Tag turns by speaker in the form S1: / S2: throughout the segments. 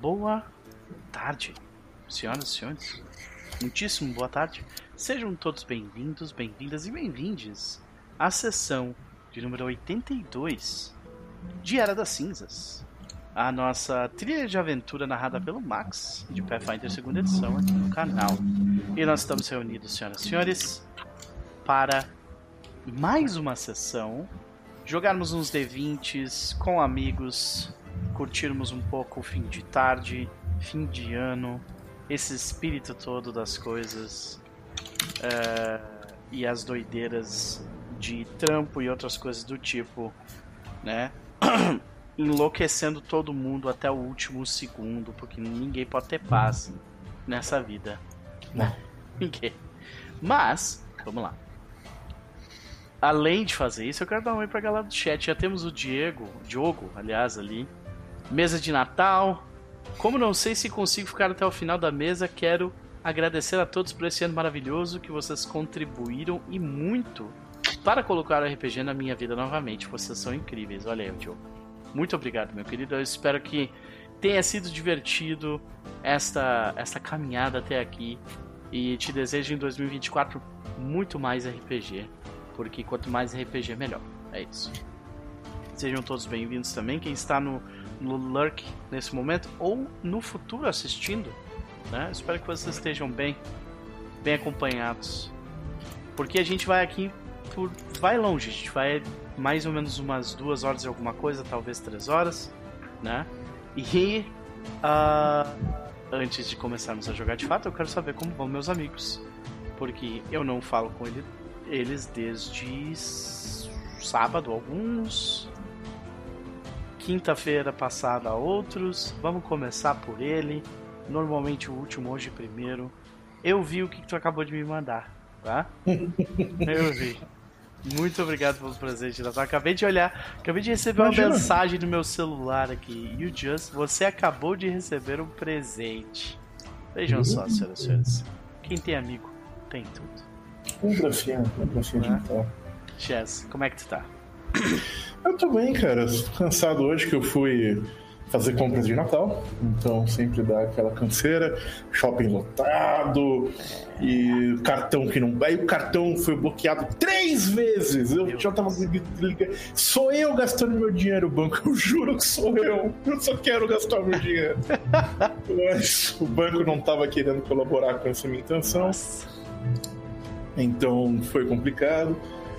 S1: Boa tarde, senhoras e senhores. Muitíssimo boa tarde. Sejam todos bem-vindos, bem-vindas e bem-vindes à sessão de número 82 de Era das Cinzas. A nossa trilha de aventura narrada pelo Max, de Pathfinder 2 edição, aqui no canal. E nós estamos reunidos, senhoras e senhores, para mais uma sessão, jogarmos uns D20s com amigos, curtirmos um pouco o fim de tarde, fim de ano, esse espírito todo das coisas é, e as doideiras de trampo e outras coisas do tipo, né? Enlouquecendo todo mundo até o último segundo, porque ninguém pode ter paz nessa vida.
S2: Não.
S1: Ninguém. Mas, vamos lá. Além de fazer isso, eu quero dar um oi pra galera do chat. Já temos o Diego, Diogo, aliás, ali. Mesa de Natal. Como não sei se consigo ficar até o final da mesa, quero agradecer a todos por esse ano maravilhoso que vocês contribuíram e muito para colocar o RPG na minha vida novamente. Vocês são incríveis. Olha aí, Diogo. Muito obrigado, meu querido. Eu espero que tenha sido divertido esta, esta caminhada até aqui. E te desejo em 2024 muito mais RPG. Porque quanto mais RPG, melhor. É isso. Sejam todos bem-vindos também. Quem está no, no Lurk nesse momento ou no futuro assistindo, né? Espero que vocês estejam bem, bem acompanhados. Porque a gente vai aqui por. vai longe, a gente vai mais ou menos umas duas horas e alguma coisa, talvez três horas, né? E uh, antes de começarmos a jogar de fato, eu quero saber como vão meus amigos. Porque eu não falo com ele, eles desde sábado, alguns. Quinta-feira passada, outros. Vamos começar por ele. Normalmente o último, hoje primeiro. Eu vi o que tu acabou de me mandar, tá? eu vi. Muito obrigado pelo presente, Natal. Acabei de olhar, acabei de receber
S2: Imagina.
S1: uma mensagem no meu celular aqui. You just, você acabou de receber um presente. Vejam só, senhoras e senhores. Quem tem amigo, tem tudo.
S2: Um gracinha, um gracinha de
S1: Né?
S2: Natal.
S1: Chess, como é que tu tá?
S2: Eu tô bem, cara. Cansado hoje que eu fui fazer compras de Natal. Então sempre dá aquela canseira. Shopping lotado. E cartão que não. Aí o cartão foi bloqueado três vezes. Eu
S1: Meu
S2: já tava ligando. Sou eu gastando meu dinheiro, banco. Eu juro que sou eu. Eu só quero gastar meu dinheiro. Mas o banco não tava querendo colaborar com essa minha intenção.
S1: Nossa.
S2: Então foi complicado.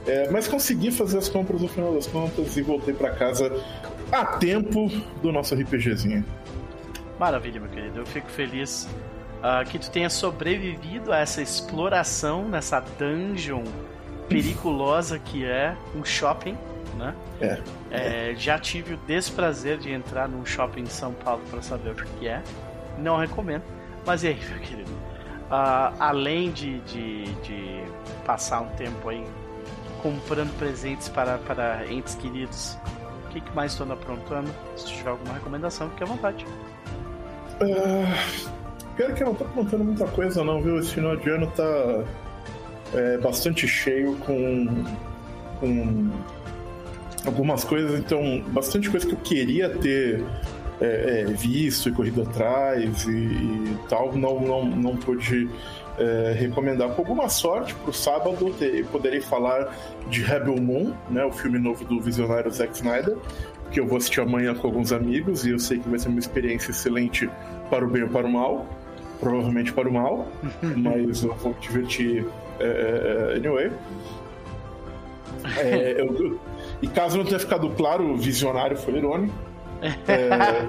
S2: É, mas consegui fazer as compras no final das contas e voltei pra casa a tempo do nosso RPGzinho.
S1: Maravilha, meu querido. Eu fico feliz ah, que tu tenha sobrevivido a essa exploração nessa dungeon periculosa que é um shopping, né?
S2: É.
S1: É, já tive o desprazer de entrar num shopping em São Paulo para saber o que é. Não recomendo. Mas e aí, meu querido? Ah, além de, de, de passar um tempo aí comprando presentes para, para entes queridos, o que, que mais anda aprontando? Se tiver alguma recomendação, fique à vontade.
S2: Ah, pior que eu não tô contando muita coisa não, viu? Esse final de ano tá é, bastante cheio com, com algumas coisas, então bastante coisa que eu queria ter é, é, visto e corrido atrás e, e tal, não, não, não pude é, recomendar. Com alguma sorte, pro sábado te- poderei falar de Rebel Moon, né, o filme novo do visionário Zack Snyder, que eu vou assistir amanhã com alguns amigos e eu sei que vai ser uma experiência excelente para o bem ou para o mal. Provavelmente para o mal, mas eu vou me divertir é, anyway. É, eu- eu- e caso não tenha ficado claro, o visionário foi irônico. É,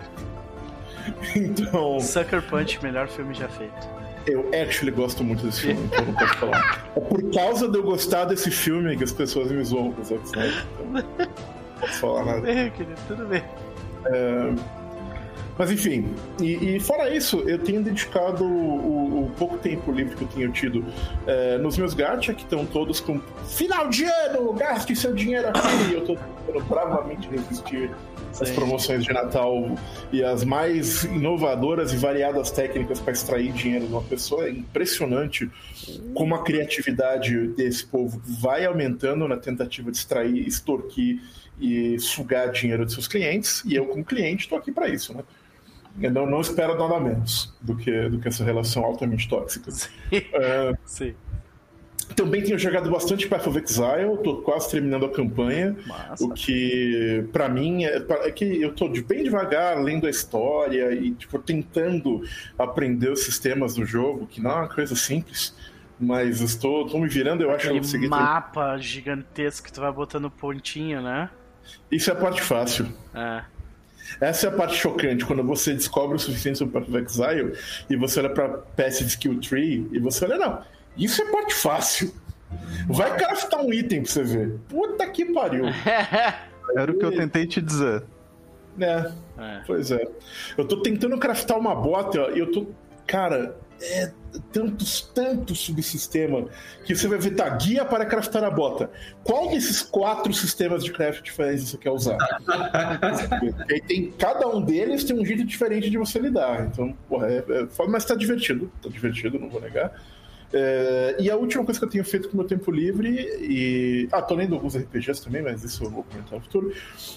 S2: então,
S1: Sucker Punch, melhor filme já feito.
S2: Eu actually gosto muito desse filme, então não posso falar. É por causa de eu gostar desse filme que as pessoas me zoam com o Zack Snyder. Então, não posso falar
S1: Tudo
S2: nada.
S1: bem, querido, tudo bem.
S2: Mas enfim, e, e fora isso, eu tenho dedicado o, o pouco tempo livre que eu tenho tido é, nos meus gacha, que estão todos com final de ano, gaste seu dinheiro aqui. E eu tô tentando bravamente resistir às
S1: Sim.
S2: promoções de Natal e as mais inovadoras e variadas técnicas para extrair dinheiro de uma pessoa. É impressionante como a criatividade desse povo vai aumentando na tentativa de extrair, extorquir e sugar dinheiro de seus clientes. E eu, como cliente, estou aqui para isso, né? Eu não, não espero nada menos do que, do que essa relação altamente tóxica.
S1: Sim.
S2: É,
S1: Sim.
S2: também tenho jogado bastante Path of Exile, tô quase terminando a campanha.
S1: Massa.
S2: O que, pra mim, é, é que eu tô bem devagar lendo a história e, tipo, tentando aprender os sistemas do jogo, que não é uma coisa simples. Mas estou, estou me virando, eu acho que eu conseguir.
S1: mapa gigantesco que tu vai botando pontinho, né?
S2: Isso é a parte fácil.
S1: É.
S2: Essa é a parte chocante, quando você descobre o suficiente sobre Path of Exile e você olha pra Passive Skill Tree e você olha, não, isso é parte fácil. Vai craftar um item pra você ver. Puta que pariu.
S3: Era o que eu tentei te dizer.
S2: É,
S1: É.
S2: pois é. Eu tô tentando craftar uma bota e eu tô. Cara, é tantos, tantos subsistema que você vai ver, tá, guia para craftar a bota. Qual desses quatro sistemas de craft diferentes você quer usar? e tem, cada um deles tem um jeito diferente de você lidar. Então, porra, é, é mas tá divertido. Tá divertido, não vou negar. É, e a última coisa que eu tenho feito com o meu tempo livre e. Ah, tô lendo alguns RPGs também, mas isso eu vou comentar no futuro.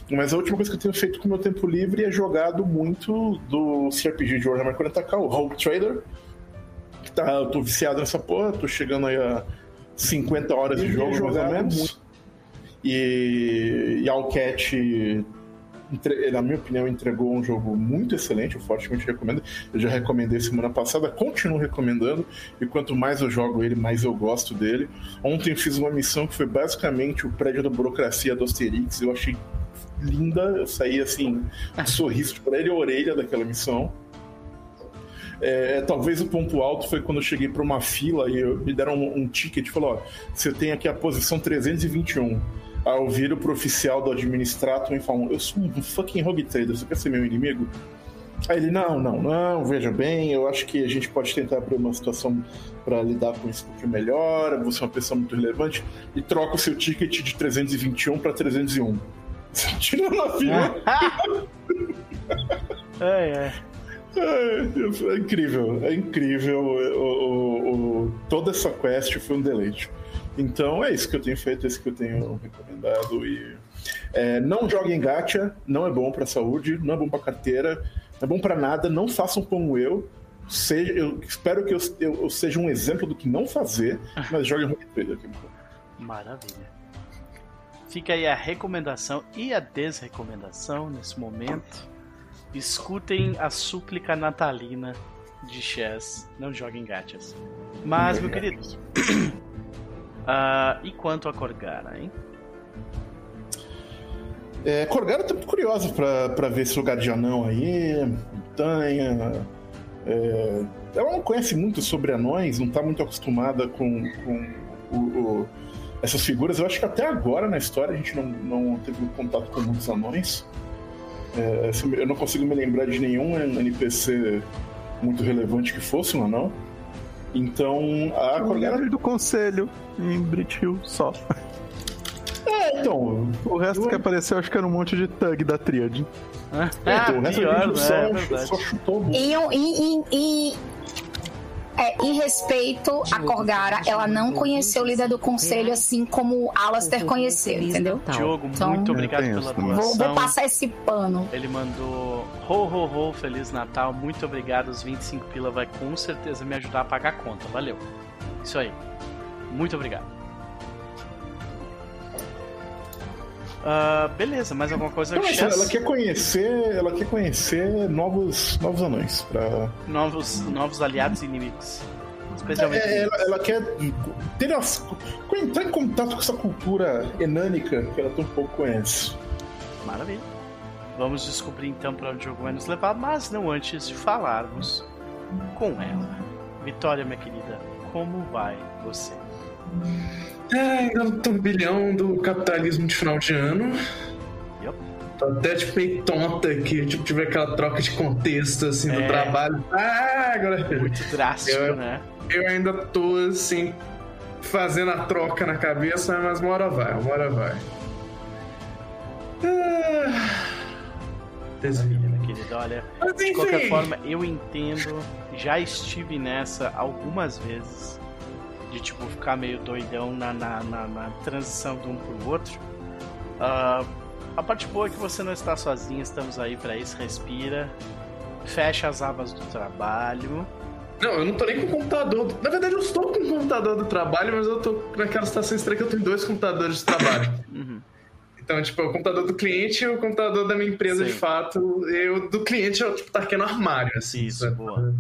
S2: Mas a última coisa que eu tenho feito com o meu tempo livre é jogado muito do CRPG de Warhammer 40k, o Rogue Trader. Tá, eu tô viciado nessa porra, tô chegando aí a 50 horas de jogo, mais ou menos. E, e a Alcat, entre- na minha opinião, entregou um jogo muito excelente, eu fortemente recomendo. Eu já recomendei semana passada, continuo recomendando, e quanto mais eu jogo ele, mais eu gosto dele. Ontem eu fiz uma missão que foi basicamente o prédio da burocracia do Asterix, eu achei linda, eu saí assim, um sorriso de orelha a orelha daquela missão. É, talvez o ponto alto foi quando eu cheguei para uma fila e eu- me deram um, um ticket e falou: ó, você tem aqui a posição 321. Aí eu viro pro oficial do administrato e falam: eu sou um fucking rogue trader, você quer ser meu inimigo? Aí ele: não, não, não, veja bem, eu acho que a gente pode tentar abrir uma situação para lidar com isso um pouquinho melhor, você é uma pessoa muito relevante, e troca o seu ticket de 321 para 301. Tira na fila.
S1: É. É,
S2: é incrível, é incrível. O, o- o- toda essa quest foi um deleite. Então é isso que eu tenho feito, é isso que eu tenho recomendado. E é, não joguem gacha, não é bom pra saúde, não é bom pra carteira, não é bom pra nada. Não façam como eu. Seja, eu espero que eu, eu- eu seja um exemplo do que não fazer, mas joguem Rogue Trader aqui.
S1: Maravilha. Fica aí a recomendação e a desrecomendação nesse momento. Escutem a súplica natalina de Chess. Não joguem gachas. Mas, meu querido. ah, e quanto a Corgara, hein?
S2: É, Corgara tá muito curiosa pra, pra ver esse lugar de anão aí, montanha. é, ela não conhece muito sobre anões, não tá muito acostumada com, com o- o- essas figuras. Eu acho que até agora na história a gente não, não teve contato com muitos anões. É, eu não consigo me lembrar de nenhum NPC muito relevante que fosse um anão. Então a
S3: O líder do conselho em Brit Hill só.
S2: É, então.
S3: O resto
S2: Eu-
S3: que apareceu, acho que era um monte de thug da tríade.
S1: Ah,
S2: então, o resto
S1: pior,
S2: gente
S1: né?
S2: só,
S1: É
S2: só chutou o
S4: E, um- e, e, e- é, em respeito a Corgara, ela não conheceu o líder do conselho assim como Alastair conheceu, entendeu?
S1: Diogo,
S4: Então-
S1: muito obrigado pela
S3: também.
S4: Vou,
S1: doação.
S4: vou passar esse pano.
S1: Ele mandou ho ho ho, Feliz Natal, muito obrigado. Os 25 pila vai com certeza me ajudar a pagar a conta. Valeu. Isso aí. Muito obrigado. Ah, beleza, mais alguma coisa?
S2: Mas
S1: Chess?
S2: ela quer conhecer, ela quer conhecer novos, novos anões. Pra...
S1: novos, novos aliados e inimigos. Especialmente.
S2: É, ela, ela quer ter as, entrar em contato com essa cultura enânica que ela tão pouco conhece.
S1: Maravilha. Vamos descobrir então para onde o jogo vai nos levar, mas não antes de falarmos com ela. Vitória, minha querida, como vai você?
S5: É, ainda no turbilhão do capitalismo de final de ano.
S1: Yup.
S5: Tô até tipo meio tonta que tipo, tive aquela troca de contexto assim
S1: É.
S5: do trabalho. Ah, agora.
S1: Muito drástico,
S5: Eu-
S1: né?
S5: Eu ainda tô assim, fazendo a troca na cabeça, mas uma hora vai, uma hora vai. Ah,
S1: Maravilha, querida. Olha, de qualquer forma, eu entendo, já estive nessa algumas vezes, de tipo ficar meio doidão na, na, na, na transição de um pro outro. Ah, a parte boa é que você não está sozinho, estamos aí pra isso, respira. fecha as abas do trabalho.
S5: Não, eu não tô nem com o computador. Na verdade, eu estou com o computador do trabalho, mas eu tô naquela situação estranha que eu tenho dois computadores de trabalho.
S1: Uhum.
S5: Então, tipo, é o computador do cliente e o computador da minha empresa,
S1: Sim.
S5: de fato. E o do cliente, eu, tipo, tá aqui no armário, assim.
S1: Isso,
S5: sabe?
S1: boa.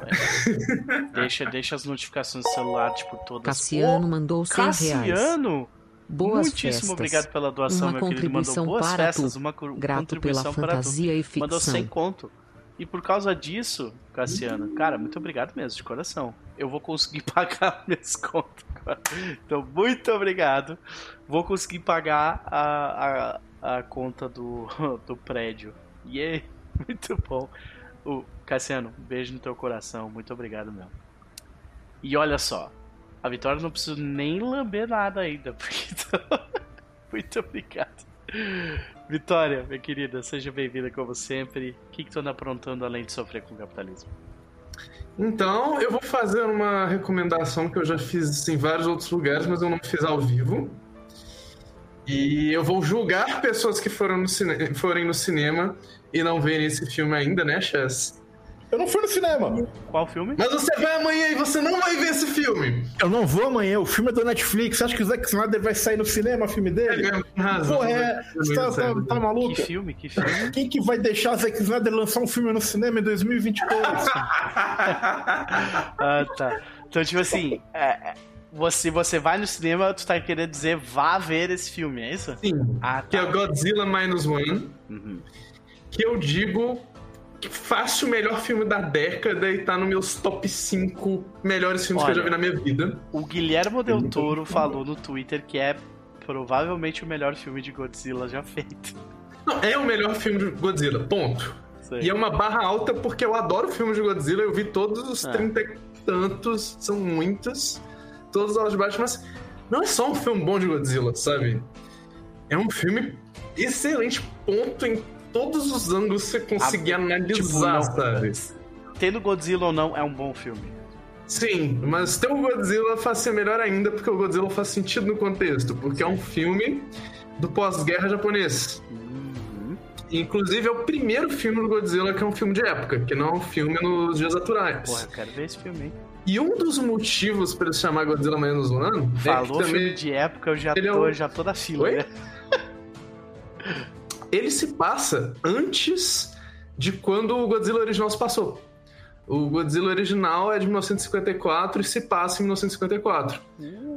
S1: Deixa, deixa as notificações do celular, tipo, todas.
S6: Cassiano
S1: Ô,
S6: mandou 100 reais.
S1: Cassiano!
S6: Boas
S1: Muitíssimo
S6: festas.
S1: obrigado pela doação,
S6: Uma
S1: meu querido. Mandou
S6: contribuição
S1: boas
S6: para
S1: festas,
S6: tu.
S1: uma
S6: Grato
S1: contribuição
S6: pela
S1: para tu.
S6: fantasia e
S1: Mandou
S6: ficção.
S1: 100 conto. E por causa disso, Cassiano, cara, muito obrigado mesmo, de coração. Eu vou conseguir pagar minhas contas. Então, muito obrigado. Vou conseguir pagar a, a, a conta do, do prédio. E é muito bom. O Cassiano, beijo no teu coração. Muito obrigado mesmo. E olha só, a Vitória não precisa nem lamber nada ainda, porque muito obrigado. Vitória, minha querida, seja bem-vinda como sempre. O que, que tu anda aprontando além de sofrer com o capitalismo?
S5: Então, eu vou fazer uma recomendação que eu já fiz em vários outros lugares, mas eu não fiz ao vivo. E eu vou julgar pessoas que foram no cine... forem no cinema e não verem esse filme ainda, né, Chess?
S2: Eu não fui no cinema.
S1: Qual filme?
S5: Mas você vai amanhã e você não vai ver esse filme!
S2: Eu não vou amanhã. O filme é do Netflix. Você acha que o Zack Snyder vai sair no cinema, filme
S5: É
S2: dele?
S5: mesmo, tem razão.
S2: Porra, é. Você tá, tá, tá
S1: Que
S2: maluca?
S1: filme? Que filme?
S2: Quem que vai deixar Zack Snyder lançar um filme no cinema em 2022?
S1: Ah, tá. Então, tipo assim, é, é, você, você vai no cinema, tu tá querendo dizer vá ver esse filme, é isso?
S5: Sim,
S1: Ah,
S5: que é
S1: tá.
S5: o Godzilla Minus One,
S1: Uhum.
S5: que eu digo que fácil o melhor filme da década e tá nos meus top 5 melhores filmes que eu já
S1: Olha.
S5: vi na minha vida.
S1: O Guilhermo Del Toro falou no Twitter que é provavelmente o melhor filme de Godzilla já feito.
S5: Não, é o melhor filme de Godzilla, ponto.
S1: Sei.
S5: E é uma barra alta porque eu adoro filmes de Godzilla, eu vi todos os
S1: Ah.
S5: trinta e tantos, são muitos, todas as aulas de baixo, mas não é só um filme bom de Godzilla, sabe? É um filme excelente, ponto em todos os ângulos que você conseguir
S1: Ah,
S5: analisar,
S1: tipo,
S5: sabe?
S1: Tendo Godzilla ou não, é um bom filme.
S5: Sim, mas ter o Godzilla faz ser melhor ainda porque o Godzilla faz sentido no contexto, porque é um filme do pós-guerra japonês.
S1: Uhum.
S5: Inclusive é o primeiro filme do Godzilla que é um filme de época, que não é um filme nos dias atuais.
S1: Porra, eu quero ver esse filme, hein?
S5: E um dos motivos para ele se chamar Godzilla Minus One é
S1: Falou filme
S5: também
S1: de época, eu já
S5: Ele é
S1: tô,
S5: o-
S1: já tô da fila, né?
S5: ele se passa antes de quando o Godzilla original se passou. O Godzilla original é de 1954 e se passa em 1954.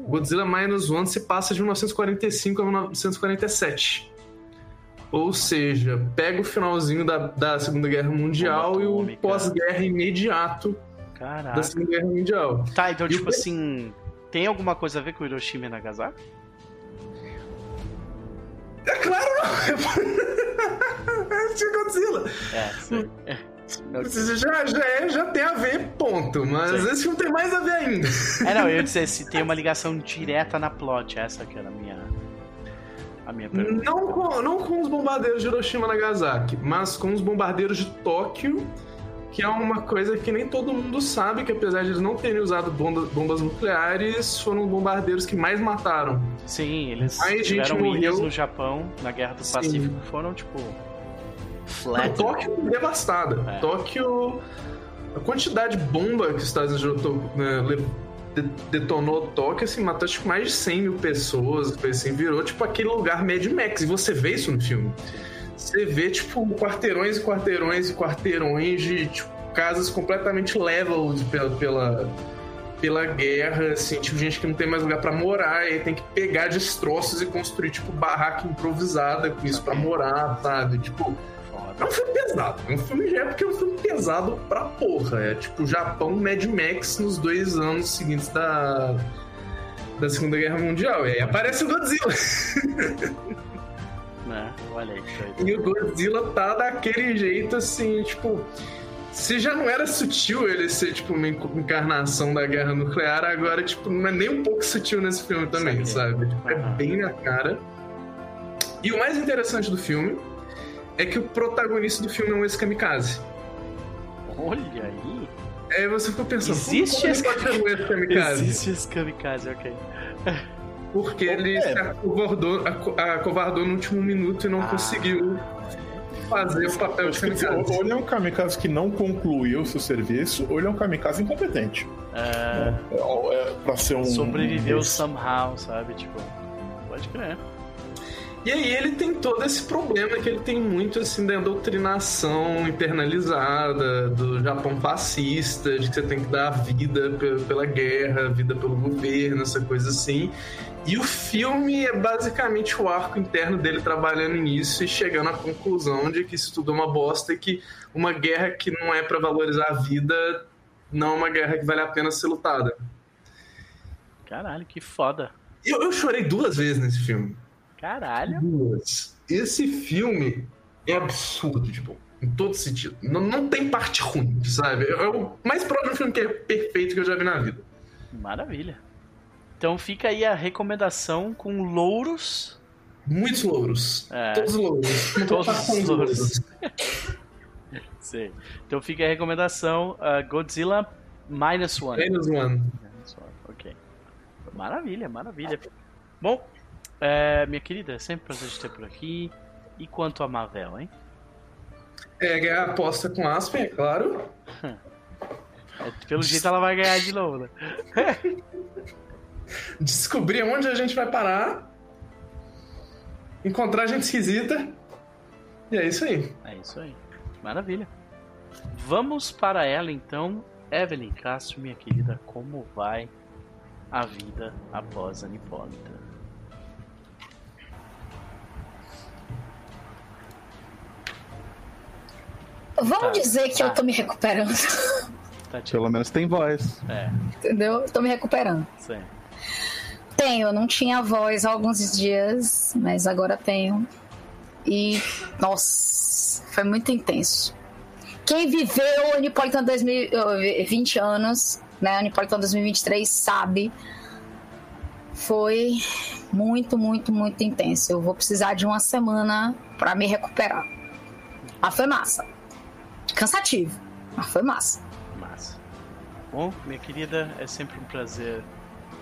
S5: O Godzilla Minus One se passa de 1945 a 1947. Ou seja, pega o finalzinho da, da Segunda Guerra Mundial
S1: Bomba
S5: e o pós-guerra imediato da
S1: Caraca.
S5: Segunda Guerra Mundial.
S1: Tá, então,
S5: E o
S1: tipo assim, tem alguma coisa a ver com Hiroshima e Nagasaki?
S5: É claro, não! Esse é Godzilla.
S1: É, sei.
S5: Já, já, é, já tem a ver, ponto. Mas
S1: Sim.
S5: esse filme tem mais a ver ainda.
S1: É, não, eu ia dizer se tem uma ligação direta na plot, essa que era a minha, a minha pergunta.
S5: Não com, não com os bombardeiros de Hiroshima e Nagasaki, mas com os bombardeiros de Tóquio, que é uma coisa que nem todo mundo sabe, que apesar de eles não terem usado bomba- bombas nucleares, foram os bombardeiros que mais mataram.
S1: Sim, eles
S5: Aí, gente, morreu.
S1: ilhas no Japão, na Guerra do
S5: Sim.
S1: Pacífico, que foram, tipo,
S5: Não,
S1: flat.
S5: Tóquio devastada.
S1: É.
S5: Tóquio. A quantidade de bomba que os Estados Unidos né, detonou Tóquio, assim, matou que mais de 100 mil pessoas, assim, virou tipo aquele lugar Mad Max. E você vê isso no filme. Você vê, tipo, quarteirões e quarteirões e quarteirões de tipo, casas completamente leveled pela, pela, pela guerra, assim, tipo, gente que não tem mais lugar pra morar, e tem que pegar destroços e construir, tipo, barraca improvisada com isso pra morar, sabe? Tipo, é um filme pesado. É um filme já é porque é um filme pesado pra porra. É tipo Japão Mad Max nos dois anos seguintes da, da Segunda Guerra Mundial. E aí aparece o Godzilla.
S1: Né? Olha aí.
S5: E o Godzilla tá daquele jeito assim, tipo. Se já não era sutil ele ser, tipo, uma encarnação da guerra nuclear, agora, tipo, não é nem um pouco sutil nesse filme também, sabe? Tipo, é bem na cara. E o mais interessante do filme é que o protagonista do filme é um ex-kamikaze.
S1: Olha aí.
S5: Aí você fica pensando,
S1: Existe
S5: como
S1: esse-
S5: pode ser um ex-kamikaze?
S1: Existe esse kamikaze, ok.
S5: Porque ele
S2: É.
S5: se acovardou, aco- acovardou no último minuto e não
S1: Ah.
S5: conseguiu fazer o papel de kamikaze.
S2: Ou ele é um kamikaze que não concluiu o seu serviço, ou ele é um kamikaze incompetente.
S1: É,
S2: É, é, pra ser um.
S1: sobreviveu
S2: um-
S1: somehow, sabe? Tipo, pode crer.
S5: E aí ele tem todo esse problema que ele tem muito assim da doutrinação internalizada do Japão fascista, de que você tem que dar a vida pe- pela guerra, a vida pelo governo, essa coisa assim. E o filme é basicamente o arco interno dele trabalhando nisso e chegando à conclusão de que isso tudo é uma bosta e que uma guerra que não é pra valorizar a vida não é uma guerra que vale a pena ser lutada.
S1: Caralho, que foda.
S5: Eu, eu chorei duas vezes nesse filme.
S1: Caralho.
S5: Duas. Esse filme é absurdo, tipo, em todo sentido. Não, não tem parte ruim, sabe? É o mais próximo filme que é perfeito que eu já vi na vida.
S1: Maravilha. Então fica aí a recomendação com louros.
S5: Muitos louros.
S1: É.
S5: Todos louros.
S1: Todos
S5: uns
S1: louros. Sei. Então fica a recomendação uh, Godzilla Minus One. Minus One, Ok. Maravilha, maravilha. Bom, é, minha querida, é sempre um prazer te ter por aqui. E quanto a Mavel, hein?
S5: É, ganhar a aposta com Aspen, é claro.
S1: É, pelo jeito ela vai ganhar de novo, né?
S5: Descobrir onde a gente vai parar. Encontrar gente esquisita. E é isso aí.
S1: É isso aí. Maravilha. Vamos para ela então. Evelyn Castro, minha querida, como vai a vida após a Nipólita?
S4: Vamos
S1: Tá.
S4: dizer que
S1: Tá.
S4: eu tô me recuperando,
S1: Tá.
S3: Pelo menos tem voz.
S1: É,
S4: entendeu? Eu tô me recuperando.
S1: sim.
S4: Tenho, não tinha voz há alguns dias, mas agora tenho. E, nossa, foi muito intenso. Quem viveu o Unipolitan 2020 anos, né? Unipolitan 2023 sabe. Foi muito, muito, muito intenso. Eu vou precisar de uma semana pra me recuperar. Mas foi massa. Cansativo, mas foi massa.
S1: Massa. Bom, minha querida, é sempre um prazer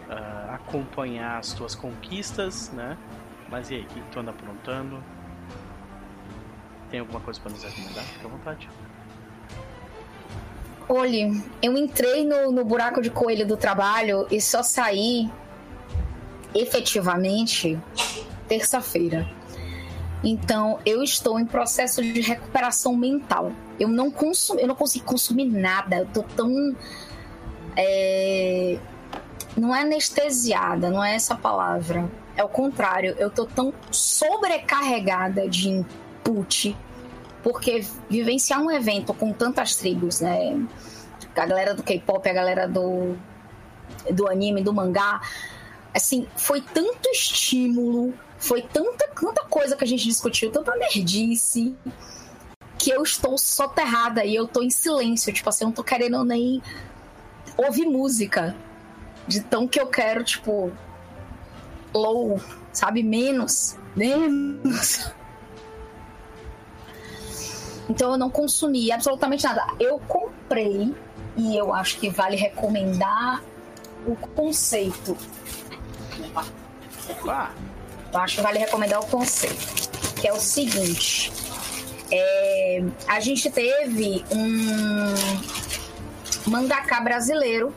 S1: ah, acompanhar as tuas conquistas, né? Mas e aí, o que tu anda aprontando? Tem alguma coisa pra nos recomendar? Fica à vontade.
S4: Olhe, eu entrei no, no buraco de coelho do trabalho e só saí efetivamente terça-feira. Então, eu estou em processo de recuperação mental. Eu não consumo, eu não consigo consumir nada. Eu tô tão é, não é anestesiada, não é essa palavra. É o contrário, eu tô tão sobrecarregada de input porque vivenciar um evento com tantas tribos, né? A galera do K-pop, a galera do, do anime, do mangá, assim, foi tanto estímulo, foi tanta, tanta coisa que a gente discutiu, tanta nerdice, que eu estou soterrada e eu tô em silêncio, tipo assim, eu não tô querendo nem ouvir música. De tão que eu quero, tipo, low, sabe? Menos. Menos. Então eu não consumi absolutamente nada. Eu comprei, e eu acho que vale recomendar o conceito.
S1: Ah,
S4: Eu acho que vale recomendar o conceito. Que é o seguinte. é, a gente teve um mangaká brasileiro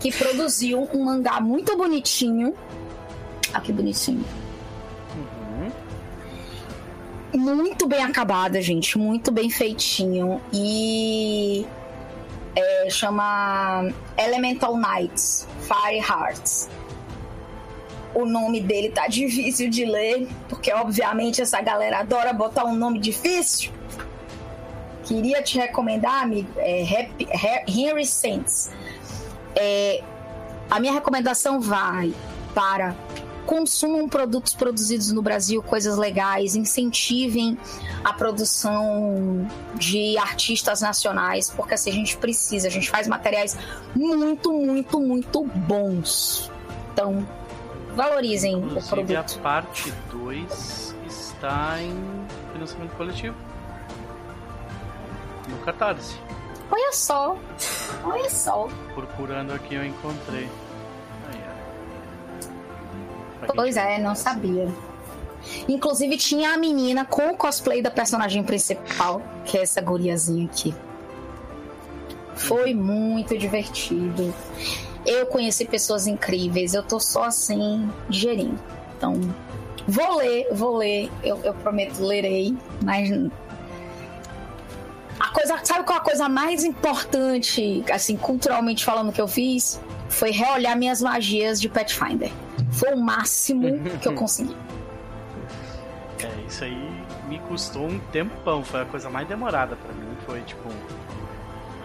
S4: que produziu um mangá muito bonitinho. Ah, que bonitinho.
S1: uhum.
S4: muito bem acabada, gente, muito bem feitinho e é, chama Elemental Knights Fire Hearts. O nome dele tá difícil de ler, porque obviamente essa galera adora botar um nome difícil. Queria te recomendar, amigo, é, Henry Saints. É, a minha recomendação vai para consumam produtos produzidos no Brasil, coisas legais, incentivem a produção de artistas nacionais, porque assim a gente precisa, a gente faz materiais muito, muito, muito bons. Então, valorizem o
S1: Inclusive a
S4: produto.
S1: parte 2 está em financiamento coletivo. No Catarse.
S4: Olha só, olha só.
S1: Procurando aqui eu encontrei. Aí,
S4: Pois é, não
S1: interesse.
S4: sabia. Inclusive tinha a menina com o cosplay da personagem principal, que é essa guriazinha aqui. Foi muito divertido. Eu conheci pessoas incríveis, eu tô só assim, digerindo. Então, vou ler, vou ler, eu, eu prometo, lerei, mas. A coisa, sabe qual é a coisa mais importante, assim, culturalmente falando, que eu fiz? Foi reolhar minhas magias de Pathfinder. Foi o máximo que eu consegui.
S1: É, isso aí me custou um tempão. Foi a coisa mais demorada pra mim. Foi, tipo,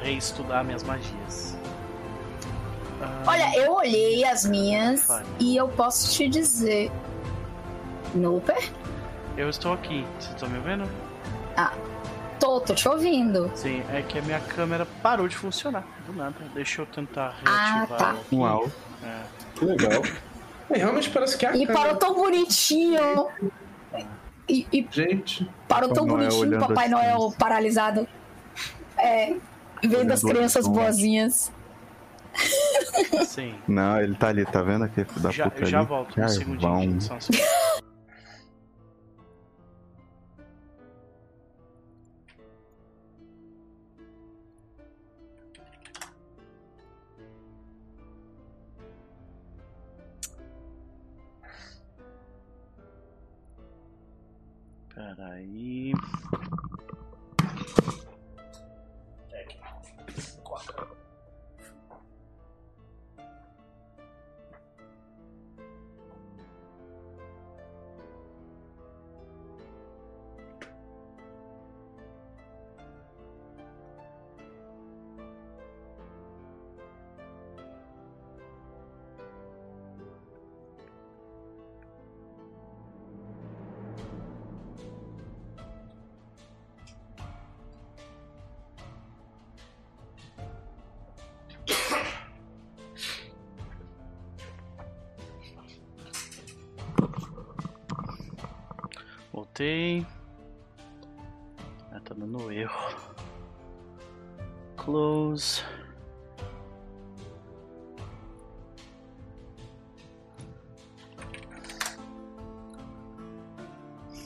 S1: reestudar minhas magias. Ah,
S4: Olha, eu olhei as minhas e eu posso te dizer. Nooper?
S1: eu estou aqui. Vocês estão me vendo?
S4: Tô, tô te ouvindo.
S1: Sim, é que a minha câmera parou de funcionar. Do nada. Deixa eu tentar
S4: Ah,
S1: reativar.
S4: tá.
S1: ela aqui.
S3: Uau.
S1: É.
S2: Que legal.
S5: É, realmente parece que é a
S4: E
S5: câmera.
S4: parou tão bonitinho. E, e
S5: Gente,
S4: parou
S3: Papai
S4: tão
S3: Noel
S4: bonitinho, Papai
S3: as
S4: Noel
S3: crianças.
S4: paralisado. É, vendo
S3: Olhando
S4: as crianças
S3: horizonte.
S4: boazinhas.
S1: Sim.
S3: Não, ele tá ali, tá vendo aquele da
S1: Já,
S3: puta
S1: eu já
S3: ali?
S1: volto um segundinho.
S3: vão.
S1: só um segundo. Peraí. Voltei. Ah, tá dando erro. Close.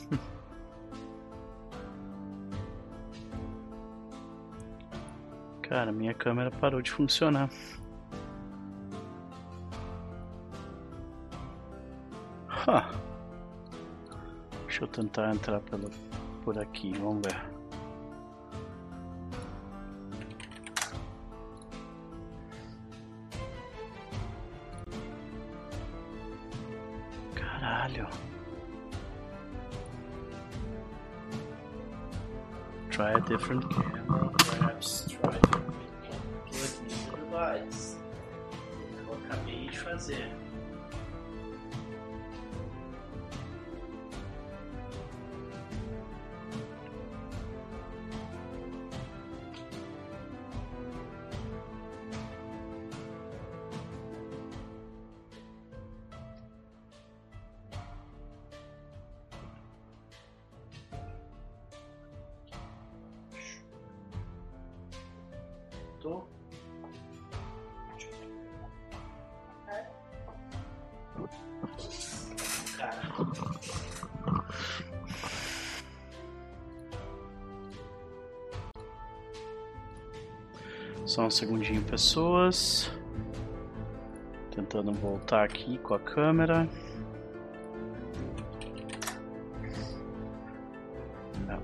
S1: Cara, minha câmera parou de funcionar. Huh. Deixa eu tentar entrar pelo, por aqui, vamos ver. Caralho. Try a different segundinho, pessoas. Tentando voltar aqui com a câmera. Não.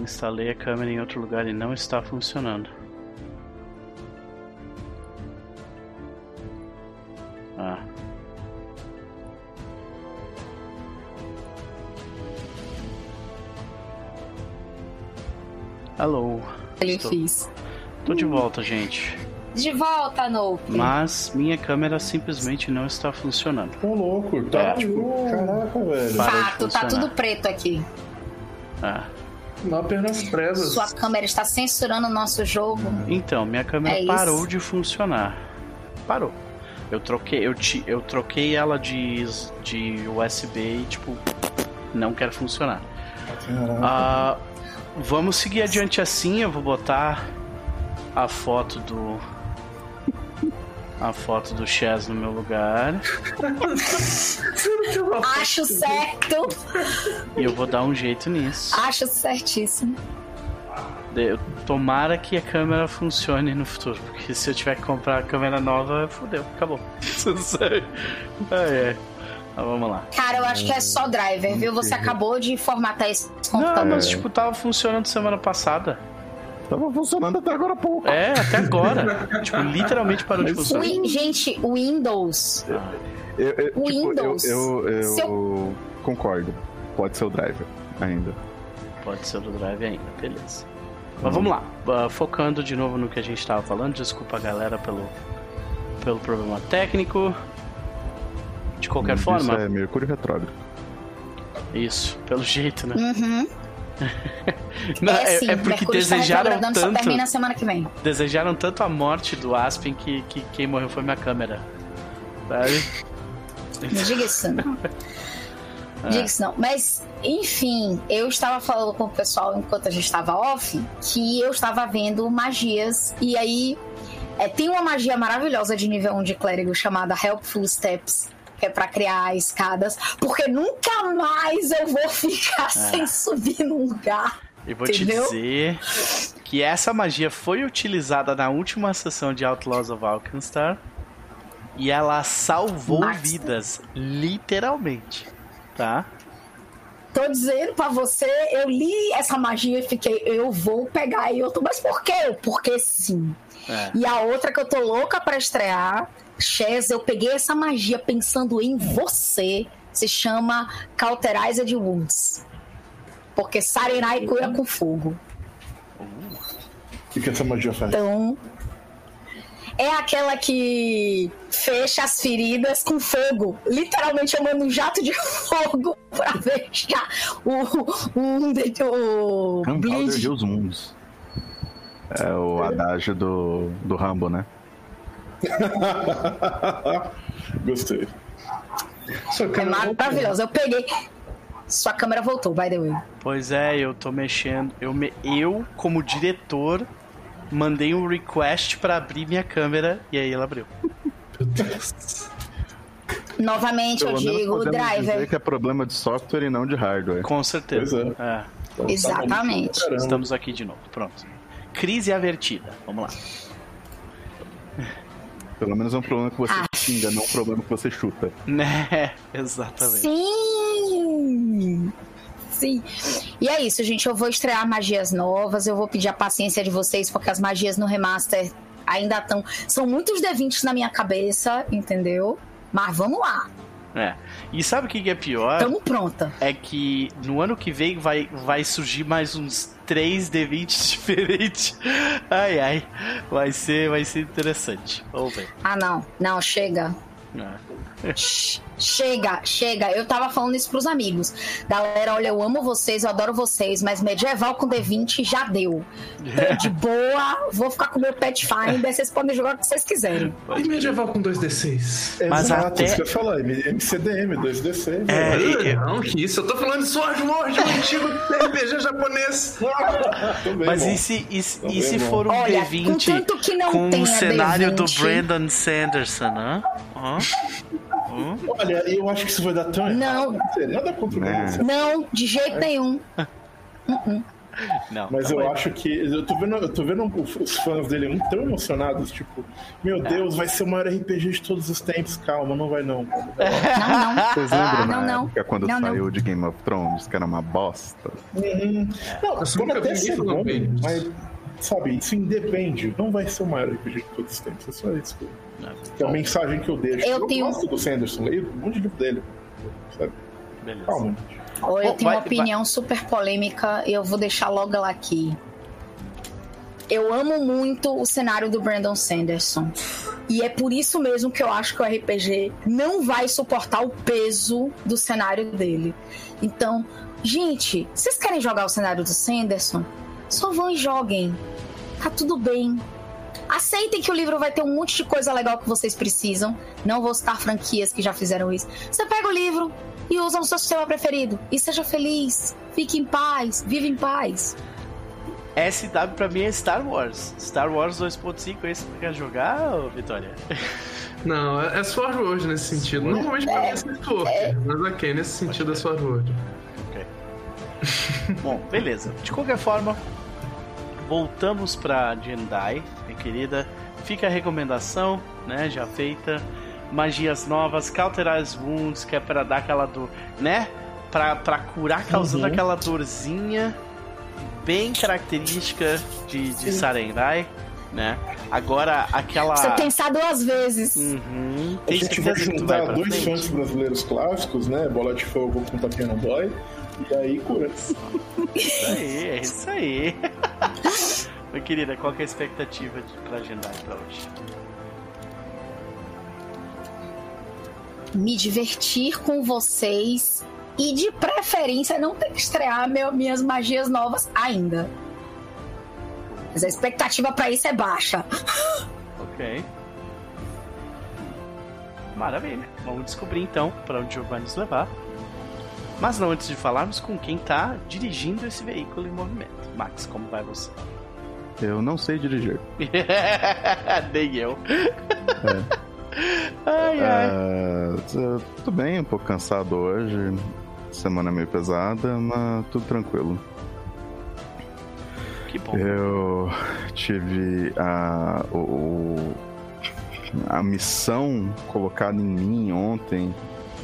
S1: Instalei a câmera em outro lugar e não está funcionando.
S4: Ele
S1: Estou-
S4: fiz.
S1: Tô de volta, gente.
S4: De volta, Nooper.
S1: Mas minha câmera simplesmente não está funcionando.
S2: Ô, louco. Tá,
S1: É.
S2: tipo, caraca, velho.
S4: Fato, tá tudo preto aqui.
S1: Ah.
S5: não apenas presas.
S4: Sua câmera está censurando o nosso jogo.
S1: Então, minha câmera
S4: É isso.
S1: parou de funcionar. Parou. Eu troquei, eu, ti, eu troquei ela de, de USB e tipo, não quer funcionar.
S2: Caraca.
S1: Ah, vamos seguir adiante assim, eu vou botar a foto do a foto do Chaz no meu lugar.
S4: Acho certo.
S1: E eu vou dar um jeito nisso.
S4: Acho certíssimo.
S1: Tomara que a câmera funcione no futuro. Porque se eu tiver que comprar a câmera nova, fodeu, acabou. Sério. ai, vamos lá.
S4: Cara, eu acho que é só driver, viu? Você acabou de formatar esse
S1: Não,
S4: computador.
S1: mas tipo, tava funcionando semana passada.
S3: Tava funcionando até agora há pouco.
S1: É, até agora. tipo, literalmente parou de funcionar.
S4: Win- Gente, o Windows.
S3: Eu, eu, tipo,
S4: Windows.
S3: eu, eu,
S4: Seu-
S3: concordo. Pode ser o driver ainda.
S1: Pode ser o drive ainda, beleza. Mas vamos lá, ah, focando de novo no que a gente tava falando, desculpa a galera pelo, pelo problema técnico. De qualquer
S3: Isso
S1: forma,
S3: é Mercúrio retrógrado.
S1: isso, pelo jeito, né?
S4: Uhum.
S1: Não,
S4: é,
S1: é,
S4: sim,
S1: é porque
S4: Mercúrio
S1: desejaram
S4: retrogradando, só
S1: tanto,
S4: termina semana que vem.
S1: desejaram tanto a morte do Aspen que, que quem morreu foi minha câmera. Sabe?
S4: Não diga isso, não. Diga isso não. Mas, enfim, eu estava falando com o pessoal enquanto a gente estava off que eu estava vendo magias. E aí, é, tem uma magia maravilhosa de nível 1 de clérigo chamada Helpful Steps. Que é pra criar escadas, porque nunca mais eu vou ficar sem subir num lugar.
S1: E vou
S4: Entendeu?
S1: te dizer que essa magia foi utilizada na última sessão de Outlaws of Alkenstar e ela salvou
S4: Mas-
S1: vidas, literalmente, tá?
S4: Tô dizendo pra você, eu li essa magia e fiquei, eu vou pegar e outro. Mas por quê? Porque sim.
S1: É.
S4: E a outra que eu tô louca pra estrear, Chaz, eu peguei essa magia pensando em você. Se chama Cauterized Wounds. Porque Sarenai cura com fogo.
S2: O que, que essa magia faz?
S4: Então. É aquela que fecha as feridas com fogo. Literalmente eu mando um jato de fogo pra fechar o, o, o, o
S3: Gunpowder
S4: bleed.
S3: Heals Mundos. É o adágio do, do Rambo, né?
S2: Gostei.
S5: Sua
S4: É
S5: câmera
S4: maravilhosa. Eu peguei. Sua câmera voltou, by the way.
S1: Pois é, eu tô mexendo. Eu, me- eu como diretor, mandei um request pra abrir minha câmera e aí ela abriu.
S4: Novamente eu
S3: Pelo menos
S4: digo,
S3: dizer
S4: driver.
S3: que é problema de software e não de hardware.
S1: Com certeza.
S2: Pois
S1: É,
S2: Então, tá
S4: Exatamente.
S1: estamos aqui de novo. Pronto. Crise avertida. Vamos lá.
S3: Pelo menos é um problema que você
S4: Ah.
S3: xinga, não um problema que você chuta.
S1: Né? Exatamente.
S4: Sim! Sim. E é isso, gente. Eu vou estrear magias novas. Eu vou pedir a paciência de vocês, porque as magias no remaster ainda estão. São muitos D20 na minha cabeça, entendeu? Mas vamos lá.
S1: É. E sabe o que é pior?
S4: Tamo pronta.
S1: É que no ano que vem vai, vai surgir mais uns 3 D20 diferentes. Ai, ai. Vai ser, vai ser interessante. Vamos ver.
S4: Ah, não. Não, chega.
S1: É.
S4: Ch- Chega, chega. Eu tava falando isso pros amigos. Galera, olha, eu amo vocês, eu adoro vocês, mas medieval com D20 já deu. Tô de boa, vou ficar com meu pet finder, vocês podem jogar o que vocês quiserem.
S5: E medieval com 2D6?
S1: Mas
S2: Exato,
S1: até-
S2: isso que eu ia falar. MCDM, 2DC.
S1: É, e-
S5: Não, que isso. Eu tô falando de Sword Lord, um antigo RPG japonês.
S1: Mas
S2: bom.
S1: e se, e, e se for um
S4: Olha,
S1: D20
S4: contanto que não
S1: com o cenário do
S4: D20.
S1: Brandon Sanderson, hã? Hã? Hã?
S2: Olha, eu acho que isso vai dar tão
S4: Não.
S2: errado. Nada contra o
S3: É.
S4: Não, de jeito nenhum.
S1: Não,
S2: Mas
S1: tá
S2: eu acho que. Eu tô vendo, eu tô vendo os fãs dele muito tão emocionados, tipo, meu Deus, vai ser o maior RPG de todos os tempos. Calma, não vai não.
S4: Não, não.
S3: Vocês lembram
S4: Não,
S3: na
S4: não.
S3: época quando
S4: Não, não.
S3: saiu de Game of Thrones, que era uma bosta?
S2: Uhum. Não,
S5: Eu
S2: pode até ser
S5: isso, não,
S2: bom, mas, sabe, isso independe. Não vai ser o maior RPG de todos os tempos. É só isso. Que é a mensagem que eu deixo.
S4: Eu tenho-
S2: gosto do Sanderson, leio um monte de livro dele. Sabe?
S1: Beleza.
S2: Calma,
S4: eu
S1: Bom,
S4: tenho
S1: vai-
S4: uma opinião super polêmica e eu vou deixar logo ela aqui. Eu amo muito o cenário do Brandon Sanderson. E é por isso mesmo que eu acho que o RPG não vai suportar o peso do cenário dele. Então, gente, vocês querem jogar o cenário do Sanderson? Só vão e joguem. Tá tudo bem. Aceitem que o livro vai ter um monte de coisa legal que vocês precisam. Não vou citar franquias que já fizeram isso. Você pega o livro e usa no seu sistema preferido. E seja feliz. Fique em paz. Vive em paz.
S1: SW pra mim é Star Wars. Star Wars 2.5 é esse que quer jogar, Vitória?
S5: Não, é é Swordward nesse sentido. Normalmente pra mim é Swordward, mas ok, nesse sentido é Swordward.
S1: Ok. Bom, beleza. De qualquer forma, voltamos pra Jendai, querida. Fica a recomendação, né? Já feita. Magias novas, Cauterize Wounds, que é pra dar aquela dor, né? Pra, pra curar causando
S2: Uhum.
S1: aquela dorzinha bem característica de, de Sarenrai, né? Agora, aquela.
S4: Você pensar duas vezes.
S1: Uhum.
S2: A gente vai
S1: vai
S2: juntar
S1: pra
S2: dois funks brasileiros clássicos, né? Bola de fogo com tapinha no boy. E aí cura.
S1: Isso aí, é isso aí. Meu querida, qual que é a expectativa de, pra agendar pra hoje?
S4: Me divertir com vocês. E de preferência não ter que estrear meu- minhas magias novas ainda. Mas a expectativa pra isso é baixa.
S1: Ok. Maravilha. Vamos descobrir então para onde o vai nos levar. Mas não antes de falarmos com quem tá dirigindo esse veículo em movimento. Max, como vai você?
S3: Eu não sei dirigir.
S1: Nem eu. Ai, ai.
S3: É, tô bem, um pouco cansado hoje. Semana meio pesada, mas tudo tranquilo.
S1: Que bom.
S3: Eu tive a, o, o- a missão colocada em mim ontem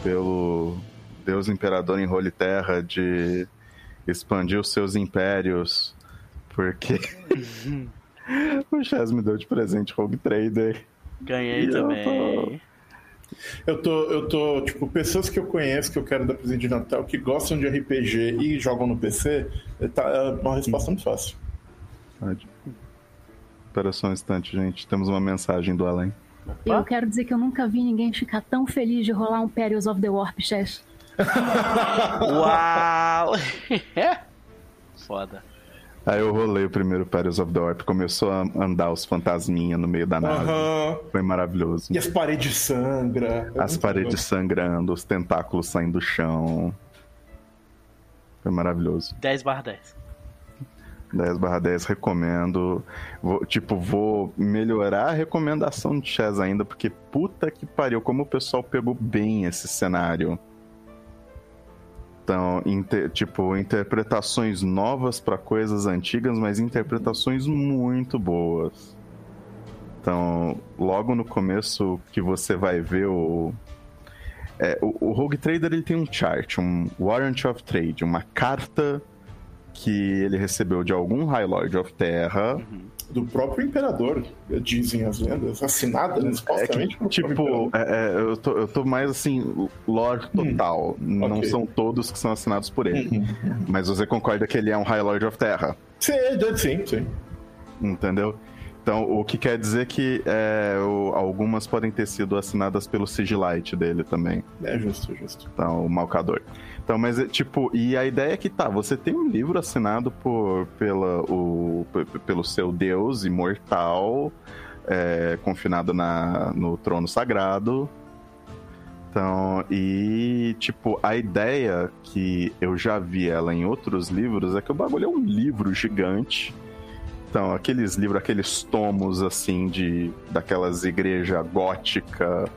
S3: pelo Deus Imperador em Role Terra de expandir os seus impérios, porque o Chess me deu de presente Rogue Trader.
S1: Ganhei também.
S2: Eu tô, eu tô, tipo, pessoas que eu conheço que eu quero dar presente de Natal, que gostam de RPG e jogam no PC, tá, é uma resposta muito fácil.
S3: Espera só um instante, gente. Temos uma mensagem do além.
S6: Eu quero dizer que eu nunca vi ninguém ficar tão feliz de rolar um Perils of the Warp Chess.
S1: Uau! Foda.
S3: Aí eu rolei o primeiro Paris of the Warp, começou a andar os fantasminha no meio da nave.
S2: Aham.
S3: Foi maravilhoso.
S2: E as paredes sangra. É
S3: As paredes sangrando, os tentáculos saindo do chão. Foi maravilhoso.
S1: 10 barra 10.
S3: 10 barra 10, recomendo. Vou- tipo, vou melhorar a recomendação de Chess ainda, porque puta que pariu, como o pessoal pegou bem esse cenário. Então, inte- tipo, interpretações novas pra coisas antigas, mas interpretações muito boas. Então, logo no começo que você vai ver o. é, o, o Rogue Trader ele tem um chart, um Warrant of Trade, uma carta que ele recebeu de algum High Lord of Terra.
S2: Do próprio imperador, dizem as lendas, assinada, né,
S3: É
S2: supostamente.
S3: que,
S2: pelo
S3: tipo, é- é, eu, tô, eu tô mais assim, lore total. Não
S2: ok.
S3: são todos que são assinados por ele.
S2: imperador. Uhum.
S3: Mas você concorda que ele é um High Lord of Terra,
S2: Sim, sim, sim.
S3: entendeu? Então, o que quer dizer que é, o- algumas podem ter sido assinadas pelo Sigilite dele também.
S2: É justo, justo.
S3: Então, o Malcador. Então, mas é, tipo, e a ideia é que tá, você tem um livro assinado por, pela, o, pelo seu Deus imortal, é, confinado na, no trono sagrado. Então, e tipo, a ideia que eu já vi ela em outros livros é que o bagulho é um livro gigante. Então, aqueles livros, aqueles tomos assim de daquelas igreja gótica,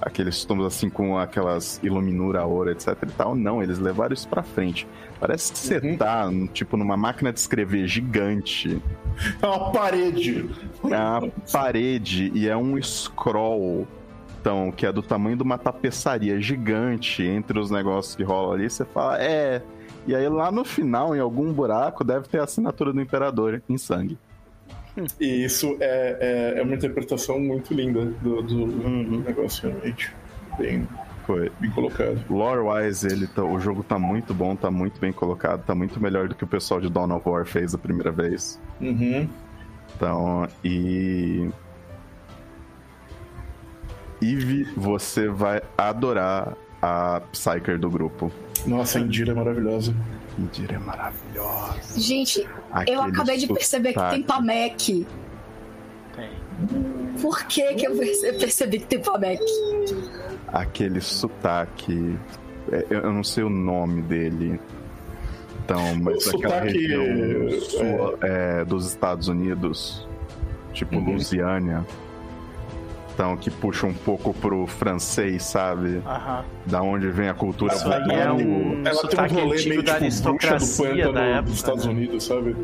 S3: aqueles tomos assim com aquelas iluminura ouro, etc e tal. Não, eles levaram isso pra frente. Parece que você
S2: Uhum.
S3: tá, tipo, numa máquina de escrever gigante.
S2: É uma parede.
S3: É uma parede e é um scroll. Então, que é do tamanho de uma tapeçaria gigante entre os negócios que rolam ali. Você fala, é. E aí lá no final, em algum buraco, deve ter a assinatura do imperador em sangue.
S2: E isso é, é, é uma interpretação muito linda do, do negócio, realmente. Bem,
S3: Foi.
S2: bem colocado.
S3: Lore-wise, ele tá- o jogo tá muito bom, tá muito bem colocado, tá muito melhor do que o pessoal de Dawn of War fez a primeira vez.
S2: Uhum.
S3: Então, e. Eve, você vai adorar a Psyker do grupo.
S2: Nossa, a Indira é maravilhosa.
S3: Indira é maravilhosa.
S4: Gente, eu
S3: Aquele
S4: acabei de perceber que tem. Pamek.
S1: Tem.
S4: Por que, que eu perce- percebi que tem Pamek?
S3: Aquele sotaque. é, Eu eu não sei o nome dele. Então, mas
S2: O
S3: aquela
S2: sotaque,
S3: região sul, é, dos Estados Unidos, tipo
S2: Uhum.
S3: Louisiana. Que puxa um pouco pro francês, sabe?
S1: Aham.
S3: Da onde vem a cultura
S2: Isso
S1: aí é um
S2: Ela tem um rolê meio
S1: da
S2: tipo bruxa do
S1: aristocracia
S2: pântano
S1: da época.
S2: dos Estados
S1: né?
S2: Unidos, sabe?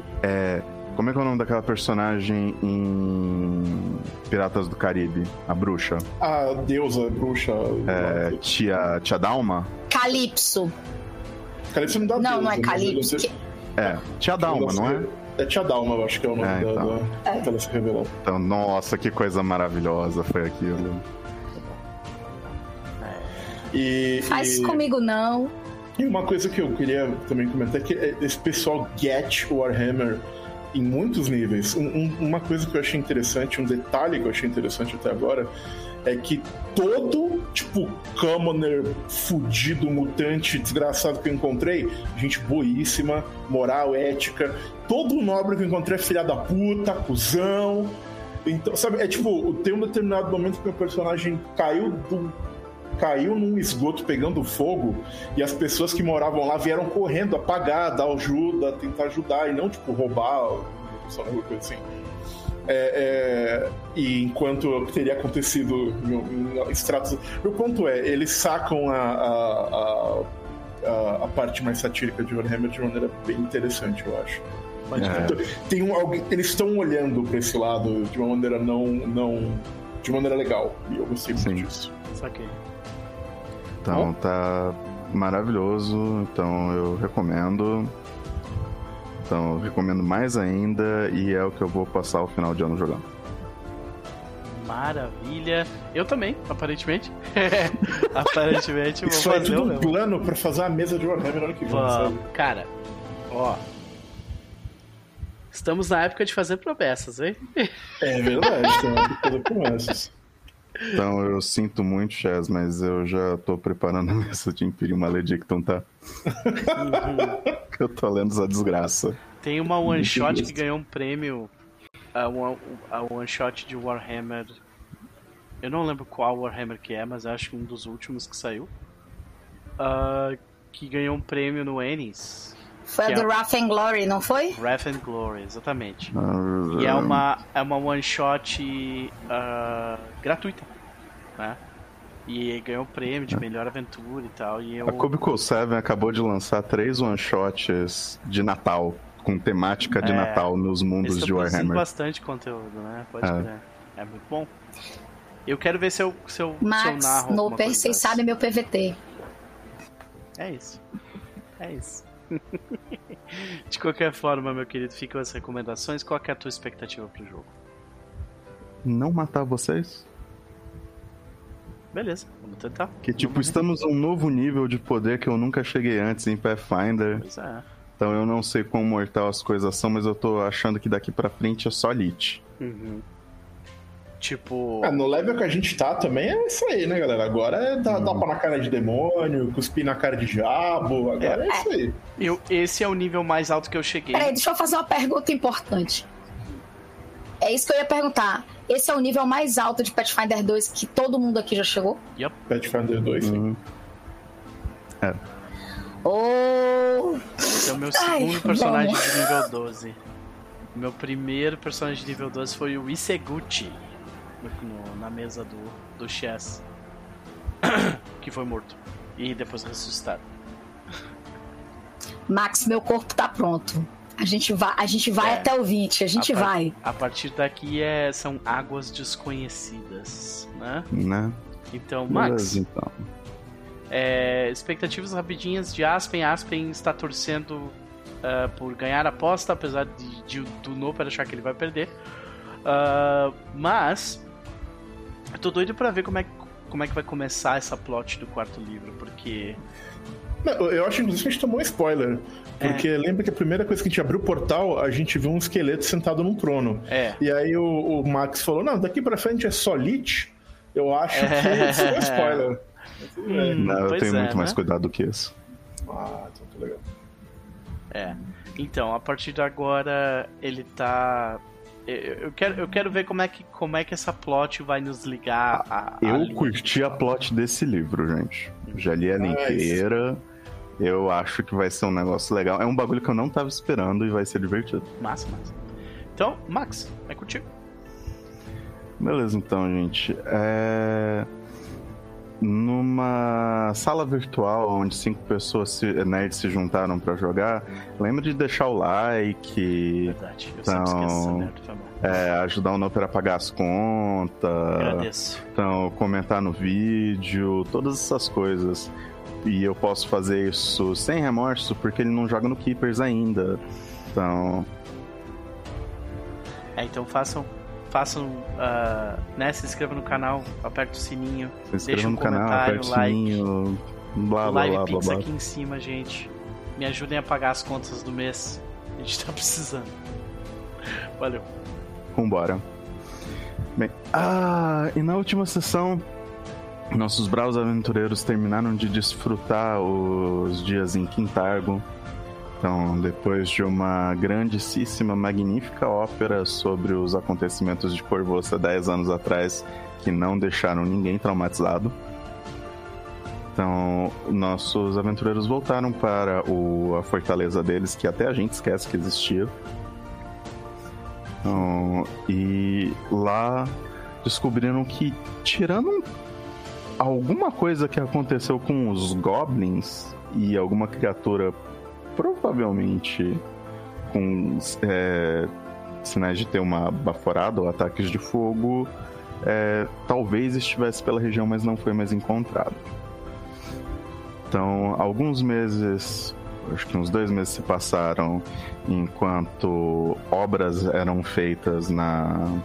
S3: Como é que é o nome daquela personagem em Piratas do Caribe? A bruxa.
S2: A deusa, bruxa.
S3: É, tia, tia Dalma?
S4: Calypso.
S2: Calypso não dá
S4: Não, não é
S2: deusa, mas
S4: Calypso.
S3: É, tia Dalma, não é?
S2: É Tia Dalma, eu acho que é o nome
S3: É,
S2: da,
S3: então.
S2: da- que ela se revelou.
S3: Então, nossa, que coisa maravilhosa foi aquilo.
S2: E,
S4: Faz
S2: e,
S4: comigo não.
S2: e uma coisa que eu queria também comentar é que esse pessoal get Warhammer em muitos níveis. Um- um- uma coisa que eu achei interessante, um detalhe que eu achei interessante até agora, é que todo, tipo, commoner, fudido, mutante, desgraçado que eu encontrei, gente boíssima, moral, ética, todo nobre que eu encontrei é filha da puta, cuzão. Então, sabe, é tipo, tem um determinado momento que o personagem caiu do. Caiu num esgoto pegando fogo e as pessoas que moravam lá vieram correndo apagar, dar ajuda, tentar ajudar e não, tipo, roubar, só alguma coisa assim. É, é, e enquanto teria acontecido em, em estratos. Meu ponto é, eles sacam a, a, a, a- a parte mais satírica de Warhammer de maneira bem interessante, eu acho.
S1: Pode
S3: É.
S1: crer.
S2: Tem um, alguém- eles estão olhando para esse lado de uma maneira não, não. de maneira legal. E eu gostei muito
S3: Sim.
S2: disso.
S1: Saquei.
S3: Então tá maravilhoso, então eu recomendo. Então eu recomendo mais ainda e é o que eu vou passar o final de ano jogando.
S1: Maravilha. Eu também, aparentemente. aparentemente, eu vou
S2: Isso é
S1: fazer
S2: tudo
S1: o
S2: um plano para fazer a mesa de Warhammer no ano que vem, sabe?
S1: Cara, ó. Estamos na época de fazer promessas, hein?
S2: É verdade, tem uma coisa promessas.
S3: Então eu sinto muito, Chess, mas eu já tô preparando a mesa de Imperium Maledictum, tá? eu tô lendo essa desgraça.
S1: Tem uma one shot que ganhou um prêmio. A one, a one shot de Warhammer. Eu não lembro qual Warhammer que é, mas acho que um dos últimos que saiu. Ah, que ganhou um prêmio no Ennis.
S4: Foi a
S1: é-
S4: do Wrath and Glory, não foi?
S1: Wrath and Glory, exatamente.
S3: Ah,
S1: E é uma, é uma one shot ah, gratuita, né? E ganhou o prêmio de melhor aventura e tal. E eu.
S3: A Cubicle 7 acabou de lançar três one-shots de Natal, com temática de
S1: É,
S3: Natal nos mundos de Warhammer.
S1: bastante conteúdo, né? Pode
S3: É.
S1: crer. É muito bom. Eu quero ver se eu, se eu, se eu
S4: Max,
S1: narro coisa
S4: vocês sabem meu PVT.
S1: É isso. É isso. De qualquer forma, meu querido, ficam as recomendações. Qual é a tua expectativa pro jogo?
S3: Não matar vocês?
S1: Beleza, vamos tentar.
S3: Que tipo,
S1: Vamos-
S3: estamos num novo nível de poder que eu nunca cheguei antes em Pathfinder.
S1: Pois é.
S3: Então eu não sei quão mortal as coisas são, mas eu tô achando que daqui pra frente é só Lich.
S1: Uhum. Tipo.
S2: Ah, no level que a gente tá também é isso aí, né, galera? Agora é dar, dar pau na cara de demônio, cuspir na cara de diabo, agora é, isso aí.
S1: Eu, esse é o nível mais alto que eu cheguei.
S4: Peraí, deixa eu fazer uma pergunta importante. É isso que eu ia perguntar. Esse é o nível mais alto de Pathfinder 2 que todo mundo aqui já chegou?
S2: Pathfinder 2, sim.
S3: Uhum.
S4: Oh,
S1: Esse é o meu
S4: Ai,
S1: segundo personagem
S4: vamos.
S1: de nível 12. Meu primeiro personagem de nível 12 foi o Iseguchi. No- na mesa do, do Chess. que foi morto. E depois ressuscitado.
S4: Max, meu corpo tá pronto. A gente vai, a gente vai
S1: É.
S4: até o 20, a gente
S1: A par-
S4: vai.
S1: A partir daqui é, são águas desconhecidas, né?
S3: Né?
S1: Então, Max,
S3: então.
S1: é, expectativas rapidinhas de Aspen. Aspen está torcendo ah, por ganhar a aposta, apesar de, de do Noper achar que ele vai perder. Ah, mas eu tô doido pra ver como é, que- como é que vai começar essa plot do quarto livro, porque
S2: Não, eu acho, inclusive, que a gente tomou um spoiler. Porque
S1: É.
S2: lembra que a primeira coisa que a gente abriu o portal, a gente viu um esqueleto sentado num trono.
S1: é,
S2: E aí o, o Max falou: Não, daqui pra frente é só Lich. Eu acho
S1: É.
S2: que isso foi um spoiler.
S1: Hum,
S3: Não, eu tenho
S1: é,
S3: muito mais
S1: né?
S3: cuidado do que isso.
S2: Ah, então tá legal.
S1: É. Então, a partir de agora, ele tá. Eu quero, eu quero ver como é, que, como é que essa plot vai nos ligar a. a
S3: Eu
S1: linha.
S3: curti a plot desse livro, gente. Já li ela inteira. Eu acho que vai ser um negócio legal. É um bagulho que eu não tava esperando e vai ser divertido.
S1: Massa, massa. Então, Max, é contigo.
S3: Beleza, então, gente. É... Numa sala virtual onde cinco pessoas se, nerds se juntaram pra jogar, lembra de deixar o like.
S1: Verdade, eu sempre esqueço essa
S3: Então,
S1: mal.
S3: É, ajudar o Noper a pagar as contas.
S1: Agradeço.
S3: Então, comentar no vídeo, todas essas coisas. E eu posso fazer isso sem remorso porque ele não joga no Keepers ainda. Então,
S1: É, então façam. Façam. ah, né, se inscrevam no canal, aperte o sininho.
S3: se inscreva
S1: Deixa um
S3: no canal,
S1: comentário,
S3: aperte o
S1: like.
S3: sininho, blá
S1: o
S3: blá
S1: Live
S3: blá blá
S1: Pix
S3: blá.
S1: aqui em cima, gente. Me ajudem a pagar as contas do mês. A gente tá precisando. Valeu.
S3: Vambora. Bem, ah, e na última sessão, nossos bravos aventureiros terminaram de desfrutar os dias em Quintargo. Então, depois de uma grandíssima, magnífica ópera sobre os acontecimentos de Corvoça 10 anos atrás, que não deixaram ninguém traumatizado. Então, nossos aventureiros voltaram para o, a fortaleza deles, que até a gente esquece que existia. Então, e lá descobriram que, tirando um- alguma coisa que aconteceu com os goblins e alguma criatura provavelmente com é, sinais de ter uma baforada ou ataques de fogo, é, talvez estivesse pela região, mas não foi mais encontrado. Então, alguns meses, acho que uns dois meses se passaram enquanto obras eram feitas na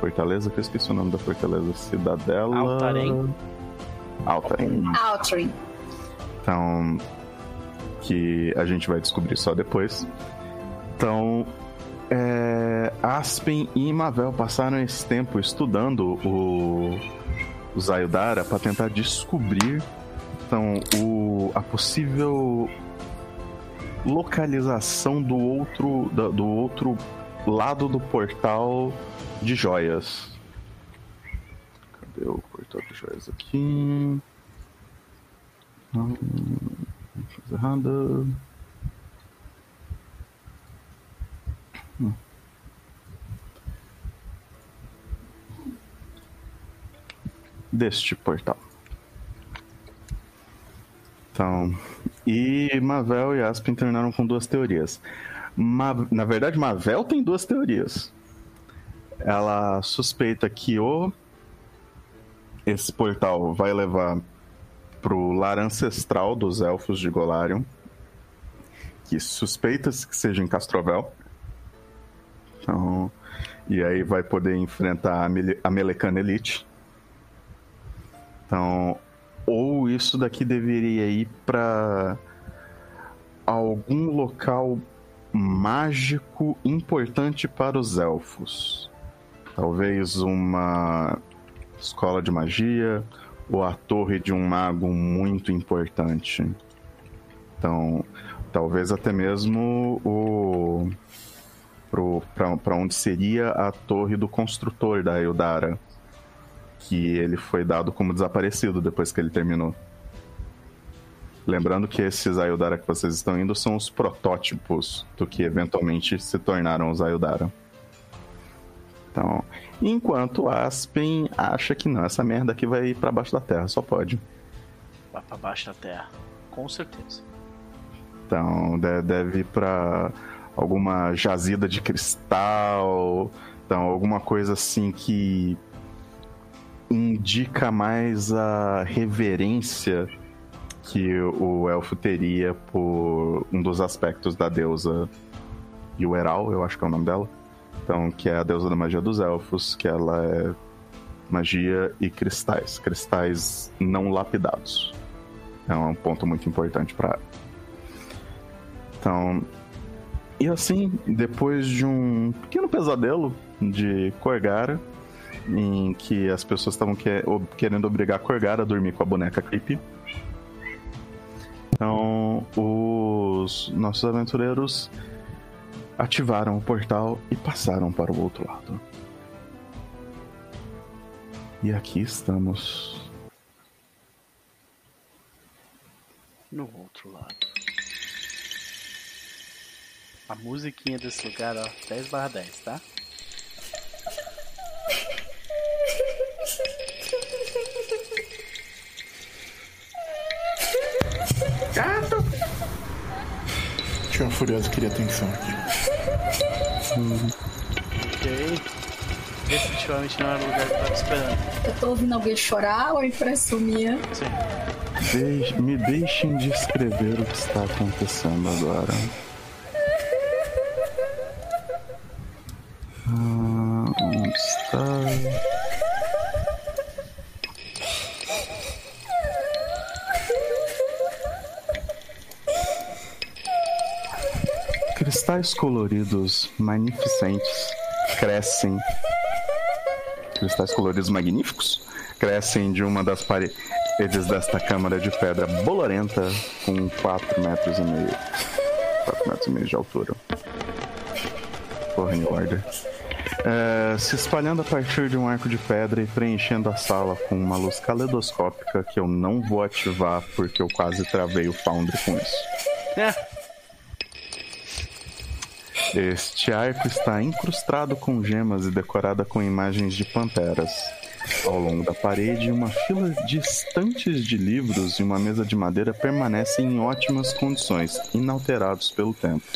S3: fortaleza, que eu esqueci o nome da fortaleza, Cidadela...
S1: Altarém?
S3: Altarém.
S4: Altering.
S3: Então, que a gente vai descobrir só depois. Então, é, Aspen e Mavel passaram esse tempo estudando o, o Zayudara para tentar descobrir então, o, a possível localização do outro, da- do outro lado do portal de joias. Cadê o portal de joias aqui? Não, coisa errada. Hum. Deste portal. Então, e Mavel e Aspen terminaram com duas teorias. Ma- Na verdade, Mavel tem duas teorias. Ela suspeita que o esse portal vai levar pro lar ancestral dos elfos de Golarion, que suspeita-se que seja em Castrovel. Então, e aí vai poder enfrentar a, Mele- a Melecana Elite. Então, ou isso daqui deveria ir para algum local mágico importante para os elfos. Talvez uma escola de magia ou a torre de um mago muito importante. Então, talvez até mesmo o para onde seria a torre do construtor da Eldara, que ele foi dado como desaparecido depois que ele terminou. Lembrando que esses Ayudara que vocês estão indo são os protótipos do que eventualmente se tornaram os Ayudara. Então, enquanto Aspen acha que não, essa merda aqui vai ir pra baixo da terra, só pode.
S1: Vai pra baixo da terra. Com certeza.
S3: Então, de- deve ir pra alguma jazida de cristal, então alguma coisa assim que indica mais a reverência que o elfo teria por um dos aspectos da deusa Yueral, eu acho que é o nome dela. Então, que é a deusa da magia dos elfos, que ela é magia e cristais, cristais não lapidados. É um ponto muito importante para Então, e assim, depois de um pequeno pesadelo de Corgara, em que as pessoas estavam que- querendo obrigar Corgara a dormir com a boneca Creepy. Então, os nossos aventureiros ativaram o portal e passaram para o outro lado. E aqui estamos.
S1: no outro lado. A musiquinha desse lugar, ó, 10 barra 10, tá?
S5: Gato!
S2: Tinha uma furiosa que queria atenção aqui.
S1: Ok. Definitivamente não era o lugar que eu tava esperando.
S4: Eu tô ouvindo alguém chorar ou é impressão minha?
S1: Sim.
S3: Deixe- me deixem descrever o que está acontecendo agora. Cristais coloridos magnificentes crescem. Cristais coloridos magníficos crescem de uma das paredes desta câmara de pedra bolorenta com 4 metros e meio. 4 metros e meio de altura. Porra, Order. É, se espalhando a partir de um arco de pedra e preenchendo a sala com uma luz caleidoscópica que eu não vou ativar porque eu quase travei o Foundry com isso.
S1: É,
S3: Este arco está incrustado com gemas e decorada com imagens de panteras. Ao longo da parede, uma fila de estantes de livros e uma mesa de madeira permanecem em ótimas condições, inalterados pelo tempo.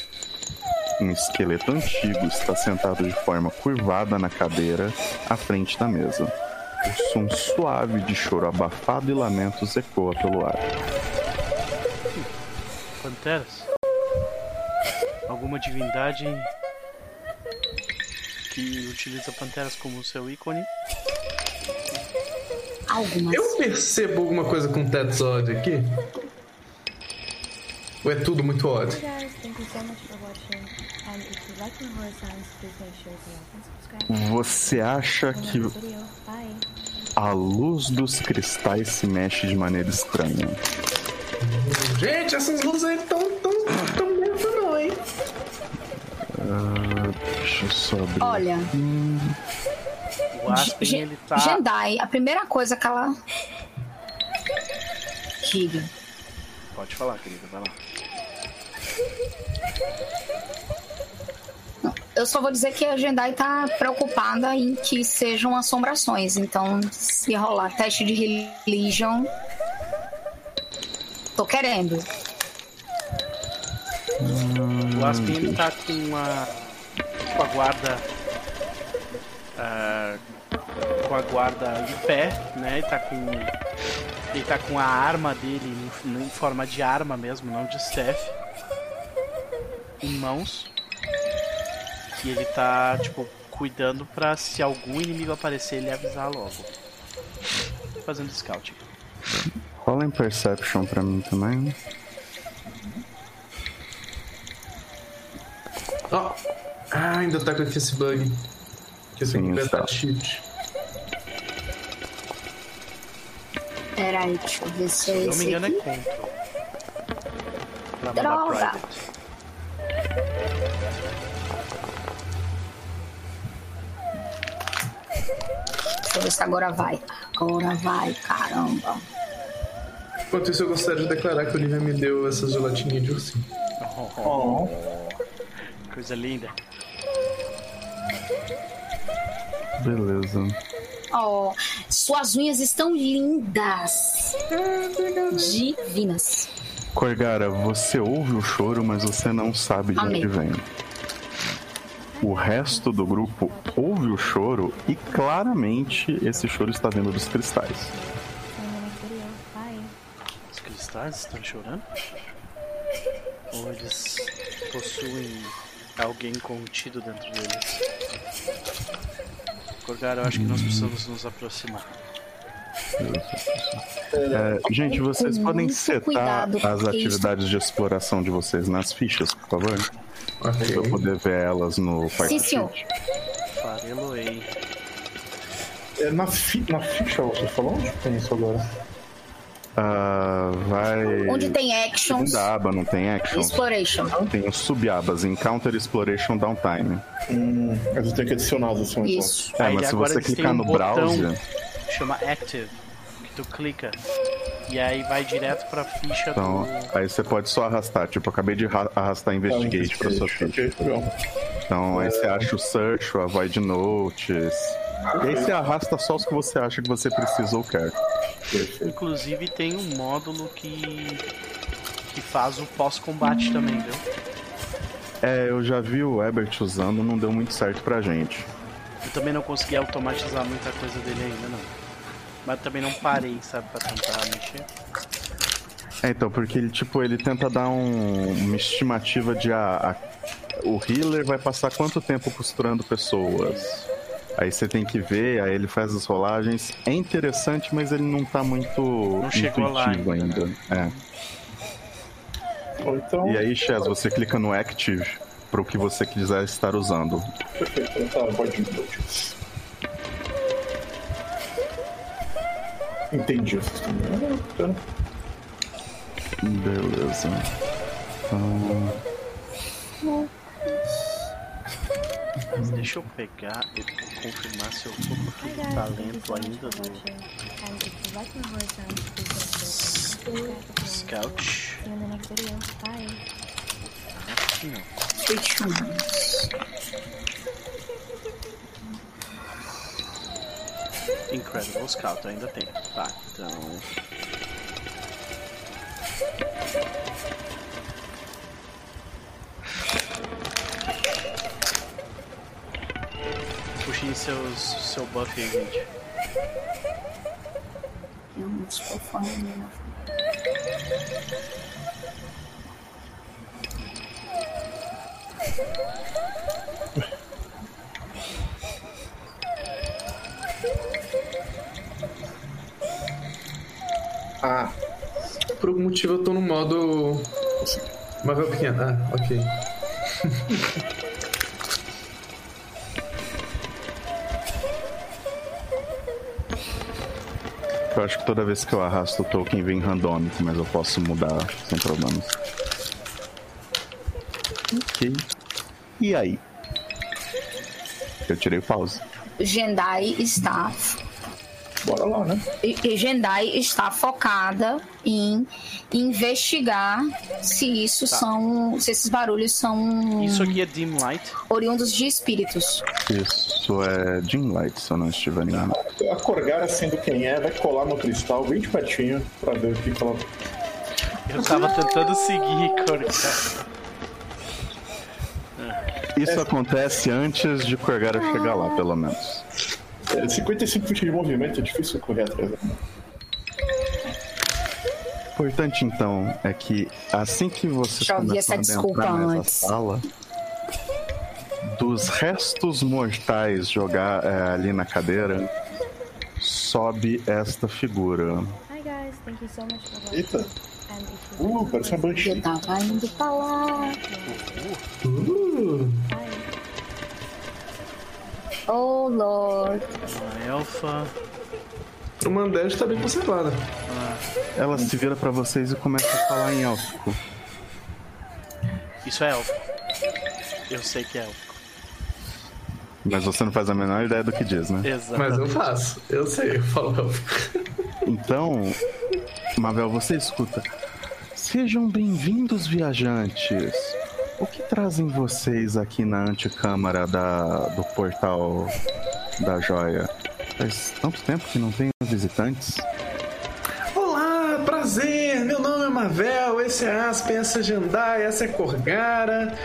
S3: Um esqueleto antigo está sentado de forma curvada na cadeira à frente da mesa. O som suave de choro abafado e lamentos ecoa pelo ar.
S1: Panteras. Alguma divindade que utiliza panteras como seu ícone?
S4: Algumas.
S5: Eu percebo alguma coisa com Tetzod aqui? Ou é tudo muito ódio?
S7: Hey guys, thank you so much for watching. And if you like my horror sounds, please make sure to like and subscribe.
S3: Você acha que
S7: video. Bye.
S3: a luz dos cristais se mexe de maneira estranha?
S5: Gente, essas luzes aí estão tão, tão dentro não, hein?
S3: Ah, deixa eu só abrir.
S4: Olha,
S1: O Aspen,
S4: Ge-
S1: ele tá.
S4: Jendai, a primeira coisa que ela. Diga.
S1: Pode falar, querida, vai lá.
S4: Eu só vou dizer que a Jendai tá preocupada em que sejam assombrações. Então, se rolar teste de religion. Tô querendo.
S1: O Aspen ele tá com a. com a guarda. ah, com a guarda em pé, né? Ele tá com. Ele tá com a arma dele em, em forma de arma mesmo, não de staff. Em mãos. E ele tá, tipo, cuidando pra se algum inimigo aparecer, ele avisar logo. Fazendo scout.
S3: Rola em Perception pra mim também.
S5: Ó. Ah, ainda tá com esse bug. Que esse
S3: Sim, está.
S5: cheat.
S4: Peraí, deixa eu ver se
S1: Se
S4: é
S1: eu não me engano, é
S4: aqui.
S1: Pra mandar
S4: Droga. Deixa eu ver se agora vai. Agora vai, caramba.
S5: Enquanto isso, eu gostaria de declarar que o Olivia me deu essa gelatinha de ursinho.
S1: Oh, Coisa linda.
S3: Beleza.
S4: Oh, suas unhas estão lindas. Divinas.
S3: Corgara, você ouve o choro, mas você não sabe de
S4: Amém.
S3: onde vem. O resto do grupo ouve o choro e claramente esse choro está vindo dos cristais.
S1: Estão chorando? Ou eles possuem alguém contido dentro deles? Corgar, eu acho que nós precisamos nos aproximar.
S3: É, gente, vocês
S4: Com
S3: podem setar
S4: cuidado,
S3: as
S4: porque isso-
S3: atividades de exploração de vocês nas fichas, por favor? Pra eu poder ver elas no
S4: Sim, senhor.
S1: Fareloei.
S2: É, na, fi, na ficha, você falou onde tem isso agora?
S3: Ah, vai.
S4: Onde tem actions,
S3: Segunda aba, não tem action?
S4: exploration.
S3: Tem os subabas, Encounter Exploration Downtime.
S2: Hum, mas eu tenho que adicionar as ações. então.
S4: Isso.
S3: É,
S1: Aí
S3: mas se você clicar
S1: um
S3: no
S1: botão
S3: browser.
S1: chama Active, que tu clica E aí vai direto pra ficha
S3: Então,
S1: do.
S3: aí você pode só arrastar. Tipo, eu acabei de ra- arrastar Investigate pra sua ficha. Então, aí você acha o Search, o Avoid Notes. E aí você arrasta só os que você acha que você precisa ou quer.
S2: Perfeito.
S1: Inclusive tem um módulo que. que faz o pós-combate também, viu?
S3: É, eu já vi o Ebert usando, não deu muito certo pra gente.
S1: Eu também não consegui automatizar muita coisa dele ainda, não. Mas também não parei, sabe, pra tentar mexer.
S3: É, então, porque ele, tipo, ele tenta dar um- uma estimativa de a, a- o healer vai passar quanto tempo costurando pessoas. Aí você tem que ver, aí ele faz as rolagens. É interessante, mas ele não tá muito
S1: Não chegou lá
S3: intuitivo
S1: ainda,
S3: ainda.
S2: Ou então.
S3: É. E aí, Chaz, você clica no Active pro que você quiser estar usando.
S2: Perfeito, então tá, pode. Entendi o sistema. Bacana.
S3: Beleza. Então,
S1: Deixa eu pegar confirmar se eu tô com
S7: Hi
S1: aquele
S7: guys, thank you
S1: talento ainda do. Scout. Acho que não. Incredible Scout ainda tem. Tá, então. Puxem seus, seu buff aí, gente.
S4: Eu não estou falando.
S2: Ah,
S5: Por algum motivo eu tô no modo. Marvel pequeno. Ah, ok.
S3: eu acho que toda vez que eu arrasto o token vem randômico, mas eu posso mudar sem problemas. Ok. E aí? Eu tirei o pause.
S4: Jendai está
S2: bora lá, né?
S4: e e Jendai está focada em investigar se isso são se esses barulhos são
S1: Isso aqui é Dim Light.
S4: oriundos de espíritos.
S3: Isso é Dim Light, se eu não estiver enganado.
S2: A Corgara, sendo quem é, vai colar no cristal bem de pertinho pra ver o que, ela.
S1: Eu tava tentando seguir, cara.
S3: Isso acontece antes de Corgara chegar lá, pelo menos.
S2: É, 55 feet de movimento, é difícil correr atrás. né?
S3: importante então é que assim que você
S4: Já ouvi essa
S3: começar a
S4: desculpa
S3: adentrar nessa
S4: antes.
S3: sala, dos restos mortais jogar é, ali na cadeira, sobe esta figura.
S7: Hi guys, thank you so much for watching.
S2: Eita,
S7: And if you
S2: uh, parece uma banshee.
S4: Eu tava indo pra lá.
S5: Uh.
S4: Oh Lord.
S1: Uma elfa.
S5: o Mandela tá bem conservada.
S3: Ela se vira pra vocês e começa a falar em élfico.
S1: Isso é elfo. Eu sei que é elfo.
S3: Mas você não faz a menor ideia do que diz, né?
S1: Exato.
S5: Mas eu faço. Eu sei, eu falo.
S3: Então, Mavel, você escuta. Sejam bem-vindos, viajantes. O que trazem vocês aqui na antecâmara da, do portal da joia? Faz tanto tempo que não tem visitantes.
S5: Olá, prazer! Meu nome é Mavel, esse é Aspen, essa é Jandai, essa é Corgara.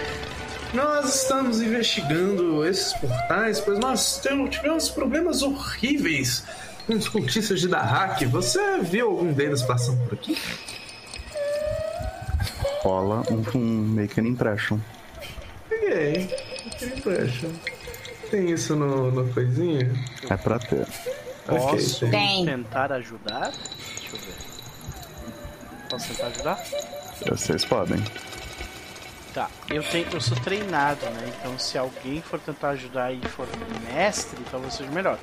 S5: Nós estamos investigando esses portais, pois nós tivemos problemas horríveis com os cultistas de Dahak. Você viu algum deles passando por aqui?
S3: Rola um, um make an impression.
S5: Peguei. Que impression. Tem isso no, no coisinha?
S3: É pra ter.
S1: Posso
S5: Ok,
S4: tem.
S1: tentar ajudar? Deixa eu ver. Posso tentar ajudar?
S3: Vocês podem.
S1: Tá, eu, tenho, eu sou treinado, né? Então se alguém for tentar ajudar e for mestre, talvez seja melhor.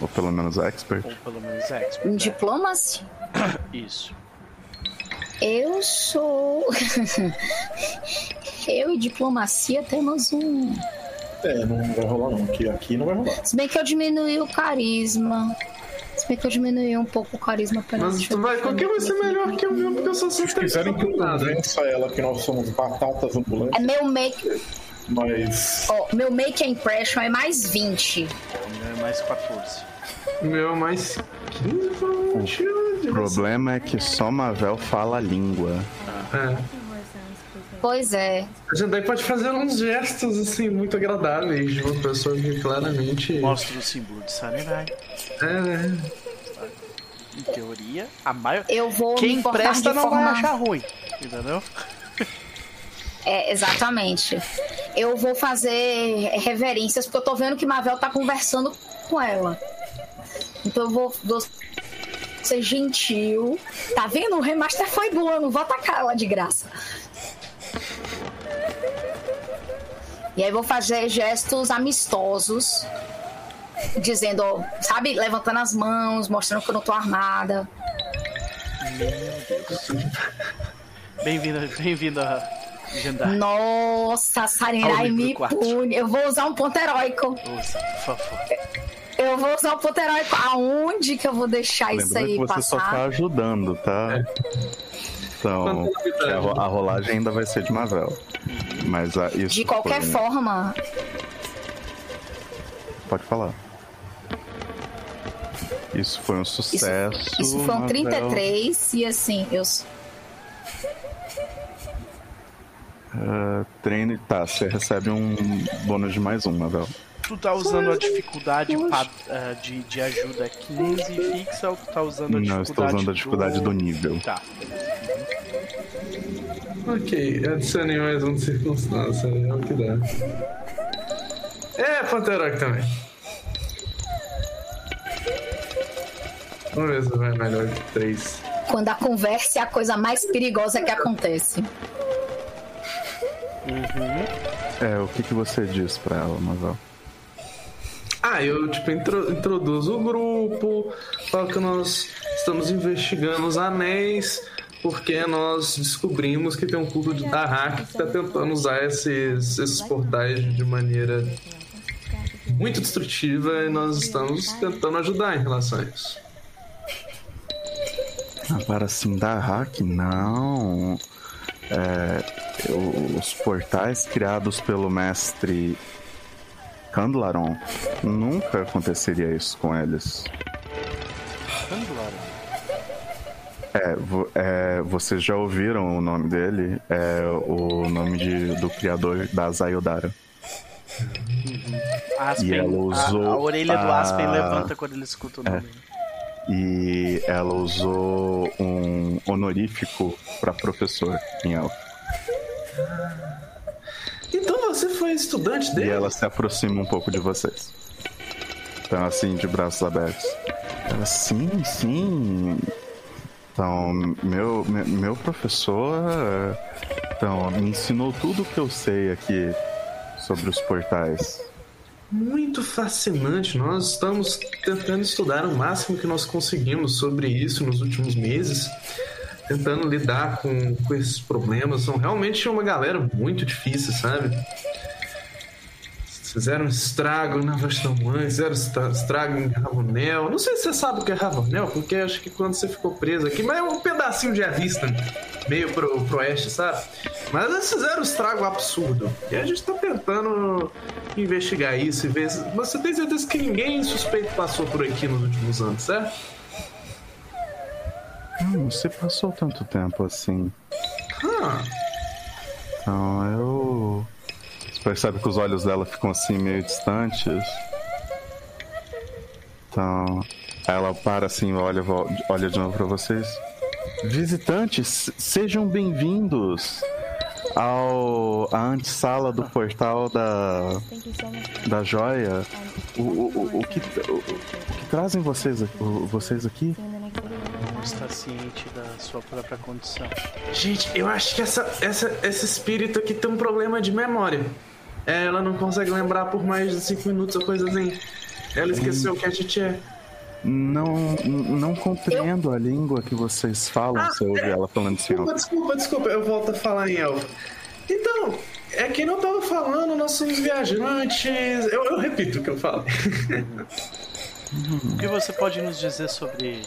S3: Ou pelo menos expert.
S1: Ou pelo menos expert.
S4: Em
S1: né?
S4: diplomacia.
S1: Isso.
S4: Eu sou. Eu e diplomacia temos um.
S2: É, não vai rolar não. Aqui, aqui não vai rolar.
S4: Se bem que eu diminui o carisma. Se bem que eu diminuí um pouco o carisma pera,
S5: Mas tu vai, qualquer vai ser melhor que eu mesmo, porque eu só sei
S2: Se quiserem que eu convença ela que nós somos batatas
S4: É
S2: ambulantes,
S4: meu make.
S2: mas.
S4: Ó, meu make impression é mais 20.
S1: O meu é mais 14.
S5: O meu mais 15 provavelmente.
S3: O problema é que só Mavel fala a língua.
S5: É.
S4: Pois é.
S5: A gente daí pode fazer uns gestos assim muito agradáveis de uma pessoa que claramente.
S1: Mostra o símbolo de Samurai.
S5: É, né?
S1: Em teoria, a maior.
S4: Eu vou
S1: Quem presta não
S4: forma...
S1: vai achar ruim. Entendeu?
S4: É, exatamente. Eu vou fazer reverências, porque eu tô vendo que Mavel tá conversando com ela. Então eu vou, vou ser gentil. Tá vendo? O remaster foi bom, eu não vou atacar ela de graça. E aí vou fazer gestos amistosos. Dizendo, sabe, levantando as mãos, mostrando que eu não tô armada.
S1: Bem-vindo, bem-vindo a Jandar.
S4: Nossa, Sarenai me pune. Eu vou usar um ponto heróico.
S1: Usa, por favor.
S4: Eu vou usar o ponto heróico. Aonde que eu vou deixar isso
S3: Lembrando
S4: aí
S3: que você só
S4: passar?
S3: tá ajudando, tá? Então, a, ro- a rolagem ainda vai ser de Mavel. Mas a, isso
S4: De qualquer
S3: foi-
S4: forma,
S3: Pode falar. Isso foi um
S4: isso,
S3: sucesso.
S4: isso foi um
S3: Mavel.
S4: 33 e assim, eu.
S3: Ah, treino. Tá, você recebe um bônus de mais um, Mavel.
S1: Tu tá usando a dificuldade pa- ah, de, de ajuda 15 fixa ou tu tá usando a dificuldade
S3: Não, eu estou usando a dificuldade do nível.
S1: Tá.
S5: Ok, adicione mais um de circunstância, é o que dá. É, Panteroc também. Vamos ver se vai melhor que 3.
S4: Quando a conversa é a coisa mais perigosa que acontece.
S3: É, o que, que você diz pra ela, Mavel?
S5: Ah, eu tipo intro- introduzo o grupo, falo que nós estamos investigando os anéis, porque nós descobrimos que tem um culto de Dahak que está tentando usar esses, esses portais de maneira muito destrutiva e nós estamos tentando ajudar em relação a isso.
S3: Ah, para assim dar hack? Não. É, os portais criados pelo mestre Candlaron nunca aconteceria isso com eles. É, vo- é, vocês já ouviram o nome dele? É o nome de- do criador da Zayodara.
S1: Aspen,
S3: E ela
S1: a-
S3: usou
S1: a, orelha do
S3: a-
S1: Aspen levanta quando ele escuta o nome.
S3: E ela usou um honorífico para professor em elfo.
S5: Então você foi estudante
S3: E
S5: dele?
S3: ela se aproxima um pouco de vocês. Então, assim, de braços abertos. Ela, sim, sim. Então, meu, me- meu professor então, me ensinou tudo o que eu sei aqui sobre os portais.
S5: Muito fascinante. Nós estamos tentando estudar o máximo que nós conseguimos sobre isso nos últimos meses, tentando lidar com, com esses problemas. São realmente uma galera muito difícil, sabe? Fizeram estrago na Vastamãe, fizeram estra- estrago em Ravonel. Não sei se você sabe o que é Ravonel, porque acho que quando você ficou preso aqui, mas é um pedacinho de Avista, meio pro, pro oeste, sabe? Mas eles fizeram um estrago absurdo. E a gente tá tentando investigar isso e ver. Você tem certeza que ninguém suspeito passou por aqui nos últimos anos, certo?
S3: Hum, você passou tanto tempo assim.
S5: Ah,
S3: Então, eu. Você percebe que os olhos dela ficam assim meio distantes. Então, ela para assim, olha, olha de novo pra vocês. Visitantes, sejam bem-vindos ao à antessala do portal da da joia. O, o, o, o que o, o que trazem vocês vocês aqui?
S1: Está ciente da sua própria condição.
S5: gente, eu acho que essa, essa, esse espírito aqui tem um problema de memória. É, ela não consegue lembrar por mais de 5 minutos ou coisa assim. Ela esqueceu o que a gente é.
S3: Não não compreendo a língua que vocês falam. Você ouve ela falando assim.
S5: Desculpa, desculpa, desculpa, eu volto a falar em elfo. Então, é que não tava falando, nós somos viajantes. Eu, eu repito o que eu falo.
S1: O que você pode nos dizer sobre.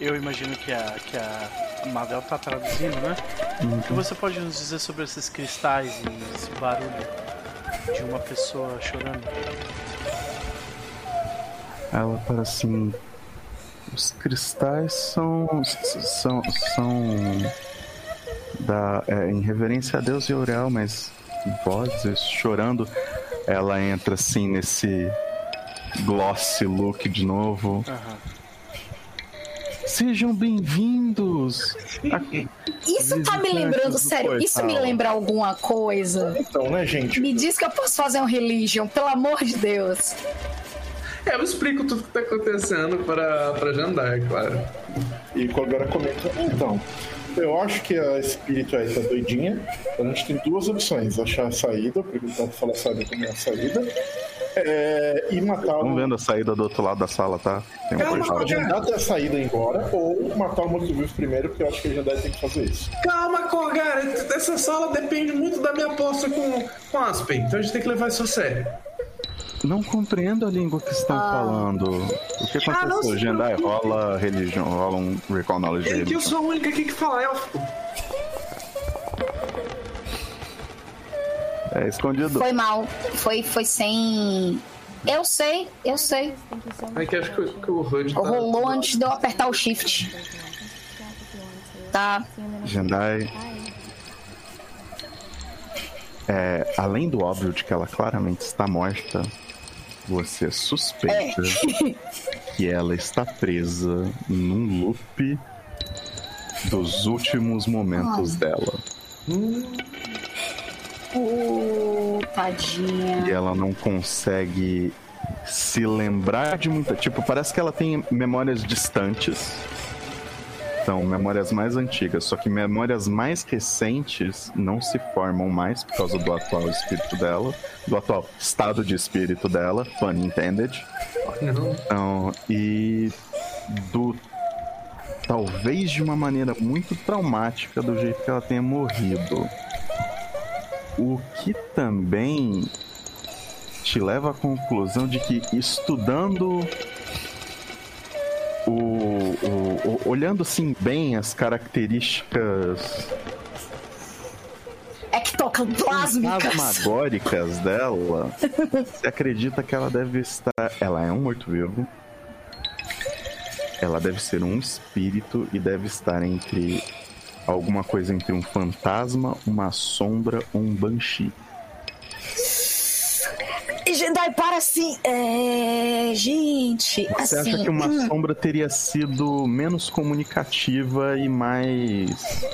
S1: Eu imagino que a, que a Mabel tá traduzindo, né? O que você pode nos dizer sobre esses cristais e esse barulho de uma pessoa chorando?
S3: Ela para assim. Os cristais são. são. são. Da, é, em reverência a Deus e Aurel, mas vozes chorando. Ela entra assim nesse glossy look de novo.
S1: Aham.
S3: Sejam bem-vindos!
S4: Isso tá me lembrando, sério, isso me lembra alguma coisa?
S2: Então, né, gente?
S4: Me diz que eu posso fazer um religion, pelo amor de Deus.
S5: É, eu explico tudo que tá acontecendo pra, pra Jandar, claro.
S2: E agora comenta. Então, eu acho que a espírito aí tá doidinha. A gente tem duas opções: achar a saída, perguntar pra falar sabe como é a saída. É, e matar
S3: Vamos
S2: o.
S3: vendo a saída do outro lado da sala, tá? Tem um
S2: Calma,
S3: portal.
S2: agendar até a saída embora, ou matar o morto-vivo primeiro, porque eu acho que a Jandai tem que fazer isso.
S5: Calma, Corgara, essa sala depende muito da minha aposta com, com Aspen, então a gente tem que levar isso a sério.
S3: Não compreendo a língua que estão falando. O que
S5: Ah,
S3: aconteceu?
S5: se
S3: Jendai, rola religião, rola um recall knowledge
S5: É que eu sou a única aqui que fala élfico.
S3: É escondido.
S4: Foi mal. Foi, foi sem. Eu sei, eu sei.
S5: É que acho que, o- que o HUD tá...
S4: Rolou antes de eu apertar o shift. Tá.
S3: Jendai, é, além do óbvio de que ela claramente está morta, você suspeita que ela está presa num loop dos últimos momentos dela.
S4: Uh, tadinha.
S3: E ela não consegue se lembrar de muita. Tipo, parece que ela tem memórias distantes. São memórias mais antigas, só que memórias mais recentes não se formam mais por causa do atual espírito dela, do atual estado de espírito dela, pun intended. Então, e do talvez de uma maneira muito traumática do jeito que ela tenha morrido. O que também te leva à conclusão de que estudando o, o- o- olhando assim bem as características
S4: Ectoplásmicas.
S3: fantasmagóricas dela, você acredita que ela deve estar. Ela é um morto-vivo. Ela deve ser um espírito e deve estar entre alguma coisa entre um fantasma, uma sombra ou um banshee.
S4: Jedi, para assim. É. Gente,
S3: Você
S4: assim.
S3: acha que uma
S4: hum,
S3: sombra teria sido menos comunicativa e mais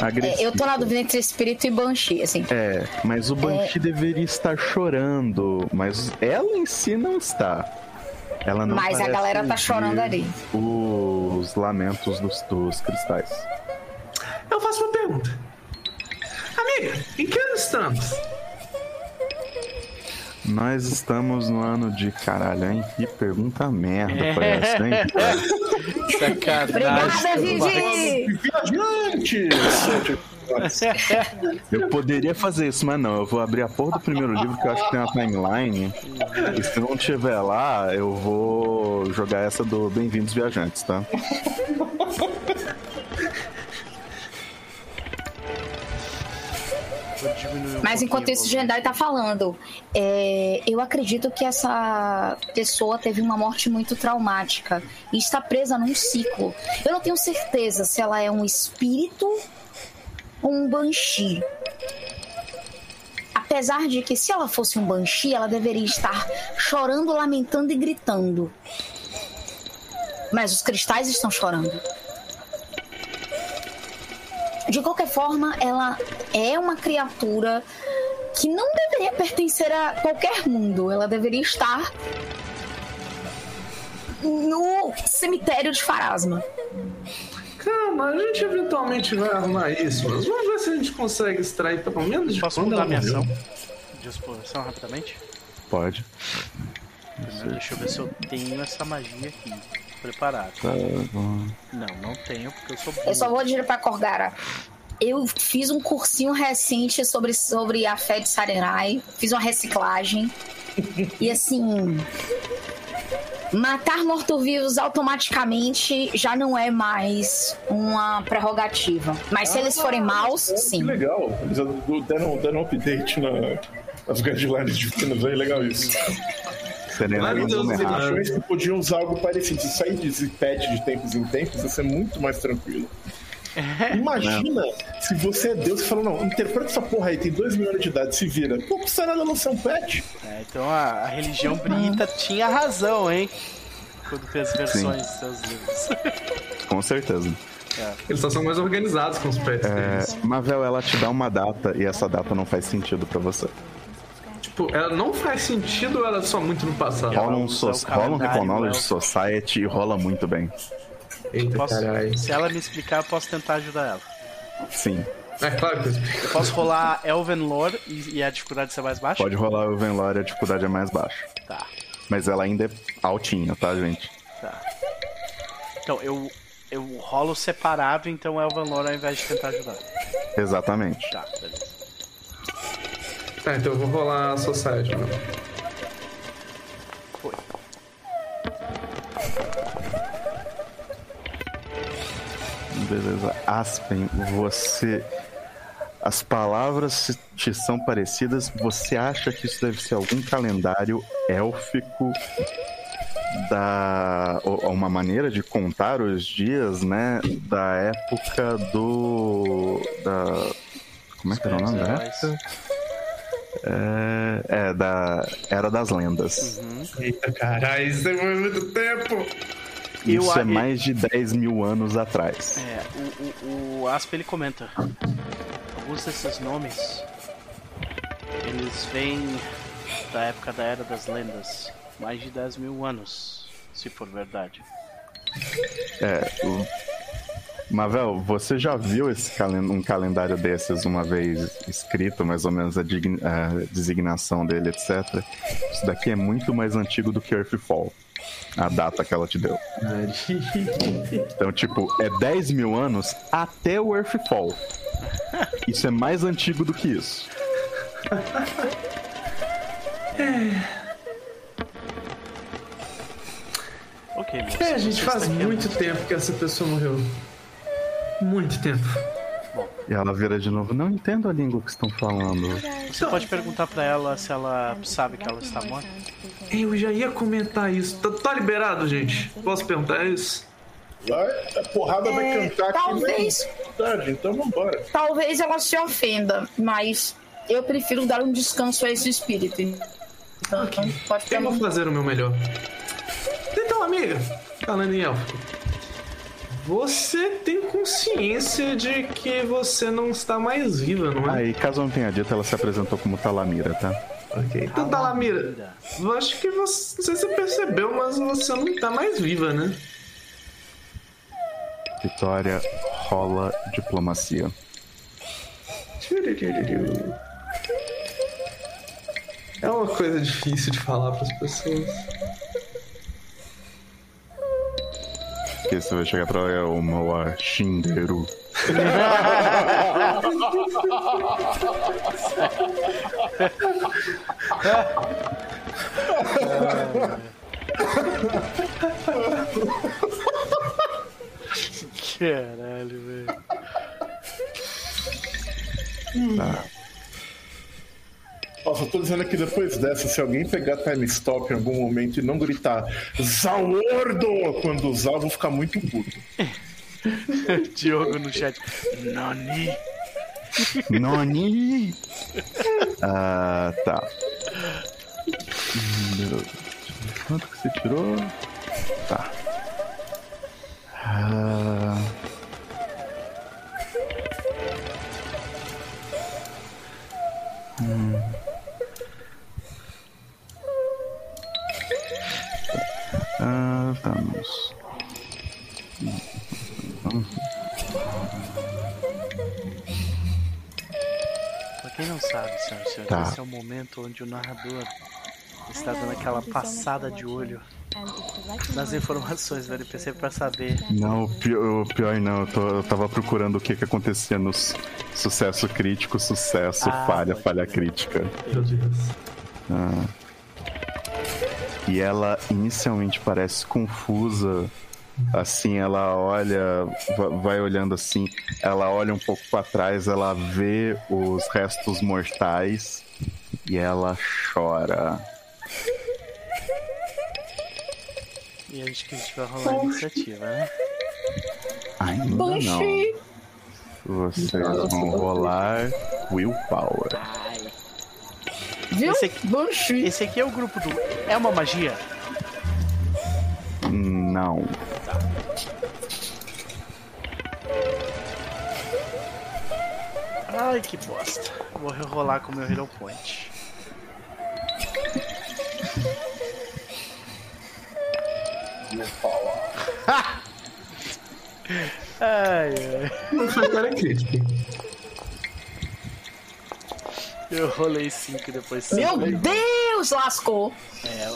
S3: agressiva?
S4: é, eu tô na dúvida entre espírito e banshee, assim.
S3: É, mas o Banshee deveria estar chorando, mas ela em si não está. Ela não
S4: Mas a galera tá chorando ali.
S3: Os lamentos dos, dos cristais.
S5: Eu faço uma pergunta. Amiga, em que ano estamos?
S3: Nós estamos no ano de caralho, hein? Que pergunta merda
S1: É.
S3: essa, hein?
S1: Sacanagem.
S4: Obrigada, Vigi!
S2: Viajante!
S3: Eu poderia fazer isso, mas não. Eu vou abrir a porra do primeiro livro que eu acho que tem uma timeline. E se não tiver lá, eu vou jogar essa do Bem-vindos Viajantes, tá?
S1: Diminuir um
S4: Mas enquanto isso,
S1: o.
S4: Jendai tá falando. É, eu acredito que essa pessoa teve uma morte muito traumática e está presa num ciclo. Eu não tenho certeza se ela é um espírito ou um banshee. Apesar de que, se ela fosse um banshee, ela deveria estar chorando, lamentando e gritando. Mas os cristais estão chorando. De qualquer forma, ela é uma criatura que não deveria pertencer a qualquer mundo. Ela deveria estar no cemitério de Farasma.
S5: Calma, a gente eventualmente vai arrumar isso, mas vamos ver se a gente consegue extrair pelo menos de
S1: Posso
S5: quando
S1: mudar minha ação de exploração rapidamente?
S3: Pode.
S1: Primeiro, deixa eu ver se eu tenho essa magia aqui preparada.
S3: Tá.
S1: Não, não tenho, porque eu sou
S4: Eu só
S1: burro.
S4: vou dizer pra Corgara. Eu fiz um cursinho recente sobre, sobre a fé de Sarenai. Fiz uma reciclagem. E assim. Matar mortos-vivos automaticamente já não é mais uma prerrogativa. Mas se eles forem maus,
S2: Que
S4: sim.
S2: legal. Eles deram, deram um update na, nas guidelines de Finas aí, legal isso.
S5: Zidane.
S2: Achou que podiam usar algo parecido. Se sair de zipete de tempos em tempos, ia ser muito mais tranquilo. Imagina se você é Deus e fala, não, interpreta essa porra aí, tem dois mil anos de idade, se vira. Pô, custa nada não ser um pet.
S1: É, então a, a religião brita tinha razão, hein? Quando fez versões dos seus livros.
S3: Com certeza.
S5: Eles só são mais organizados com os pets deles.
S3: É, Mavel, ela te dá uma data e essa data não faz sentido pra você.
S5: Tipo, ela não faz sentido ou ela é só muito no passado?
S3: Rola um, so
S1: o
S3: rola um Reconology
S1: né?
S3: Society e rola muito bem.
S5: Eita,
S1: Posso, se ela me explicar, eu posso tentar ajudar ela.
S3: Sim.
S5: É claro que eu
S1: Eu posso rolar Elven Lore e, e a dificuldade ser mais baixa?
S3: Pode rolar o Venlore, a dificuldade é mais baixa.
S1: Tá,
S3: Mas ela ainda é altinha, tá, gente?
S1: tá. Então, eu, eu rolo separado, então Elven Lore ao invés de tentar ajudar.
S3: Exatamente.
S1: Tá, beleza.
S5: Tá, então eu vou rolar a Society, mano.
S1: Foi.
S3: Beleza. Aspen, você. As palavras te são parecidas. Você acha que isso deve ser algum calendário élfico da. uma maneira de contar os dias, né? Da época do. Da. Como é que era o nome da época? É, é, da Era das Lendas.
S5: Eita, caralho, isso demora muito tempo.
S1: Eu
S3: Isso é
S1: a-
S3: mais de 10 mil anos atrás.
S1: É, o, o, o Asp ele comenta. Alguns desses nomes eles vêm da época da Era das Lendas. Mais de 10 mil anos, se for verdade.
S3: É, o... Mavel, você já viu esse calen- um calendário desses uma vez escrito, mais ou menos a, a designação dele, etc. Isso daqui é muito mais antigo do que Earthfall, a data que ela te deu. Então, tipo, é 10 mil anos até o Earthfall. Isso é mais antigo do que isso.
S1: Ok, moço.
S5: É, gente,
S1: você
S5: faz
S1: há
S5: muito tempo que essa pessoa morreu. Muito tempo.
S3: E ela vira de novo, não entendo a língua que estão falando.
S1: Você pode perguntar pra ela se ela sabe que ela está morta?
S5: Eu já ia comentar isso. Tá, tá liberado, gente? Posso perguntar isso?
S2: Vai, a porrada vai
S4: É,
S2: cantar aqui
S4: talvez.
S2: na tarde, então vambora.
S4: Talvez ela se ofenda, mas eu prefiro dar um descanso a esse espírito. Então, pode
S5: Eu vou
S4: perguntar.
S5: fazer o meu melhor. Então, amiga, falando em elfo, você tem consciência de que você não está mais viva, não é?
S3: Aí, caso não tenha dito, ela se apresentou como Talamira, tá?
S5: Ok. Então, Talamira, eu acho que você, não sei se você percebeu, mas você não está mais viva, né?
S3: Vitória rola diplomacia.
S5: É uma coisa difícil de falar para as pessoas.
S3: Que você vai chegar pra ela, o Moa Shinderu.
S1: Caralho, velho.
S3: Tá.
S2: Ó, só tô dizendo que depois dessa, se alguém pegar time stop em algum momento e não gritar Zaordo quando usar, eu vou ficar muito puto.
S1: Diogo no chat. Nani.
S3: Noni! Ah, tá. Quanto que você tirou? Tá. Ah, hum. Ah, vamos.
S1: Pra quem não sabe, senhoras e senhores,
S3: Tá.
S1: esse é o momento onde o narrador está dando aquela passada de olho nas informações do NPC pra saber.
S3: Não, o pior, o pior não. Eu, tô- eu tava procurando o que que acontecia no su- sucesso crítico, sucesso,
S1: Ah,
S3: falha, falha crítica.
S5: Meu Deus.
S3: Ah. E ela inicialmente parece confusa. Assim, ela olha, va- vai olhando assim, ela olha um pouco pra trás, ela vê os restos mortais e ela chora.
S1: E acho que a gente vai rolar a iniciativa, né?
S3: Ainda não. Vocês vão rolar Willpower.
S4: Viu?
S1: Esse aqui-
S4: Banshee.
S1: Esse aqui é o grupo do. É uma magia?
S3: Não.
S1: Ai, que bosta. Vou rerolar com o meu Hero Point. ai, ai.
S5: Não foi cara crítica.
S1: Eu rolei 5 depois 5.
S4: Meu Deus, lascou.
S1: É,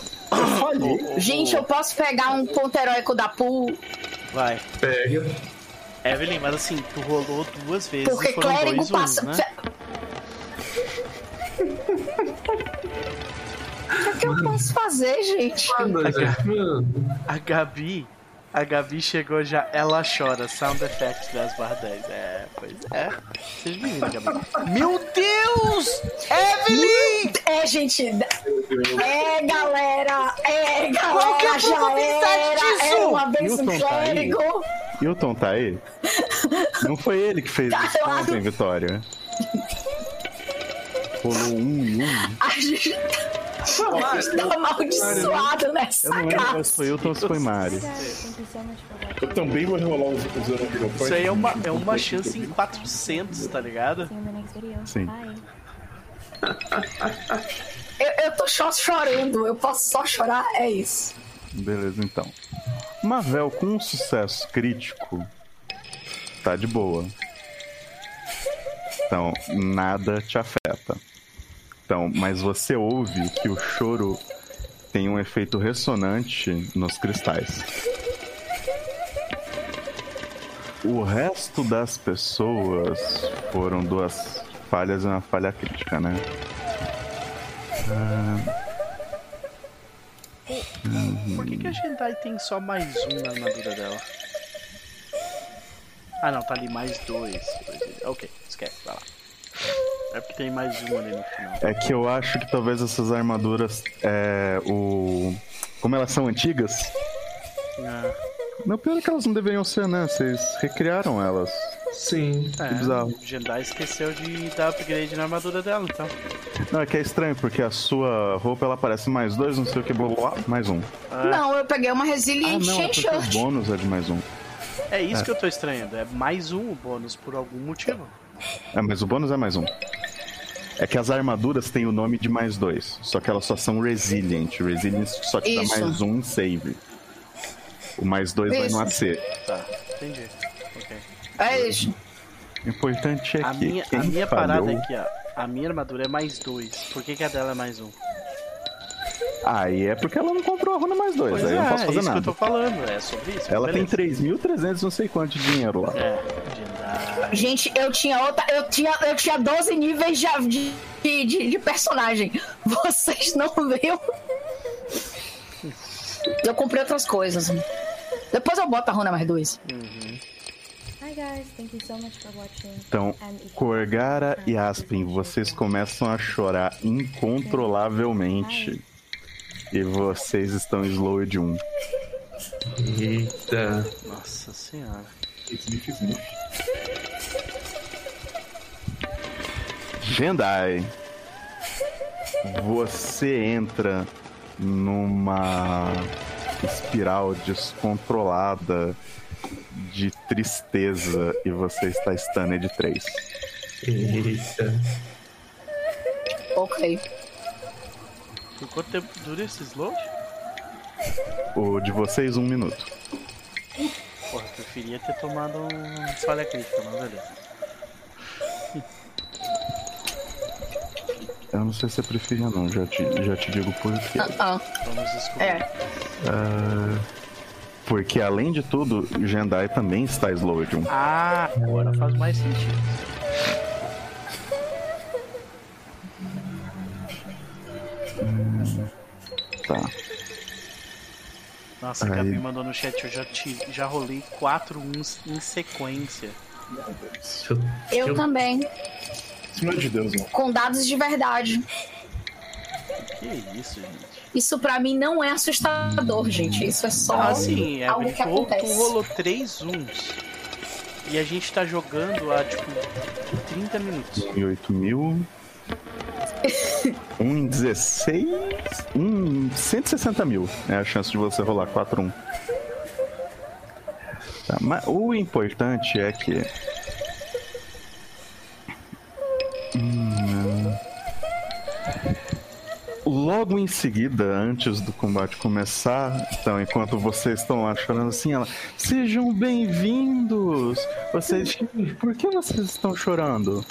S2: Falhei.
S4: Gente, eu posso pegar um ponto heróico da pool,
S1: vai.
S5: Pega.
S1: Evelyn, mas assim, tu rolou duas vezes
S4: porque
S1: e foram
S4: clérigo
S1: dois
S4: passa.
S1: uns, né?
S4: O que, é que eu posso fazer, gente?
S5: Ah, mas é. Mano,
S1: A Gabi, a Gabi chegou já, ela chora, sound effects 10 barra 10. É, pois é. Seja bem-vinda, Gabi. Meu Deus! Evelyn!
S4: É, gente. É, galera. É, galera.
S1: Qual que é a probabilidade
S4: era.
S1: disso?
S4: É uma vez um
S3: tá
S4: clérigo.
S3: Hilton tá aí? Não foi ele que fez isso
S4: Caralho.
S3: ontem, Vitória. Rolou um e um.
S4: A gente tá amaldiçoado nessa
S3: Eu não lembro
S4: casa.
S3: se foi Hilton ou se foi Mari.
S2: Eu também vou rerolar os Point.
S1: Isso aí é uma, é uma chance em 400, tá ligado?
S3: Sim.
S4: Eu, eu tô só chorando. Eu posso só chorar. É isso.
S3: Beleza, então. Mavel, com um sucesso crítico, tá de boa. Então, nada te afeta. Então, mas você ouve que o choro tem um efeito ressonante nos cristais. O resto das pessoas foram duas falhas e uma falha crítica, né?
S1: Por que, que a Gentai tem só mais um na armadura dela? Ah não, tá ali mais dois. Ok, esquece, vai lá. É porque tem mais um ali no final.
S3: É que eu acho que talvez essas armaduras, é, o... como elas são antigas,
S1: Ah,
S3: não pior é que elas não deveriam ser, né? Vocês recriaram elas.
S5: sim.
S1: é,
S3: bizarro.
S1: o Jendai esqueceu de dar upgrade na armadura dela, então.
S3: Não, é que é estranho, porque a sua roupa ela parece mais dois, não sei o que, blá, blá, blá, mais um.
S4: Não, eu peguei uma
S3: Ah,
S4: resiliente
S3: não, é porque o bônus é de mais um.
S1: É isso que eu tô estranhando. É mais um o bônus por algum motivo.
S3: É, mas o bônus é mais um. É que as armaduras têm o nome de mais dois, só que elas só são resilient. Resilient só te dá
S4: Isso.
S3: mais um em save. O mais dois vai no
S4: Isso.
S3: AC.
S1: Tá, entendi. Ok.
S4: É isso.
S3: O importante é
S1: A
S3: que
S1: minha,
S3: quem
S1: a minha
S3: falhou...
S1: parada é que, ó. A minha armadura é mais dois. Por que, que a dela é mais um?
S3: Aí é porque ela não comprou a runa mais dois,
S1: Pois
S3: aí eu não
S1: é,
S3: posso
S1: é
S3: fazer
S1: isso
S3: nada.
S1: que eu tô falando. É sobre isso.
S3: Ela tem
S1: beleza.
S3: 3.300 não sei quanto de dinheiro lá.
S1: É, Jendai.
S4: Gente, eu tinha outra. Eu tinha, eu tinha 12 níveis de, de, de, de personagem. Vocês não viram? Eu comprei outras coisas. Depois eu boto a runa mais dois.
S7: Hi guys, thank you so much for watching.
S3: Então,
S7: And if you
S3: Corgara e Aspen, vocês começam a chorar incontrolavelmente. E vocês estão slow de um.
S5: Eita.
S1: Nossa senhora.
S2: Sniff, sniff.
S3: Jendai, você entra numa espiral descontrolada de tristeza e você está stunned de 3.
S5: Eita.
S4: Ok.
S1: Por quanto tempo dura esse slow?
S3: O de vocês, um minuto.
S1: Porra, eu preferia ter tomado um falha crítica, mas beleza.
S3: Eu não sei se você preferia não, já te, já te digo por quê.
S4: Ah,
S1: Vamos descobrir.
S4: é.
S3: Ah, porque além de tudo, Jendai também está slow de um.
S1: Ah, agora faz mais sentido.
S3: Tá.
S1: Nossa, a. Gabi mandou no chat, eu já, ti- já rolei quatro uns em sequência.
S4: Eu, também.
S2: Isso não é de Deus, não.
S4: Com dados de verdade.
S1: Que isso, gente.
S4: Isso pra mim não é assustador, gente. Isso é só
S1: Ah, sim, é,
S4: algo que
S1: tu, tu
S4: acontece.
S1: rolou três uns. E a gente tá jogando há, tipo, 30 minutos.
S3: Em 8 mil. Um em 16. Um em 160 mil. É a chance de você rolar 4-1. Tá, mas o importante é que. Hum, Logo em seguida, antes do combate começar, então, enquanto vocês estão lá chorando assim, ela. Sejam bem-vindos! Vocês. Por que vocês estão chorando?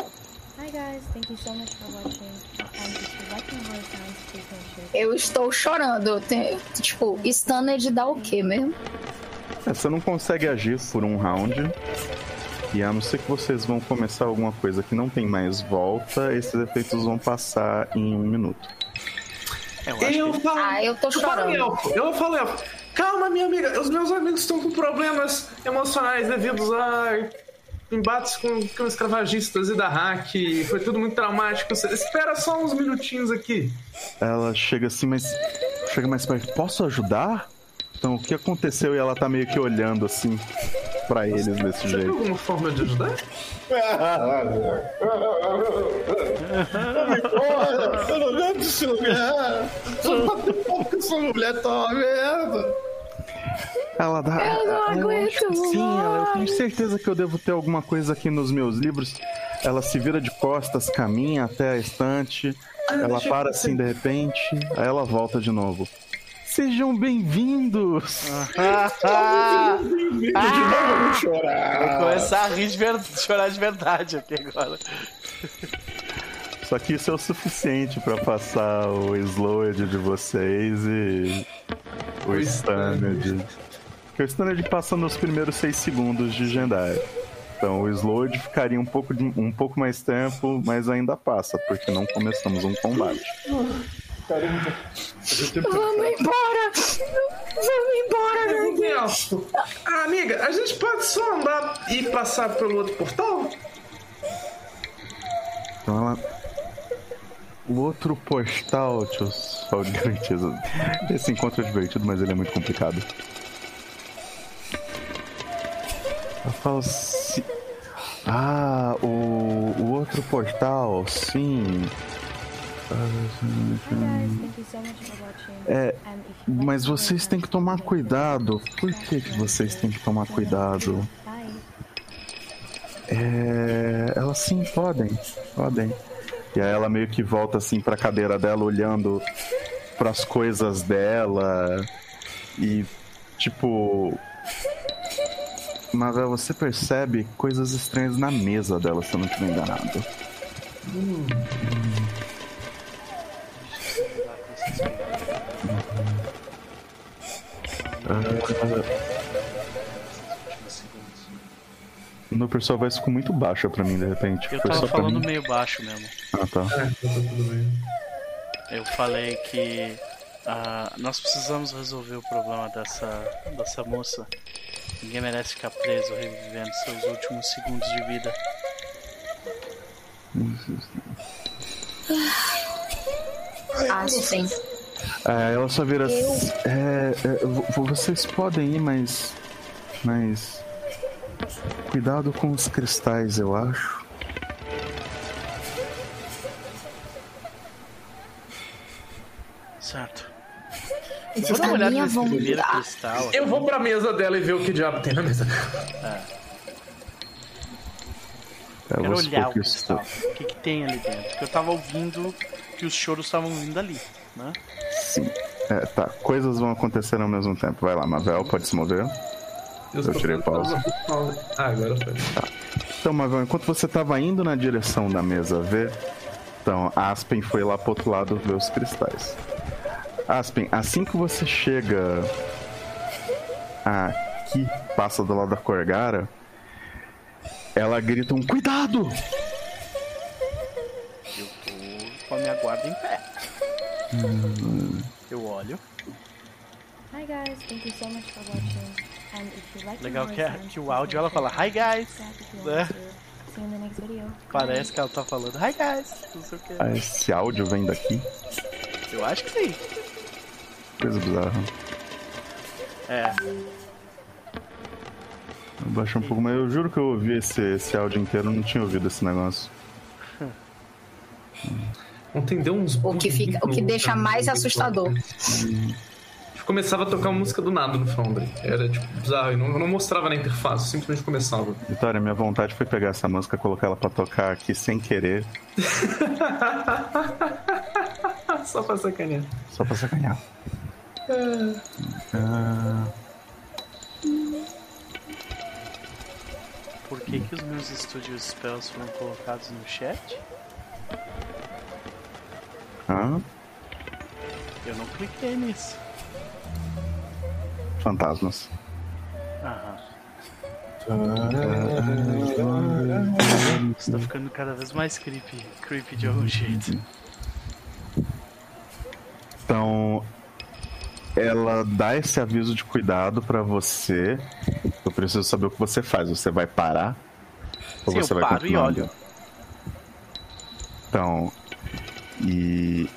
S7: Guys, thank you so much for watching. And if you like my horror sounds, please make sure to
S4: Eu estou chorando. Tem- tipo, stunned dá o quê mesmo?
S3: É, você não consegue agir por um round. E a não ser que vocês vão começar alguma coisa que não tem mais volta, esses efeitos vão passar em um minuto.
S1: Eu
S5: Eu
S1: que
S5: falo.
S4: Ah, eu tô
S5: eu falo
S4: chorando.
S5: elfo, eu falo elfo. Calma, minha amiga, os meus amigos estão com problemas emocionais devidos a embates com, com escravagistas e da hack. Foi tudo muito traumático. Espera só uns minutinhos aqui.
S3: Ela chega assim, mas. Chega mais perto. Posso ajudar? Então, o que aconteceu? E ela tá meio que olhando assim pra eles desse
S5: Você tem
S3: jeito.
S5: alguma forma de ajudar?
S2: Olha, eu não gosto desse lugar. Só bate pouco essa mulher tá uma merda.
S3: Ela dá.
S4: Eu não
S3: ela
S4: aguento
S3: que Sim, ela, eu tenho certeza que eu devo ter alguma coisa aqui nos meus livros. Ela se vira de costas, caminha até a estante. Ela
S5: deixa eu-
S3: para assim de repente, aí ela volta de novo. Sejam bem-vindos!
S1: Ah,
S2: De novo eu vou chorar.
S1: Vou começar a rir de ver... chorar de verdade aqui agora.
S3: Só que isso é o suficiente pra passar o slowed de vocês e o stunned. Porque o stunned passa nos primeiros 6 segundos de Gendai. Então o slowed ficaria um pouco, de- um pouco mais tempo, mas ainda passa, porque não começamos um combate.
S2: Caramba.
S4: Vamos embora! Vamos embora,
S5: em elfo. Ah, amiga, a gente pode só andar e passar pelo outro portal?
S3: Então ela. O outro portal, deixa eu só garantir. Esse encontro é divertido, mas ele é muito complicado. Ela fala assim. Ah, o, o outro portal, sim. É, mas vocês têm que tomar cuidado. Por que, que vocês têm que tomar cuidado? É, elas sim podem, podem. E aí ela meio que volta assim pra cadeira dela, olhando pras coisas dela. E tipo. Mavel, você percebe coisas estranhas na mesa dela, se eu não estiver enganado. No pessoal voz ficou muito baixa pra mim, de repente.
S1: Eu
S3: Foi
S1: tava falando meio baixo mesmo.
S3: Ah, tá.
S5: É, tá tudo bem.
S1: Eu falei que ah, nós precisamos resolver o problema dessa, dessa moça. Ninguém merece ficar preso revivendo seus últimos segundos de vida.
S4: Ah, sim.
S3: É, ela só vira.
S4: Eu-
S3: assim, É, é, vo- vocês podem ir, mas. Mas. Cuidado com os cristais, eu acho.
S1: Certo.
S4: Vocês
S1: Vou dar uma
S4: têm a
S1: olhada nesse primeiro cristal.
S5: Eu vou pra mesa dela e ver o que diabo tem na mesa.
S3: É,
S1: Quero olhar o
S3: que
S1: cristal. O que, que tem ali dentro? Porque eu tava ouvindo que os choros estavam vindo ali, né?
S3: Sim. É, tá. Coisas vão acontecer ao mesmo tempo. Vai lá, Mavel, pode se mover. Eu tirei pausa.
S5: Ah, agora foi.
S3: Então, Mavel, enquanto você tava indo na direção da mesa ver, então, Aspen foi lá pro outro lado ver os cristais. Aspen, assim que você chega aqui, passa do lado da Corgara, ela grita um cuidado!
S1: Eu tô com a minha guarda em pé. Eu olho.
S7: Hi guys, thank you so much for watching.
S1: Legal que, é-
S7: sounds,
S1: que o áudio ela fala Hi guys. né? Parece que ela tá falando Hi guys. Não sei o que.
S3: Ah, esse áudio vem daqui.
S1: Eu acho que sim.
S3: Coisa bizarra.
S1: É.
S3: Eu baixei um pouco, mas eu juro que eu ouvi esse, esse áudio inteiro, eu não tinha ouvido esse negócio.
S5: Ontem deu uns
S4: O que, fica, o que deixa mais assustador.
S5: Começava a tocar uma música do nada no Foundry. Era tipo bizarro. E não, não mostrava na interface, simplesmente começava.
S3: Vitória, minha vontade foi pegar essa música, colocar ela pra tocar aqui sem querer,
S5: Só pra sacanear.
S3: só pra sacanear. Ah,
S1: Por que, que os meus Studio Spells foram colocados no chat?
S3: ah,
S1: Eu não cliquei nisso.
S3: Fantasmas.
S1: Aham. Isso tá ficando cada vez mais creepy. Creepy de algum jeito.
S3: Então, ela dá esse aviso de cuidado pra você. Eu preciso saber o que você faz. Você vai parar? Ou
S1: Sim,
S3: você
S1: eu
S3: vai
S1: paro e
S3: continuar
S1: olho.
S3: andando? Então, e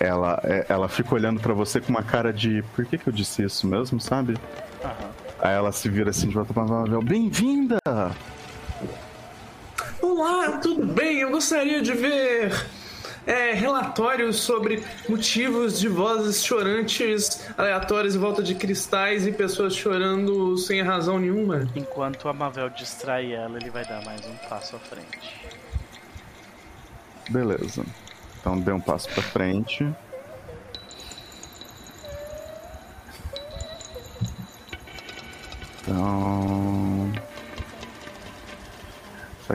S3: ela, é- ela fica olhando pra você com uma cara de por que, que eu disse isso mesmo, sabe?
S1: Aham.
S3: Aí ela se vira assim de volta pra Marvel. Bem-vinda!
S5: Olá, tudo bem? Eu gostaria de ver é, relatórios sobre motivos de vozes chorantes aleatórias em volta de cristais e pessoas chorando sem razão nenhuma.
S1: Enquanto a Mavel distrai ela, ele vai dar mais um passo à frente.
S3: Beleza. Então dê um passo pra frente. Então.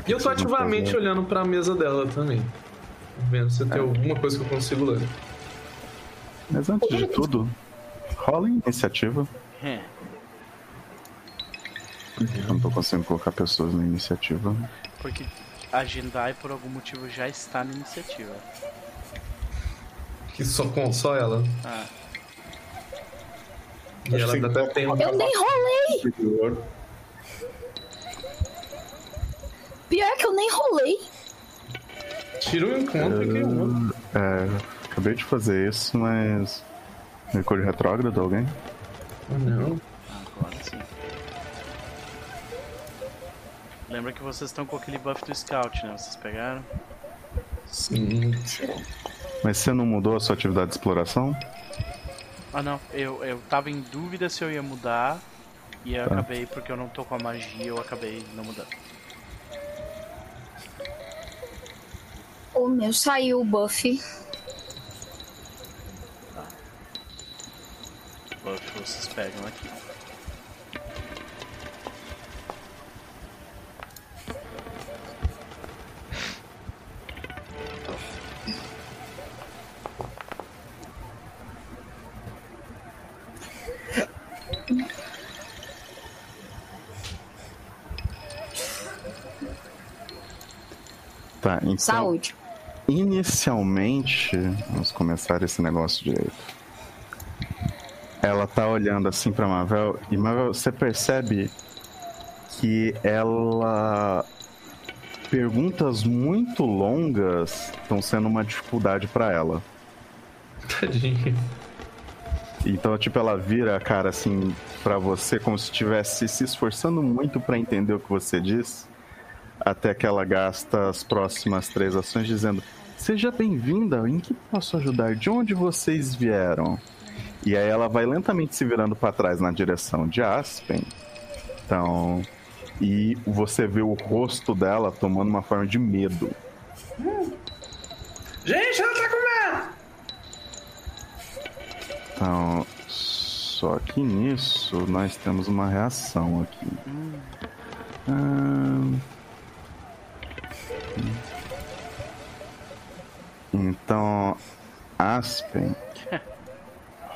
S5: E eu tô ativamente
S3: fazer?
S5: olhando pra mesa dela também. Vendo se tem alguma coisa que eu consigo ler.
S3: Mas antes de tudo, rola iniciativa.
S1: É.
S3: Eu não tô conseguindo colocar pessoas na iniciativa.
S1: Porque a Jendai, por algum motivo, já está na iniciativa.
S5: Que só com só ela.
S1: Ah,
S5: E ela até tem um.
S4: Eu nem rolei!
S2: Superior.
S4: Pior que eu nem rolei.
S5: Tira um encontro e cria um.
S3: É, acabei de fazer isso, mas. Mercúrio retrógrado, alguém?
S5: Não.
S1: agora sim. Lembra que vocês estão com aquele buff do Scout, né? Vocês pegaram?
S5: Sim.
S3: Mas você não mudou a sua atividade de exploração?
S1: Ah, não. Eu, eu tava em dúvida se eu ia mudar. E eu
S3: Tá.
S1: acabei, porque eu não tô com a magia, eu acabei não mudando.
S4: O meu saiu o buff.
S1: Buff vocês pegam aqui.
S3: Tá, então.
S4: Saúde.
S3: Inicialmente, vamos começar esse negócio direito. Ela tá olhando assim pra Marvel e Marvel, você percebe que ela perguntas muito longas estão sendo uma dificuldade pra ela.
S5: Tadinho.
S3: Então, tipo, ela vira a cara assim pra você como se estivesse se esforçando muito pra entender o que você diz, até que ela gasta as próximas três ações dizendo: "Seja bem-vinda. Em que posso ajudar? De onde vocês vieram?" E aí ela vai lentamente se virando pra trás na direção de Aspen. Então, e você vê o rosto dela tomando uma forma de medo.
S5: Gente, ela tá comendo!
S3: Então, só que nisso nós temos uma reação aqui. Ahn. Então, Aspen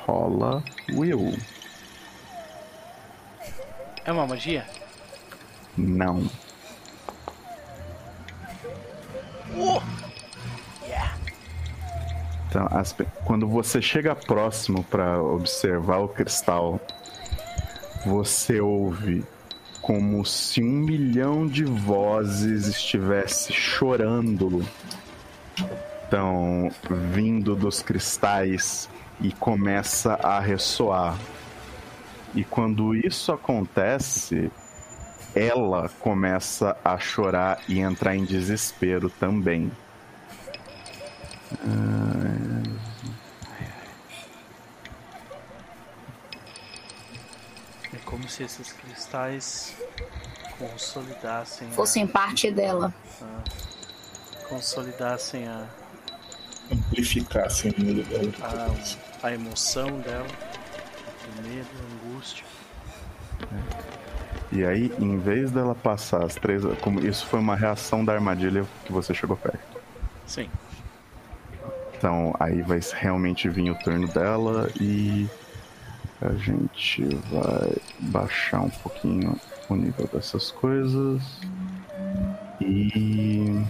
S3: rola Will.
S1: É uma magia?
S3: Não. Então, Aspen, quando você chega próximo para observar o cristal, você ouve como se um milhão de vozes estivesse chorando. Então, vindo dos cristais e começa a ressoar. E quando isso acontece, ela começa a chorar e entrar em desespero também.
S1: É como se esses cristais consolidassem. a-
S4: Fossem parte dela.
S1: consolidassem a,
S2: Amplificassem o medo dela.
S1: a, a emoção dela, o medo, a angústia.
S3: E aí, em vez dela passar as três. Como isso foi uma reação da armadilha que você chegou perto.
S1: Sim.
S3: Então, aí vai realmente vir o turno dela e a gente vai baixar um pouquinho o nível dessas coisas e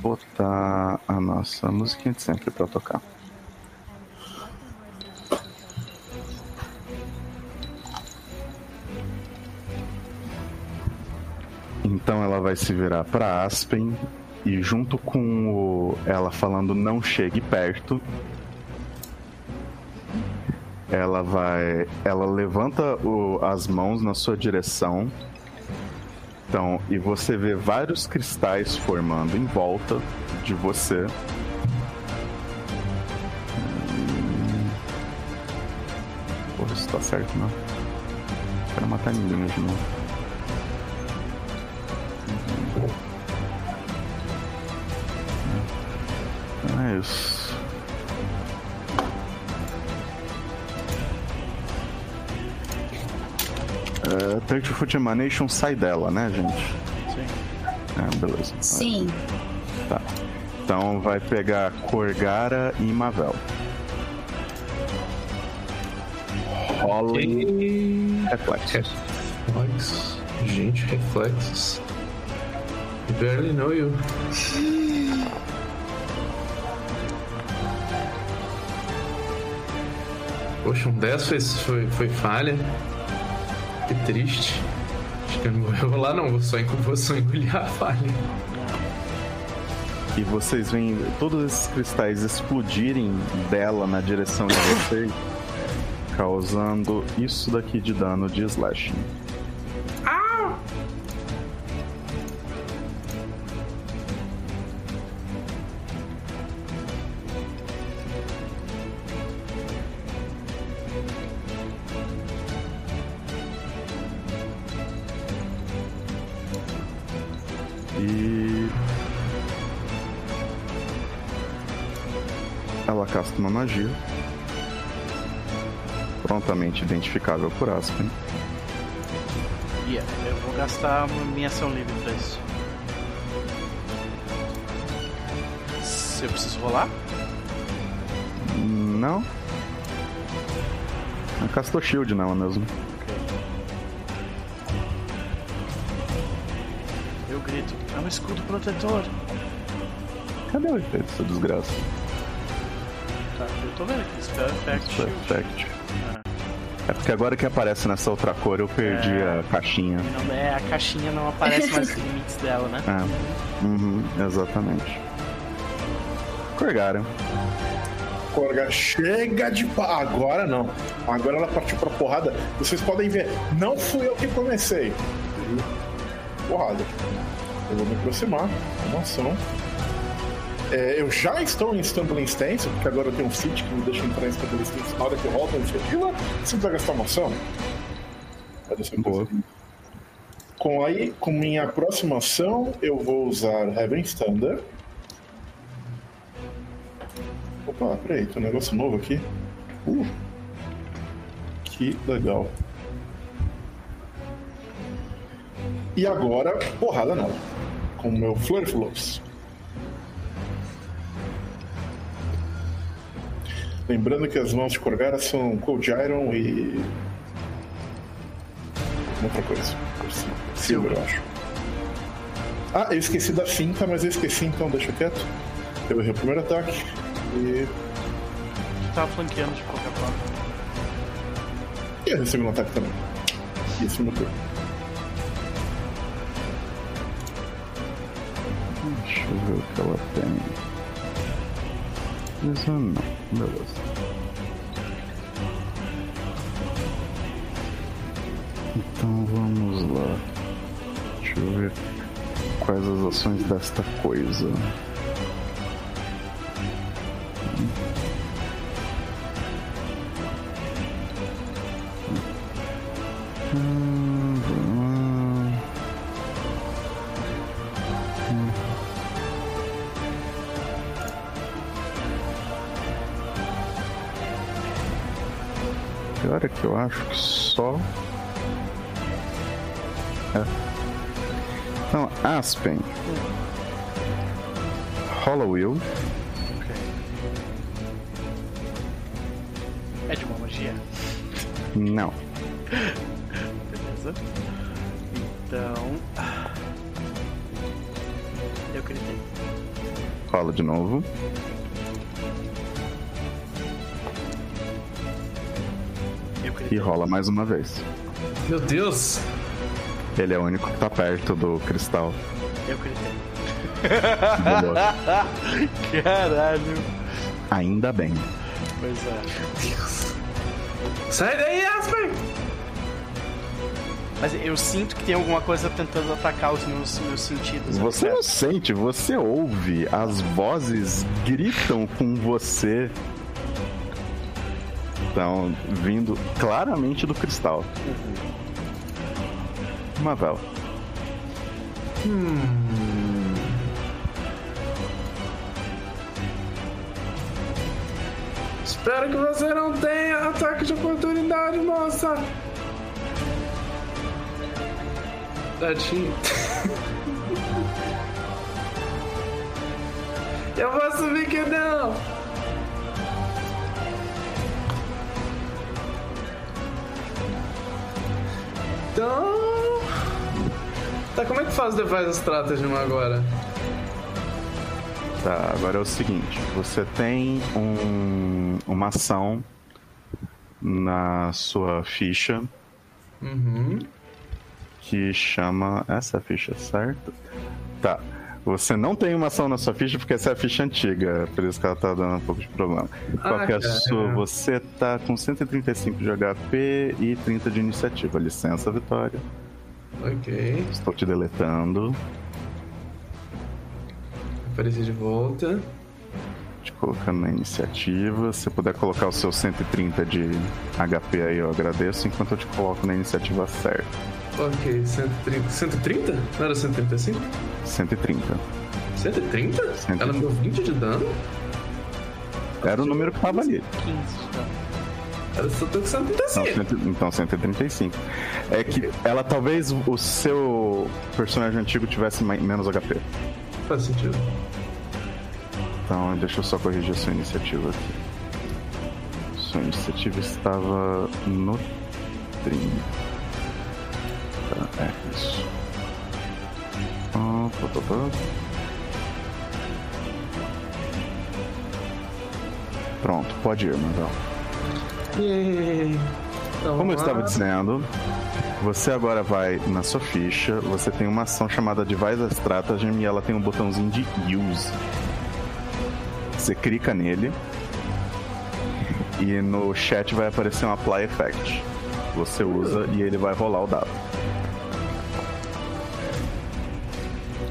S3: botar a nossa musiquinha de sempre pra tocar. Então ela vai se virar pra Aspen e junto com o, ela falando não chegue perto, ela vai, ela levanta o- as mãos na sua direção. Então, e você vê vários cristais formando em volta de você. Porra, isso tá certo, não? Quero matar ninguém de novo. É isso. É, 30 Foot Emanation sai dela, né, gente?
S1: Sim.
S3: É, beleza.
S4: Sim.
S3: Tá. Então vai pegar Corgara e Mavel. Rolling reflexo.
S5: Reflexos. Gente, reflexos. I barely know you. Poxa, um 10 foi, foi, foi falha. Que triste. Acho que eu não vou rolar não, vou só, vou só engolir a falha.
S3: E vocês veem todos esses cristais explodirem dela na direção de vocês, causando isso daqui de dano de slashing. Magia. Prontamente identificável por Aspen.
S1: Yeah, eu vou gastar minha ação livre pra isso. Se eu preciso rolar?
S3: Não. Ela castou shield nela mesmo.
S1: Eu grito. É um escudo protetor.
S3: Cadê o efeito, seu desgraça?
S1: Tô vendo aqui. Spell Effect Shield.
S3: Perfect. É porque agora que aparece nessa outra cor eu perdi
S1: É.
S3: a caixinha.
S1: Não, é, a caixinha não aparece mais os limites dela, né?
S3: É. Uhum, exatamente. Corgara.
S2: Corga, chega de pa... Agora não. Agora ela partiu pra porrada. Vocês podem ver, não fui eu que comecei. Porrada. Eu vou me aproximar. Uma ação. É, eu já estou em Stumbling Stance, porque agora eu tenho um feat que me deixa entrar em Stumbling Stance na hora que eu rolo a iniciativa. Você precisa gastar uma ação. Pode ser
S3: Boa.
S2: Com aí, com minha próxima ação, eu vou usar Heaven's Thunder. Opa, peraí, tem um negócio novo aqui. Uh, que legal. E agora, porrada nela. Com o meu Flurry Lembrando que as mãos de Corgara são Cold Iron e. Outra coisa. Silver, eu acho. Ah, eu esqueci da finta, mas eu esqueci, então deixa quieto. Eu errei o primeiro ataque. E,
S1: Tu tava flanqueando de qualquer forma.
S2: e eu recebo um ataque também. Isso no turno.
S3: Deixa eu ver o que ela tem. Isso não, beleza. Então vamos lá. Deixa eu ver quais as ações desta coisa. Acho que só. É. Então, Aspen. Hollowell.
S1: É de uma magia?
S3: Não.
S1: Beleza. Então. Eu gritei.
S3: Rola de novo. E rola mais uma vez.
S5: Meu Deus!
S3: Ele é o único que tá perto do cristal.
S1: Eu.
S3: Boa.
S1: Caralho.
S3: Ainda bem.
S1: Pois é.
S5: Sai daí, Aspen!
S1: Mas eu sinto que tem alguma coisa tentando atacar os meus, meus sentidos. ali
S3: Você não sente, você ouve. As vozes gritam com você. Estão vindo claramente do cristal. Mavel.
S5: Espero que você não tenha ataque de oportunidade, moça! Tadinho. Eu vou assumir que não! Então. Tá, como é que faz o Device Stratagem agora?
S3: Tá, agora é o seguinte: você tem um- uma ação na sua ficha
S5: Uhum.
S3: que chama. Essa ficha, certo? Tá. Você não tem uma ação na sua ficha porque essa é a ficha antiga, por isso que ela tá dando um pouco de problema. Qual
S5: Ah,
S3: que é a sua? Você tá com 135 de HP e 30 de iniciativa. Licença, Vitória.
S5: Ok.
S3: Estou te deletando.
S5: Apareci de volta.
S3: Te colocando na iniciativa. Se puder colocar o seu 130 de HP aí, eu agradeço, enquanto eu te coloco na iniciativa certa.
S5: Ok, 130. 130? Não era 135?
S3: 130.
S5: 130? Ela me deu 20 de dano?
S3: Era o número que tava ali.
S1: 15, tá?
S5: Ela só
S3: Então,
S5: 135.
S3: cento- então 135. É que ela talvez o seu personagem antigo tivesse menos HP.
S5: Faz sentido.
S3: Então deixa eu só corrigir a sua iniciativa aqui. Sua iniciativa estava no 30. Tá, é isso. Ah, pá, pá, pá. Pronto, pode ir, Manuel.
S5: Yay. Então,
S3: Como eu estava dizendo, você agora vai na sua ficha, você tem uma ação chamada Device Stratagem e ela tem um botãozinho de Use. Você clica nele e no chat vai aparecer um Apply Effect. Você usa e ele vai rolar o dado.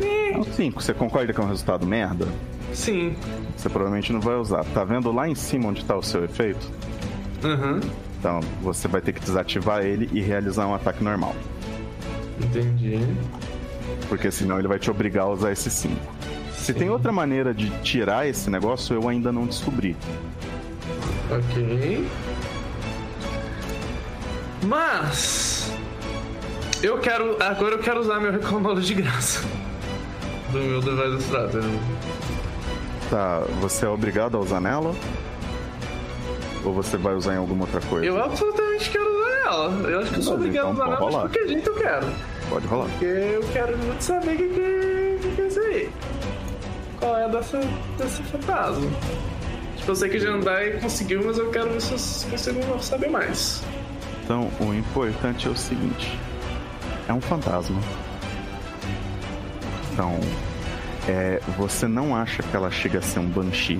S3: É um 5. Você concorda que é um resultado merda?
S5: Sim.
S3: Você provavelmente não vai usar. Tá vendo lá em cima onde está o seu efeito?
S5: Aham.
S3: Então você vai ter que desativar ele e realizar um ataque normal.
S5: Entendi.
S3: Porque senão ele vai te obrigar a usar esse 5. Se tem outra maneira de tirar esse negócio, eu ainda não descobri.
S5: Ok. Mas. Eu quero. Agora eu quero usar meu recall de graça. Do meu device strategy.
S3: Tá, você é obrigado a usar nela? Ou você vai usar em alguma outra coisa?
S5: Eu absolutamente quero usar ela. Eu acho que eu sou obrigado a
S3: então
S5: usar ela,
S3: pode
S5: mas de
S3: rolar.
S5: qualquer jeito eu quero.
S3: Pode rolar.
S5: Porque eu quero muito saber o que, que, é isso aí. Qual é dessa, desse fantasma. Eu sei que Jandai conseguiu, mas eu quero ver se vocês conseguem saber mais.
S3: Então, o importante é o seguinte: é um fantasma. Então, é, você não acha que ela chega a ser um Banshee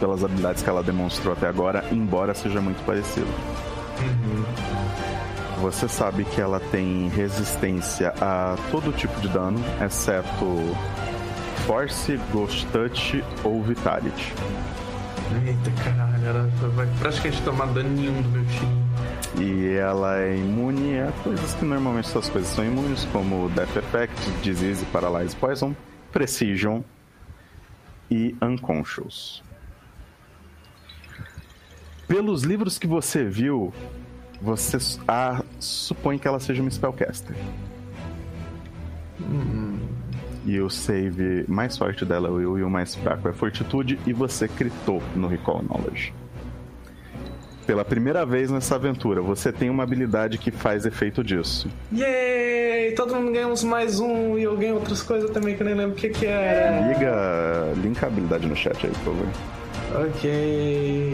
S3: pelas habilidades que ela demonstrou até agora, embora seja muito parecido. Você sabe que ela tem resistência a todo tipo de dano, exceto Force, Ghost Touch ou Vitality.
S5: Eita caralho, ela vai praticamente tomar dano nenhum do meu time.
S3: E ela é imune a coisas que normalmente essas coisas são imunes, como Death Effect, Disease, Paralyze Poison, Precision e Unconscious. Pelos livros que você viu, você ah, supõe que ela seja uma Spellcaster. E o save mais forte dela é o Will e o mais fraco é Fortitude, e você critou no Recall Knowledge. Pela primeira vez nessa aventura, você tem uma habilidade que faz efeito disso.
S5: Yay! Todo mundo ganha uns mais um e eu ganho outras coisas também que eu nem lembro o que que era.
S3: Liga, linka a habilidade no chat aí, por favor.
S5: Ok.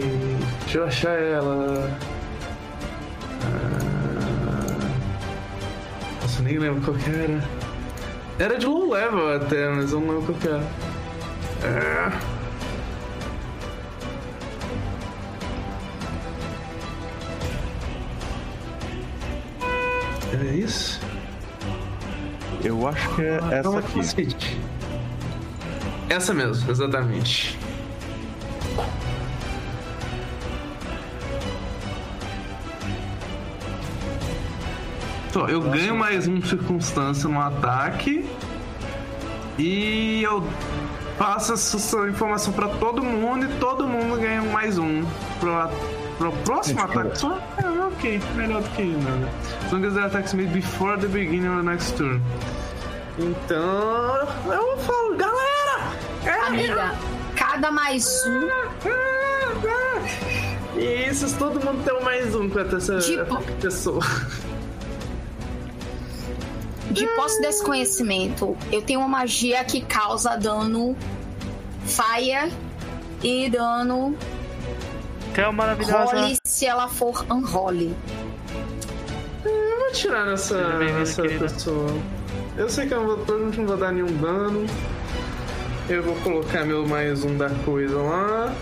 S5: Deixa eu achar ela. Ah, Nossa, nem lembro qual que era. Era de low level até, mas eu não lembro qual que era. Ah. Era isso?
S3: Eu acho que é essa
S5: Toma
S3: aqui.
S5: cacete. Essa mesmo, exatamente. Então, eu ganho mais um circunstância no ataque e eu passo essa informação pra todo mundo e todo mundo ganha mais um pro, pro próximo ataque. Só, é, ok, melhor do que nada. As long as the attacks made before the beginning of the next turn. Então, eu falo, galera! é,
S4: Amiga, cada mais um.
S5: Isso, todo mundo tem um mais um com essa
S4: Tipo-
S5: pessoa.
S4: De posse desse conhecimento, eu tenho uma magia que causa dano fire e dano
S1: Que é maravilhosa.
S4: role se ela for unrole.
S5: Eu vou tirar nessa, nessa pessoa. Eu sei que eu não vou, não vou dar nenhum dano. Eu vou colocar meu mais um da coisa lá.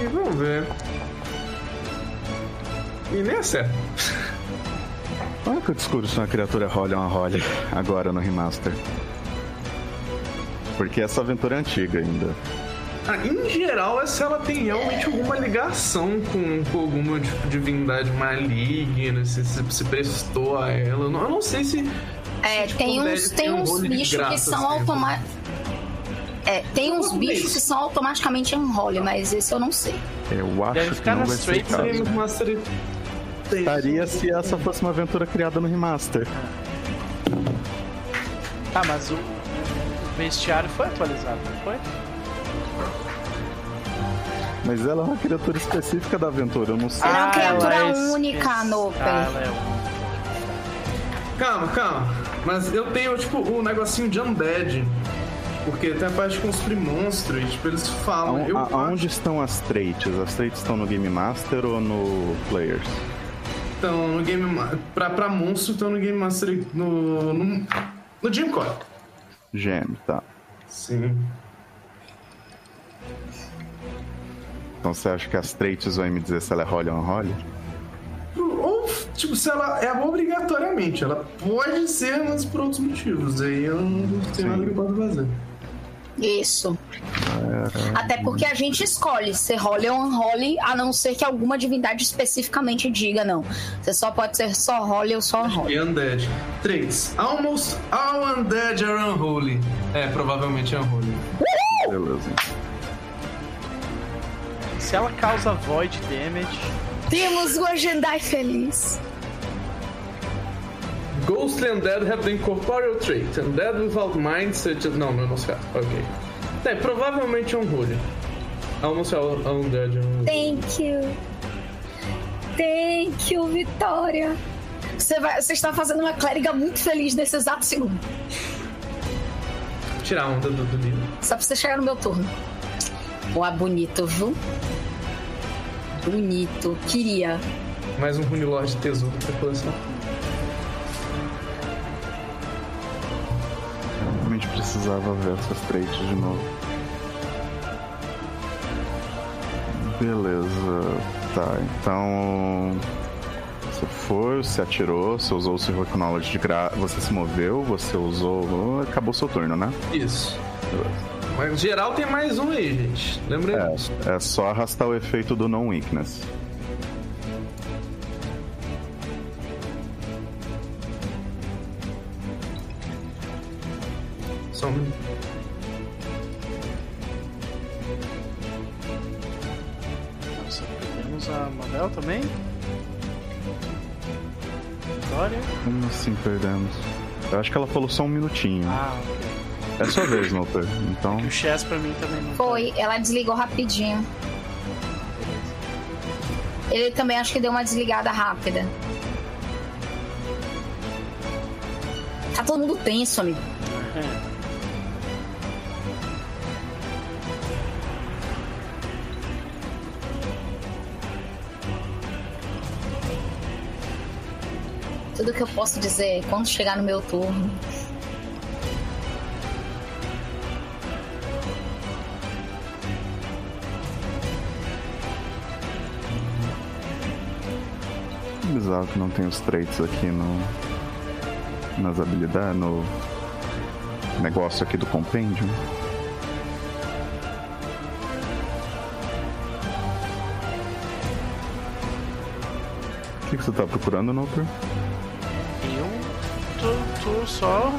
S5: E vamos ver. E nem acerta.
S3: Olha que eu descubro se uma criatura role ou uma role agora no remaster. Porque essa aventura é antiga ainda.
S5: Ah, em geral, é se ela tem realmente alguma ligação com, com alguma tipo, divindade maligna, se, se, se prestou a ela. Eu não, eu não sei se.
S4: É,
S5: tipo,
S4: tem uns, tem
S5: um
S4: uns bichos que são
S5: sempre.
S4: automáticos. É, tem uns bichos que são automaticamente unrole, mas esse eu não sei.
S3: Eu acho
S1: Deve
S3: que não
S1: na
S3: vai ser caso. Estaria se essa fosse uma aventura criada no remaster.
S1: Tá, mas o, o bestiário foi atualizado, não foi?
S3: Mas ela é uma criatura específica da aventura, eu não sei.
S4: Ela é uma criatura
S1: ela é
S4: única, Noper.
S1: Ah, é.
S5: Calma, calma. Mas eu tenho, tipo, o negocinho de Undead. Porque tem a parte de construir monstro e, tipo, eles falam.
S3: Aon-
S5: eu
S3: a- aonde estão as traits? As traits estão no Game Master ou no Players?
S5: estão no Game pra, pra monstro estão no Game Master no. no, no Jim Core.
S3: GM, tá.
S5: Sim.
S3: Então você acha que as traits vai me dizer se ela é role ou não role?
S5: Ou, tipo, se ela é obrigatoriamente, ela pode ser, mas por outros motivos. Aí eu não tenho nada que eu possa fazer.
S4: Isso. Até porque a gente escolhe ser role ou unrole, a não ser que alguma divindade especificamente diga não. Você só pode ser só role ou só unrole.
S5: E Undead. 3. Almost all Undead are unholy. É, provavelmente unholy.
S3: Beleza.
S1: Se ela causa void damage,
S4: Temos o Agendai feliz.
S5: Ghostly Undead have the incorporeal trait. Undead without mind, such as... Não, não é nosso caso. Ok. É, provavelmente é unholy. Almost all Undead.
S4: Thank you. Thank you, Vitória. Você, vai, você está fazendo uma clériga muito feliz nesse exato segundo.
S5: Tirar a onda do, do livro.
S4: Só pra você chegar no meu turno. Ué, bonito, viu? Bonito. Queria.
S5: Mais um Runilord tesouro pra coleção.
S3: Realmente precisava ver essas traits de novo. Beleza. Tá, então. Você foi, você atirou, você usou o Silver Knowledge de gra... Você se moveu, você usou. Acabou seu turno, né?
S5: Isso. Mas geral tem mais um aí, gente. Lembra disso.
S3: É, é só arrastar o efeito do non-weakness.
S5: Só um minuto.
S1: Nossa, perdemos a Mabel também? Vitória?
S3: Como assim perdemos? Eu acho que ela falou só um minutinho.
S1: Ah, ok.
S3: É sua vez, Noper. Então.
S1: O Chess pra mim também não tá.
S4: Foi, ela desligou rapidinho. Ele também acho que deu uma desligada rápida. Tá todo mundo tenso, amigo.
S1: É.
S4: Tudo que eu posso dizer é quando chegar no meu turno.
S3: Que não tem os traits aqui no. Nas habilidades, no negócio aqui do compêndio. O que, que você tá procurando, Noper?
S1: Eu tô, tô só.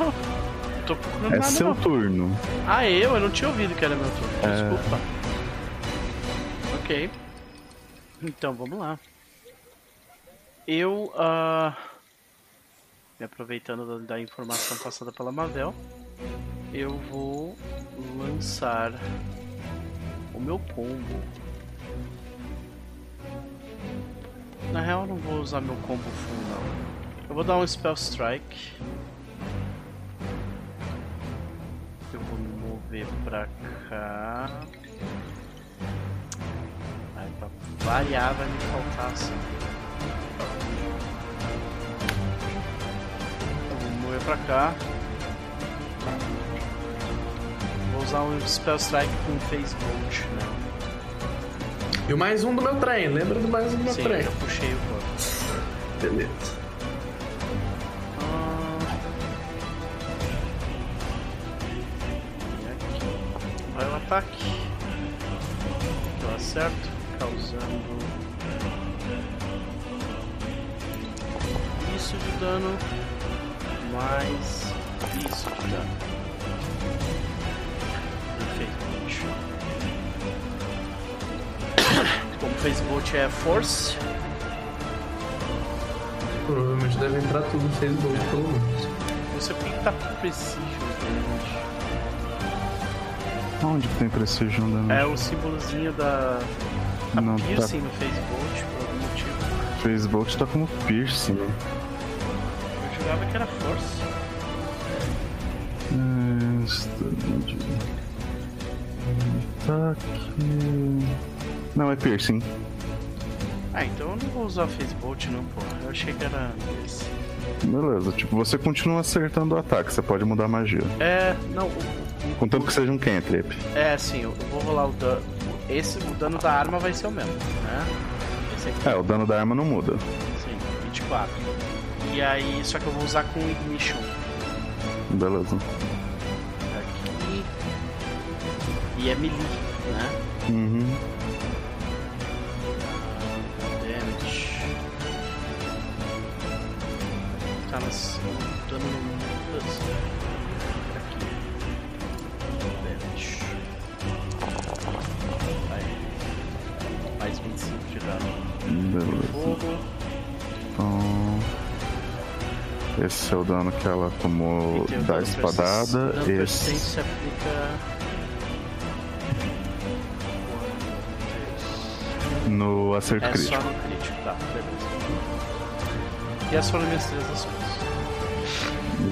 S1: Tô procurando
S3: É
S1: nada.
S3: seu
S1: não.
S3: turno.
S1: Ah, eu? Eu não tinha ouvido que era meu turno.
S3: É.
S1: Desculpa. Ok. Então, vamos lá. Eu, ah, me aproveitando da, da informação passada pela Mavel, eu vou lançar o meu combo. Na real, eu não vou usar meu combo full, não. Eu vou dar um Spell Strike. Eu vou me mover pra cá. Aí pra variar vai me faltar assim. Vou mover pra cá. Vou usar um Spell Strike com Phase Bolt, né?
S5: E o mais um do meu trem. Lembra do mais um do meu
S1: Sim,
S5: trem?
S1: já puxei o corpo.
S5: Beleza.
S1: Ah. Vai o ataque. Eu acerto, causando isso de dano mais isso de dano. Perfeito. Como Facebook é force,
S5: Provavelmente deve entrar tudo no Facebook, pelo menos.
S1: não sei por que que tá preciso, gente.
S3: Onde que tem Precision Damage?
S1: É o símbolozinho da a
S3: Não, tá-
S1: piercing no Facebook, por algum motivo.
S3: Facebook tá como piercing.
S1: Jurava que era força.
S3: Ataque. Não, é piercing.
S1: Ah, então eu não vou usar o Facebook não, pô. Eu achei que era esse.
S3: Beleza, tipo, você continua acertando o ataque, você pode mudar a magia.
S1: É, não, o-
S3: Contanto que seja um cantrip.
S1: é assim, eu vou rolar o dano. Esse, o dano da arma vai ser o mesmo, né?
S3: É, o dano da arma não muda.
S1: sim, 24. E aí, só que eu vou usar com Ignition
S3: Beleza.
S1: aqui. E é melee, né?
S3: Uhum.
S1: Damage. Tá nas. dano no.
S3: Esse é o dano que ela tomou da espadada. Esse.
S1: se aplica.
S3: No acerto
S1: É
S3: crítico.
S1: só no crítico, tá, beleza. E essas foram minhas três ações.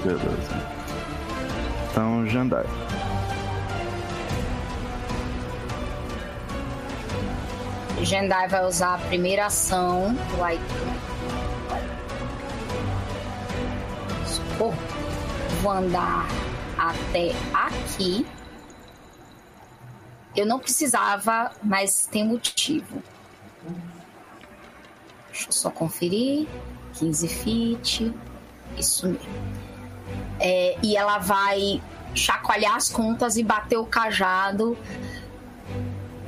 S3: Beleza. Então, Jandai.
S4: Jendai vai usar a primeira ação. Vai. Socorro. Vou andar até aqui. Eu não precisava, mas tem motivo. Deixa eu só conferir. 15 feet. Isso mesmo. É, e ela vai chacoalhar as contas e bater o cajado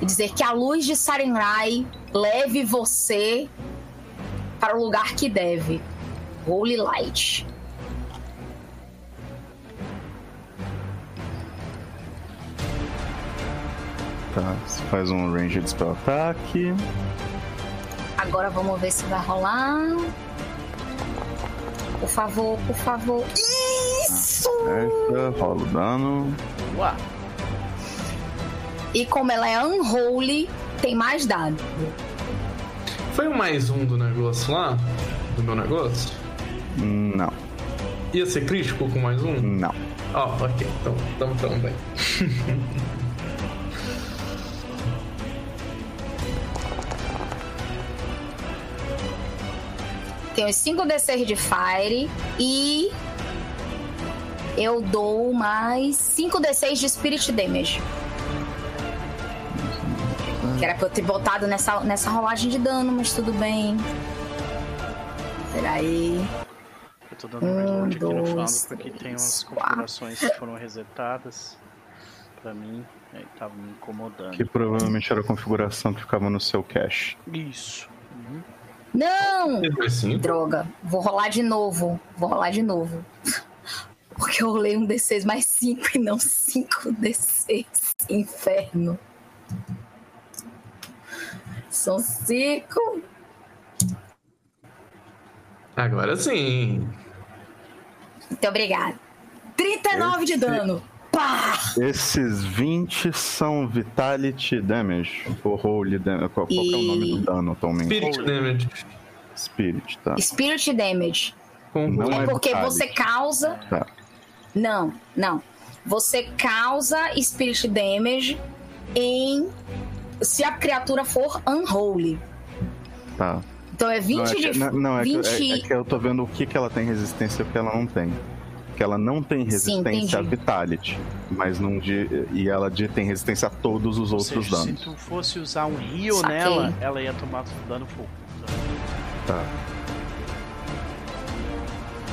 S4: e dizer que a luz de Sarenrai leve você para o lugar que deve. Holy Light.
S3: Tá, você faz um range de spell ataque.
S4: Agora vamos ver se vai rolar. Por favor, por favor. Isso!
S3: Certa, rola o dano.
S1: Uá,
S4: E como ela é unholy, tem mais dado.
S5: Foi o mais um do negócio lá? Do meu negócio?
S3: Não,
S5: Ia ser crítico com mais um?
S3: não.
S5: Ó, ok. Então, então, então bem.
S4: Tem os 5 D6 de Fire e. Eu dou mais 5 D6 de Spirit Damage. Que era pra eu ter botado nessa, nessa rolagem de dano, mas tudo bem. Peraí.
S1: eu tô dando um
S4: Um,
S1: reload aqui no
S4: dois,
S1: Falo porque tem umas
S4: quatro.
S1: configurações que foram resetadas pra mim. Aí tava me incomodando.
S3: Que provavelmente era a configuração que ficava no seu cache.
S1: Isso.
S4: Não!
S5: Assim,
S4: Droga. Vou rolar de novo. Vou rolar de novo. Porque eu rolei um D6 mais 5 e não 5 D6. Inferno. São 5.
S5: Agora sim.
S4: Muito obrigada. 39 de dano. Pá!
S3: Esses 20 são Vitality Damage. Ou Holy Damage. Qual, qual que é o nome do dano atualmente?
S5: Spirit Damage.
S3: Spirit, tá.
S4: Spirit Damage.
S3: Não
S4: É
S3: é
S4: porque
S3: Vitality.
S4: você causa.
S3: Tá.
S4: Não, não. Você causa Spirit Damage em. Se a criatura for unholy.
S3: Tá.
S4: Então é 20
S3: Não, é que,
S4: de.
S3: não, não, é, que-
S4: 20...
S3: é- é que eu tô vendo o que, que ela tem resistência e o que ela não tem. Que ela não tem
S4: Sim,
S3: resistência a
S4: entendi.
S3: Vitality. Mas não de, e ela de, tem resistência a todos os
S1: Ou
S3: outros
S1: seja, se
S3: danos.
S1: tu fosse usar um heal
S4: Saquei.
S1: nela, ela ia tomar dano full.
S3: Tá.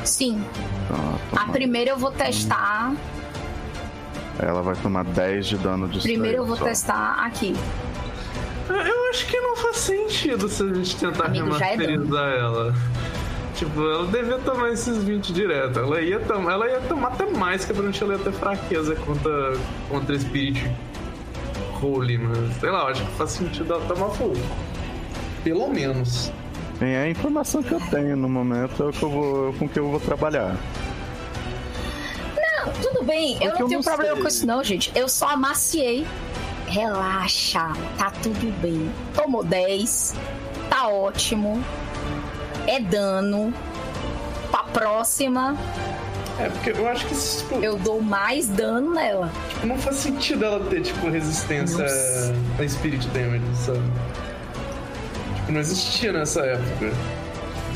S4: Sim.
S3: Então, ela,
S4: A primeira eu vou testar.
S3: ela vai tomar 10 de dano de
S4: Primeiro eu vou
S3: só.
S4: testar aqui.
S5: Eu acho que não faz sentido se a gente tentar
S4: Amigo, é
S5: remasterizar ela. Tipo, ela devia tomar esses 20 direto. Ela ia, tom ela ia tomar até mais, que provavelmente ela ia ter fraqueza contra, contra Spirit Holy, mas sei lá, eu acho que faz sentido ela tomar full. Pelo menos.
S3: Bem, é a informação que eu tenho no momento é o que eu vou, com que eu vou trabalhar.
S4: Não, tudo bem. Eu
S3: Porque
S4: não
S3: eu
S4: tenho
S3: não
S4: problema
S3: sei.
S4: com isso, não, gente. Eu só amaciei. Relaxa, tá tudo bem. Tomou 10. Tá ótimo. É dano. Pra próxima,
S5: É, porque eu acho que tipo,
S4: eu dou mais dano nela.
S5: tipo, não faz sentido ela ter, tipo, resistência
S4: Nossa.
S5: a Spirit Damage, sabe? Tipo, não existia nessa época.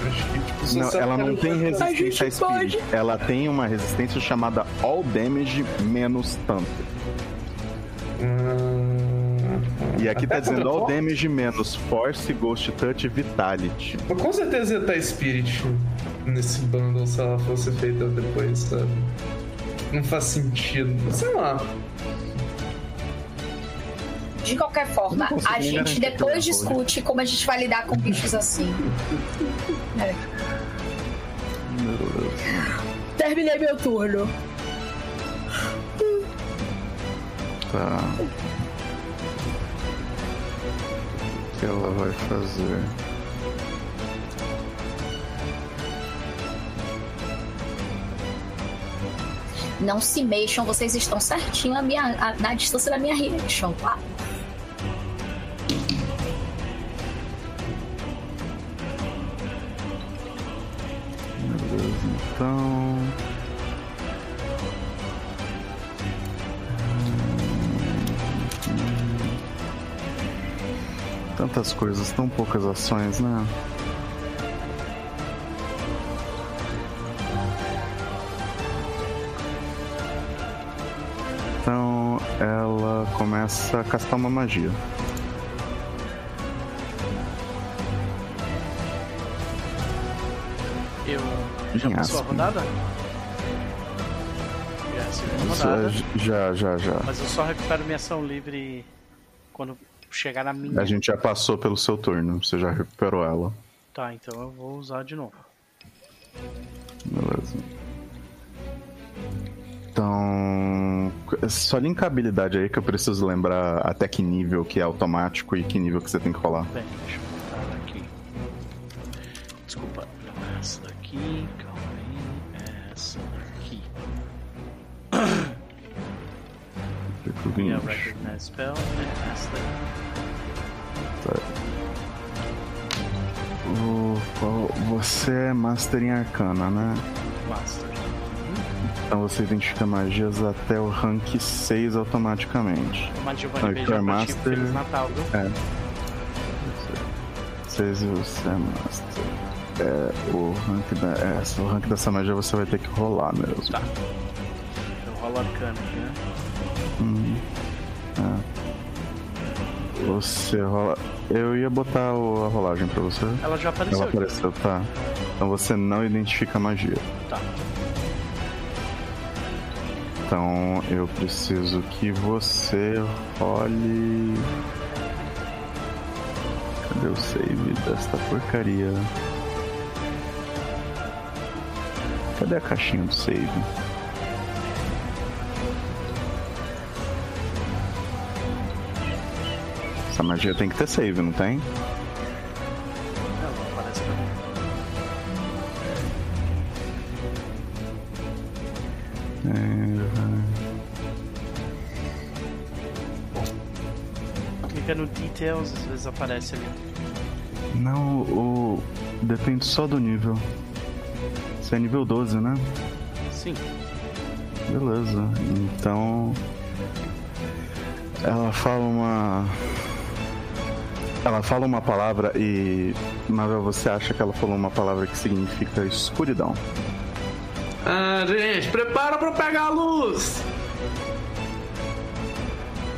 S5: Acho que, tipo,
S3: Não, ela não
S5: quer-
S3: tem resistência a
S4: gente pode.
S3: Spirit. Ela tem uma resistência chamada All Damage menos tanto.
S5: Hum,
S3: E aqui
S5: até
S3: tá dizendo All? Damage menos Force, Ghost Touch e Vitality.
S5: Com certeza ia estar Spirit nesse bundle se ela fosse feita depois, sabe? Não faz sentido. Sei lá.
S4: De qualquer forma, a gente depois
S3: vou.
S4: discute como a gente vai lidar com bichos assim. É. Terminei meu turno.
S3: Tá. Que ela vai fazer?
S4: Não se mexam, vocês estão certinho a minha, a- na distância da minha reaction, tá?
S3: Beleza, então. Tantas coisas, tão poucas ações, né? Então ela começa a castar uma magia.
S1: Eu. Já passou a rodada? Já rodada.
S3: já, já, já.
S1: Mas eu só recupero minha ação livre quando chegar na minha.
S3: A gente já passou pelo seu turno, você já recuperou ela.
S1: Tá, então eu vou usar de novo.
S3: Beleza. Então. Só linka a habilidade aí que eu preciso lembrar até que nível que é automático e que nível que você tem que rolar.
S1: Bem, deixa eu botar aqui. Desculpa, essa daqui. Recognize Spell é daqui.
S3: O- qual- Você é Master em Arcana, né?
S1: Master.
S3: Então você identifica magias até o rank 6 automaticamente.
S1: Magia vai ti.
S3: Master.
S1: Feliz Natal, viu?
S3: É. 6 e você é Master. É, o rank da, é, o rank dessa magia você vai ter que rolar mesmo.
S1: Tá. Eu rolo arcana aqui, né?
S3: Hum, é. Você rola. Eu ia botar o- a rolagem pra você.
S1: Ela já apareceu
S3: Ela apareceu, tá. Então você não identifica a magia.
S1: Tá.
S3: Então eu preciso que você role. Cadê o save desta porcaria? Cadê a caixinha do save? Essa magia tem que ter save, não tem?
S1: Não mim. Clica no Details, às vezes aparece ali.
S3: Não, o. Depende só do nível. Você é nível 12, né?
S1: Sim.
S3: Beleza. Então. Ela fala uma. Ela fala uma palavra e. Mavel, você acha que ela falou uma palavra que significa escuridão?
S5: Ah, gente, prepara pra pegar a luz!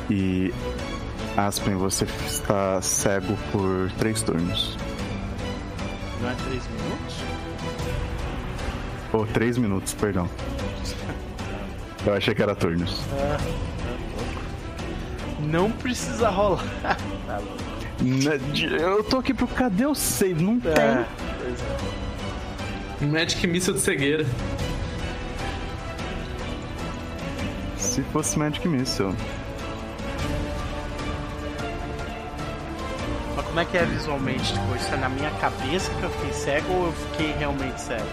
S3: E. Aspen, você está cego por três turnos.
S1: Não é 3 minutos?
S3: Ou três minutos, perdão. Eu achei que era turnos.
S1: Ah, tá louco. Não precisa rolar. tá louco.
S3: Né, de- Eu tô aqui pro. Cadê o save? Não tem.
S1: É, pois é.
S5: Magic Missile de cegueira.
S3: Se fosse Magic Missile.
S1: Mas como é que é visualmente? Tipo, isso é na minha cabeça que eu fiquei cego ou eu fiquei realmente cego?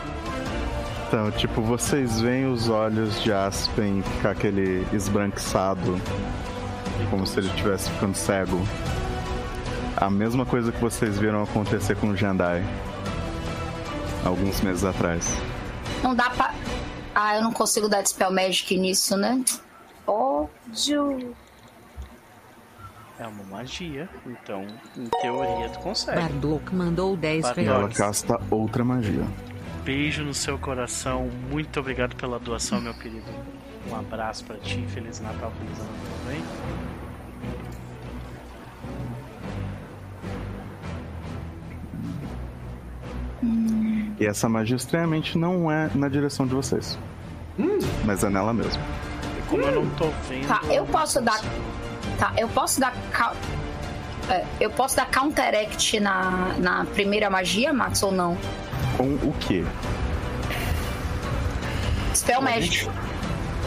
S3: Então, tipo, vocês veem os olhos de Aspen ficar aquele esbranquiçado, como se ele estivesse ficando cego. A mesma coisa que vocês viram acontecer com o Jandai alguns meses atrás.
S4: Não dá pra. Ah, eu não consigo dar Dispel Magic nisso, né? Ódio.
S1: É uma magia, então, em teoria, tu consegue.
S8: Bardok mandou 10
S1: Bardok.
S3: E ela
S8: reais.
S3: casta outra magia.
S1: Beijo no seu coração. Muito obrigado pela doação, meu querido. Um abraço pra ti. Feliz Natal, feliz ano novo,
S3: E essa magia estranhamente não é na direção de vocês. Mas é nela mesmo.
S1: E como eu não tô vendo.
S4: Tá, eu posso dar. Tá, eu posso dar. é, eu posso dar counteract na, na primeira magia, Max, ou não?
S3: Com o quê?
S4: Spell Magic.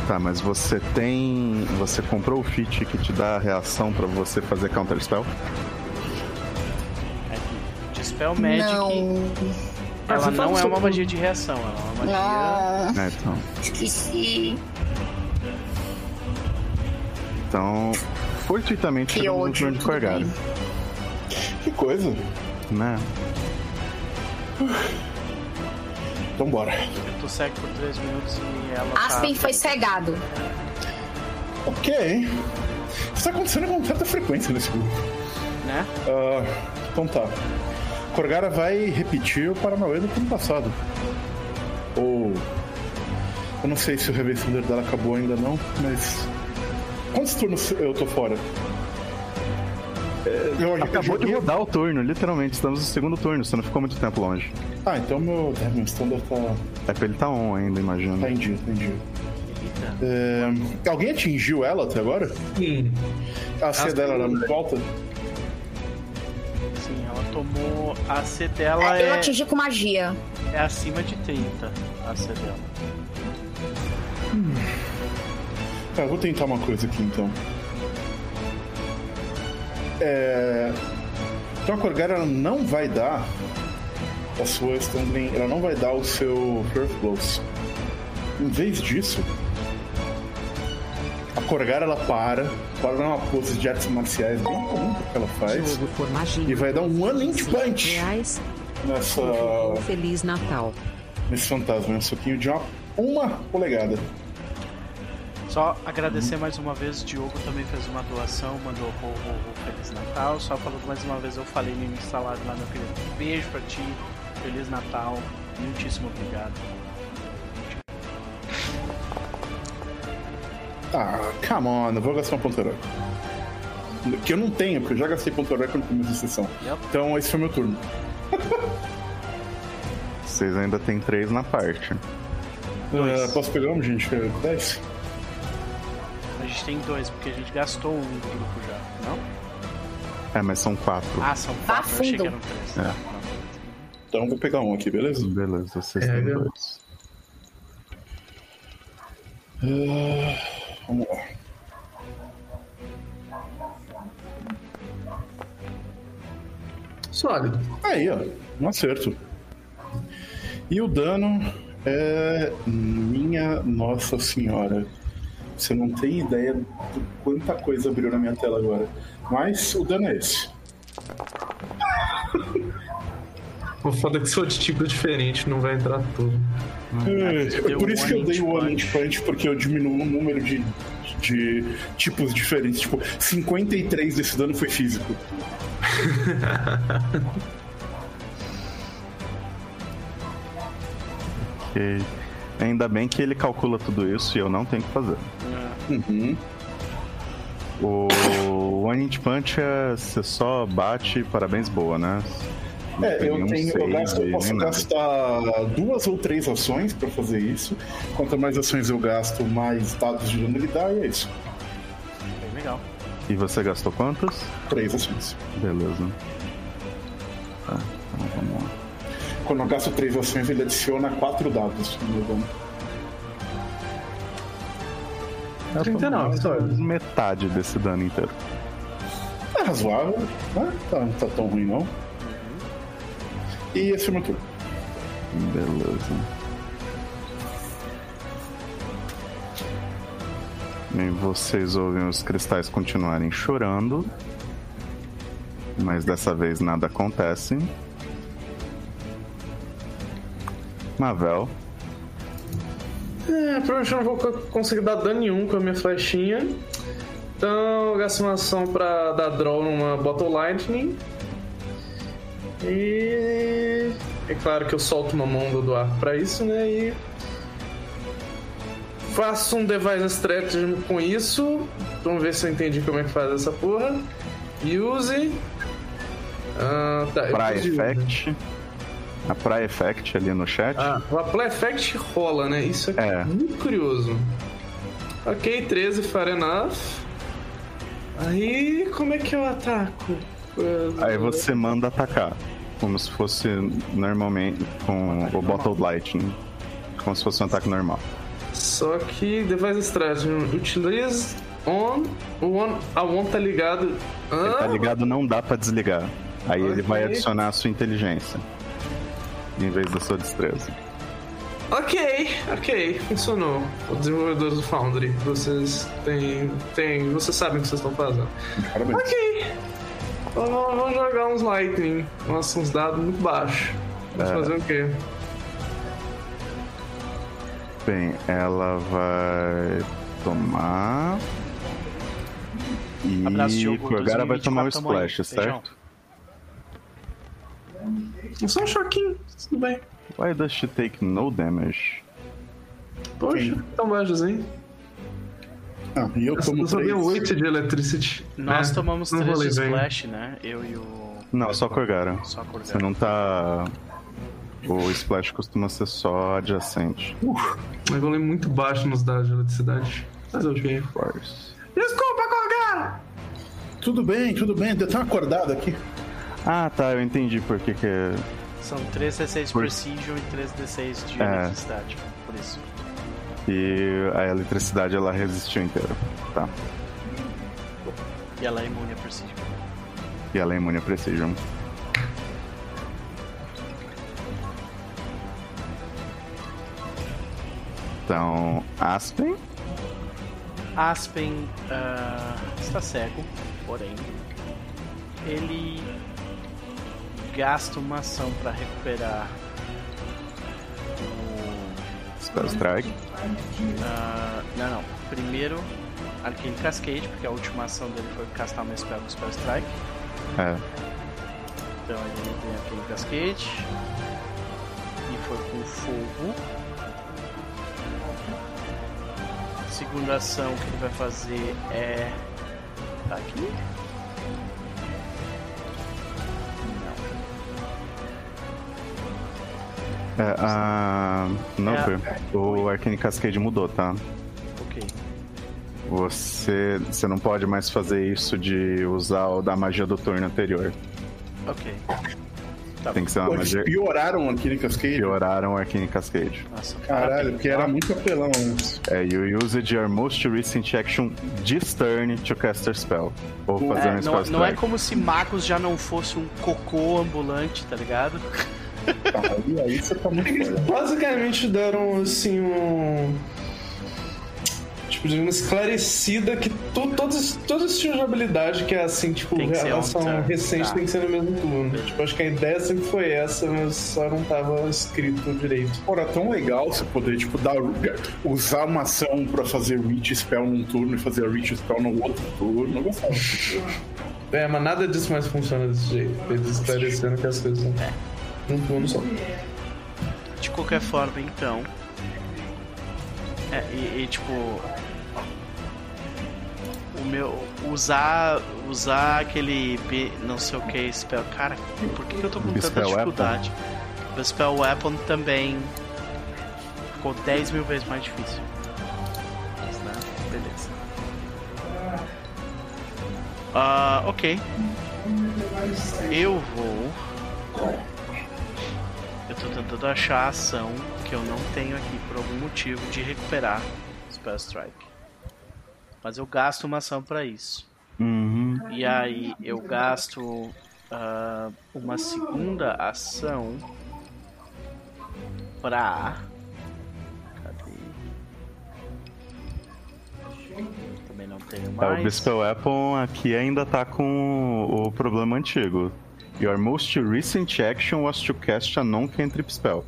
S3: Tá, mas você tem. Você comprou o feat que te dá a reação pra você fazer Counter Spell?
S1: Aqui. Dispel Magic.
S4: Não.
S1: Ela
S5: Ah,
S1: não é uma magia de reação, ela é uma magia.
S4: Não.
S3: É, então.
S4: Esqueci.
S3: Então, fortuitamente
S4: Que
S3: chegamos no
S4: ódio.
S3: turno de
S4: bem.
S2: Que coisa.
S3: né?
S2: Então bora.
S1: Eu tô cego por 3 minutos e ela.
S4: Aspen
S1: tá...
S4: foi cegado.
S2: Ok. Isso tá acontecendo com tanta frequência nesse grupo.
S1: né?
S2: Ah, então tá. Corgara vai repetir o Paranauê do ano passado. Ou. Eu não sei se o Revencedor dela acabou ainda não, mas. Quantos turnos eu tô fora? É, eu, eu
S3: Acabou de
S2: joguei-
S3: rodar o turno, literalmente. Estamos no segundo turno, você não ficou muito tempo longe.
S2: Ah, então meu Demon Standard tá.
S3: É pra ele tá on ainda, imagino.
S2: tá em dia, tá em dia.
S1: Eita.
S2: É, alguém atingiu ela até agora?
S5: Sim.
S2: A C dela era muito alta?
S1: Sim, ela tomou. A C dela
S4: eu
S1: é,
S4: atingi com magia.
S1: é acima de 30. A C dela.
S2: Tá, eu vou tentar uma coisa aqui então. É... Então a Corgara ela não vai dar a sua Standing, ela não vai dar o seu First Blows. Em vez disso, a Corgara ela para, para numa pose de artes marciais bem comum que ela faz, e vai dar um Inch Punch
S8: Reais.
S2: nessa,
S8: Feliz Natal.
S2: nesse fantasma, um soquinho de uma, uma polegada.
S1: Só agradecer mais uma vez, Diogo também fez uma doação, mandou ho, ho, ho, Feliz Natal. Só falando mais uma vez, eu falei no live lá, meu querido. Beijo pra ti, Feliz Natal, muitíssimo obrigado.
S2: Ah, come on, eu vou gastar um ponto herói. Que eu não tenho, porque eu já gastei ponto herói quando começou a sessão.
S1: Yep.
S2: Então esse foi meu turno.
S3: Vocês ainda tem três na parte.
S2: Ah, posso pegar um, gente? 10?
S1: A gente tem dois, porque a gente gastou um do grupo já, não?
S3: É, mas são quatro.
S1: Ah, são quatro, eu achei que
S4: fundo.
S1: eram três.
S3: É.
S1: Não.
S2: Então eu vou pegar um aqui, beleza?
S3: Beleza, vocês
S5: Pega.
S3: têm dois.
S2: Ah, vamos lá.
S5: Sólido.
S2: Aí, ó. Um acerto. E o dano é. Minha Nossa Senhora. Você não tem ideia do quanta coisa abriu na minha tela agora. Mas o dano é esse.
S5: O foda é que se for de tipo diferente, não vai entrar tudo.
S2: É,
S1: você deu
S2: por isso que eu dei o One
S1: Punch.
S2: Inch Punch, porque eu diminuo o número de, de tipos diferentes. Tipo, 53 desse dano foi físico.
S3: Ok. Ainda bem que ele calcula tudo isso e eu não tenho que fazer.
S2: Uhum.
S3: O One Inch Punch é você só bate, parabéns, boa, né?
S2: É,
S3: tem
S2: eu tenho. Eu, gasto, eu posso
S3: nada.
S2: gastar duas ou três ações pra fazer isso. Quanto mais ações eu gasto, mais dados de dano ele dá, e é isso.
S1: Bem legal.
S3: E você gastou quantas?
S2: Três ações.
S3: Beleza. Tá, então vamos lá.
S2: Quando eu gasto três ações, ele adiciona quatro dados no meu dano.
S3: É
S5: 39,
S3: mais
S5: só.
S3: metade desse dano inteiro.
S2: É razoável, né? Tá, não tá tão ruim não. E esse é o meu turno.
S3: Beleza. E vocês ouvem os cristais continuarem chorando. Mas dessa vez nada acontece. Mavel.
S5: É, provavelmente eu não vou co- conseguir dar dano nenhum com a minha flechinha. Então eu gasto uma ação pra dar draw numa Bottle Lightning. E. É claro que eu solto uma mão do arco pra isso, né? E. Faço um device strategy com isso. Vamos ver se eu entendi como é que faz essa porra. Use. Ah, tá. fiz use.
S3: Effect. A Praia Effect ali no chat.
S5: Ah, o Apply Effect rola, né? Isso é,
S3: É.
S5: muito curioso. Ok, 13 far enough. Aí, como é que eu ataco?
S3: Aí você manda atacar. Como se fosse normalmente com o Bottled Lightning. Como se fosse um ataque normal.
S5: Só que Device Strategy utiliza on. O on, a on tá ligado.
S3: Ele
S5: Ah,
S3: tá ligado, não dá pra desligar. Aí ele vai adicionar a sua inteligência. Em vez da sua destreza.
S5: Ok, ok, funcionou. Os desenvolvedores do Foundry, vocês têm. têm vocês sabem o que vocês estão fazendo.
S2: Parabéns.
S5: Ok. Então vamos vamos jogar uns Lightning. Nossa, uns dados muito baixos. Vamos
S3: É.
S5: fazer o quê?
S3: Bem, ela vai tomar E
S1: Abraço, Diogo.
S3: Korgara vai
S1: 2024
S3: tomar o
S1: aí.
S3: splash,
S1: Beijão.
S3: certo?
S5: Só um choquinho, tudo bem.
S3: Why does she take no damage?
S5: Poxa, tão baixos, hein?
S2: Ah, e eu tomo
S5: Eu só dei
S2: três.
S5: 8 de electricity.
S1: Nós
S5: né?
S1: tomamos
S5: Não
S1: 3 de splash, né? Eu e o.
S3: Não, só Korgara.
S1: Só Korgara.
S3: Você não tá. O splash costuma ser só adjacente.
S5: Eu rolei muito baixo nos dados de eletricidade. Mas ok.
S3: Force.
S5: Desculpa, Korgara!
S2: Tudo bem, tudo bem. Eu tenho acordado aqui.
S3: Ah, tá, eu entendi por que que é.
S1: São 3 D6 de
S3: Por-
S1: Precision e 3 D6 de
S3: É.
S1: eletricidade. Por isso.
S3: E a eletricidade ela resistiu inteira. Tá.
S1: E ela é imune a Precision.
S3: E ela é imune a Precision. Então, Aspen.
S1: Aspen ah, está cego, porém, ele gasta uma ação para recuperar o.
S3: Spell Strike.
S1: ah, não, não. Primeiro, Arcane Cascade, porque a última ação dele foi castar uma spell com Spell Strike.
S3: É.
S1: Então ele tem Arcane Cascade. E foi com fogo. Segunda ação que ele vai fazer é. Tá aqui?
S3: É, a. Não,
S1: É.
S3: foi. O Arcane Cascade mudou, tá?
S1: Ok.
S3: Você, você não pode mais fazer isso de usar o da magia do turno anterior.
S1: Ok. Tá
S3: Tem que ser
S2: Pô,
S3: uma
S2: eles
S3: magia.
S2: pioraram aqui no Cascade.
S3: Pioraram o Arcane Cascade.
S1: Nossa,
S2: Caralho, porque era muito apelão antes.
S3: É, you use your most recent action this turn to cast a spell. Ou fazer
S1: É,
S3: um
S1: não,
S3: spell
S1: não é
S3: strike.
S1: como se Magos já não fosse um cocô ambulante, tá ligado?
S2: Aí, aí você tá muito
S5: Eles
S2: foda.
S5: basicamente deram assim um. Tipo, de uma esclarecida que to, todos, todo esse tipo de habilidade que é assim, tipo,
S1: Tem que ser
S5: relação
S1: turn,
S5: recente
S1: tá.
S5: tem que ser no mesmo turno. Tipo, acho que a ideia sempre foi essa, mas só não tava escrito direito.
S2: Era tão legal você poder, tipo, dar, usar uma ação pra fazer reach spell num turno e fazer reach spell no outro turno. Eu gostava.
S5: É, mas nada disso mais funciona desse jeito. Eles esclarecendo que as coisas são. Um turno só.
S1: De qualquer forma, então. É, e, e, tipo. O meu. Usar. Usar aquele. B, não sei o que, spell. Cara, por que, que eu tô com tanta
S3: Spell
S1: dificuldade? O Spell Weapon também. Ficou 10 mil vezes mais difícil. Mas, né? Beleza. Ah, ok. Eu vou. Tô tentando achar a ação que eu não tenho aqui por algum motivo de recuperar Spell Strike. Mas eu gasto uma ação pra isso.
S3: Uhum.
S1: E aí eu gasto ah, uma segunda ação pra. Cadê? Também não tenho
S3: É, o
S1: mais.
S3: Bespel Weapon aqui ainda tá com o problema antigo. Your most recent action was to cast a non-cantrip spell.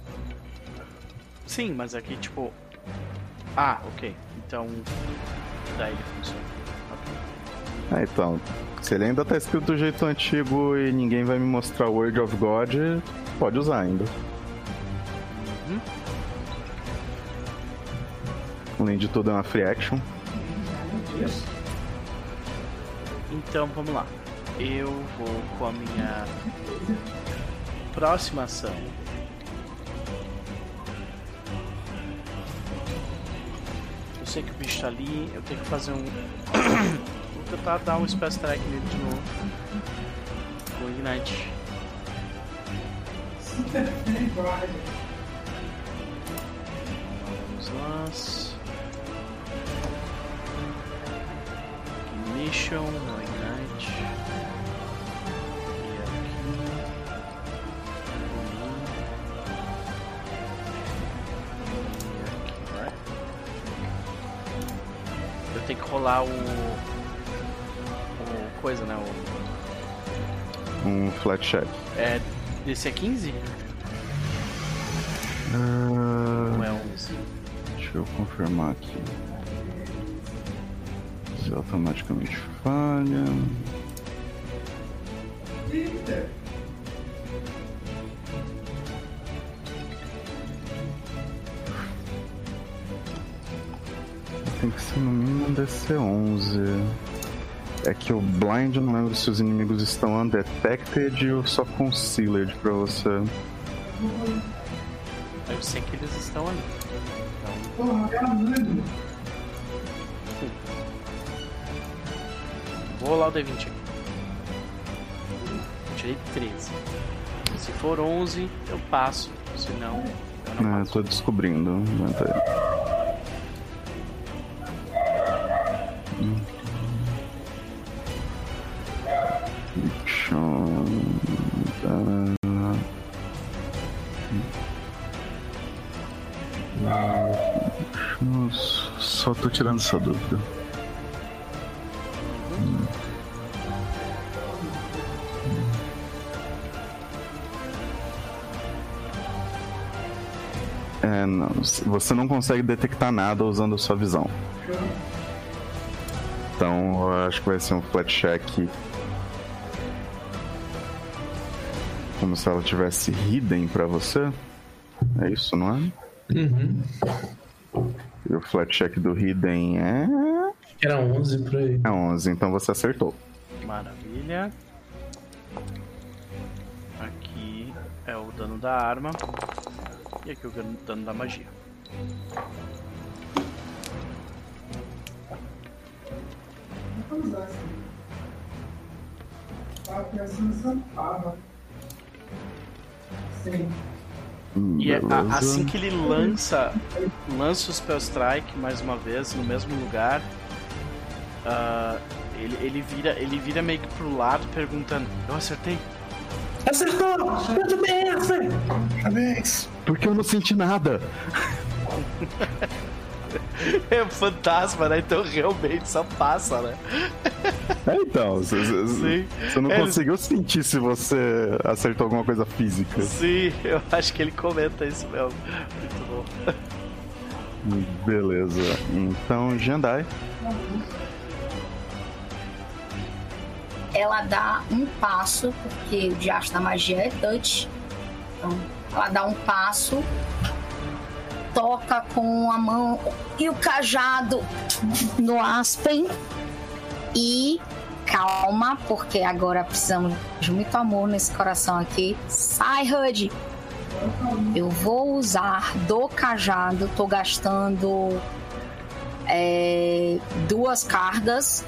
S1: Sim, mas aqui tipo. Ah, ok. Então. Daí ele funciona. Ok.
S3: É, então, se ele ainda tá escrito do jeito antigo e ninguém vai me mostrar o Word of God, pode usar ainda.
S1: Uhum.
S3: Além de tudo, é uma free action.
S1: Então vamos lá. Eu vou com a minha próxima ação. Eu sei que o bicho tá ali, eu tenho que fazer um. vou tentar dar um Spell Strike nele de novo. Com Ignite. Vamos lá. Ignition, no Ignite. Eu tenho que rolar o. O coisa, né? O.
S3: Um flat check.
S1: É. Desse é 15?
S3: Ah,
S1: Ou é 11?
S3: deixa eu confirmar aqui. 11 automaticamente falha. Tem que ser no mínimo um DC11. É que o blind, eu não lembro se os inimigos estão undetected ou só concealed pra você.
S1: Eu sei que eles estão ali. Vou rolar o D20 aqui. Tirei 13. Se for 11, eu passo. Se não, eu não
S3: É,
S1: passo.
S3: tô descobrindo. Aguenta aí. Eu... Deixa eu- Só tô tirando essa dúvida. É, não. Você não consegue detectar nada usando a sua visão. Então, eu acho que vai ser um flat check. Como se ela tivesse hidden pra você. É isso, não é?
S5: Uhum.
S3: E o flat check do hidden é.
S5: Era 11 por aí.
S3: É 11, então você acertou.
S1: Maravilha. Aqui é o dano da arma. E aqui o dano- da magia. E é a- assim que ele lança, lança o Spell Strike mais uma vez no mesmo lugar, ah, ele, ele vira, ele vira meio que pro lado perguntando: Eu acertei?
S5: Acertou! Muito bem, acertou!
S2: Parabéns.
S3: Porque eu não senti nada.
S1: É um fantasma, né? Então realmente só passa, né?
S3: É, então. Você não
S1: É, ele-
S3: conseguiu sentir se você acertou alguma coisa física.
S1: Sim, eu acho que ele comenta isso mesmo. Muito bom.
S3: Beleza. Então, Jandai.
S4: Ela dá um passo, porque o diacho da magia é touch. Então, ela dá um passo, toca com a mão e o cajado no Aspen e calma, porque agora precisamos de muito amor nesse coração aqui. Sai, Hud! Eu vou usar do cajado, tô gastando é, duas cargas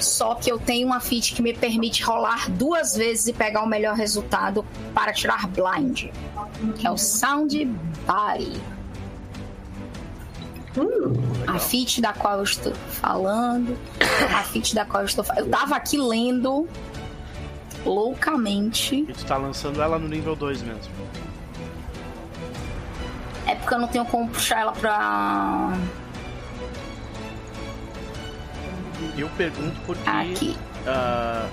S4: só que eu tenho uma feat que me permite rolar duas vezes e pegar o melhor resultado para tirar blind, que é o Sound Body. A feat da qual eu estou falando, a feat da qual eu estou falando. Eu tava aqui lendo loucamente.
S1: E tu tá lançando ela no nível 2 mesmo.
S4: É porque eu não tenho como puxar ela pra.
S1: Eu pergunto porque.
S4: Aqui.
S1: ah,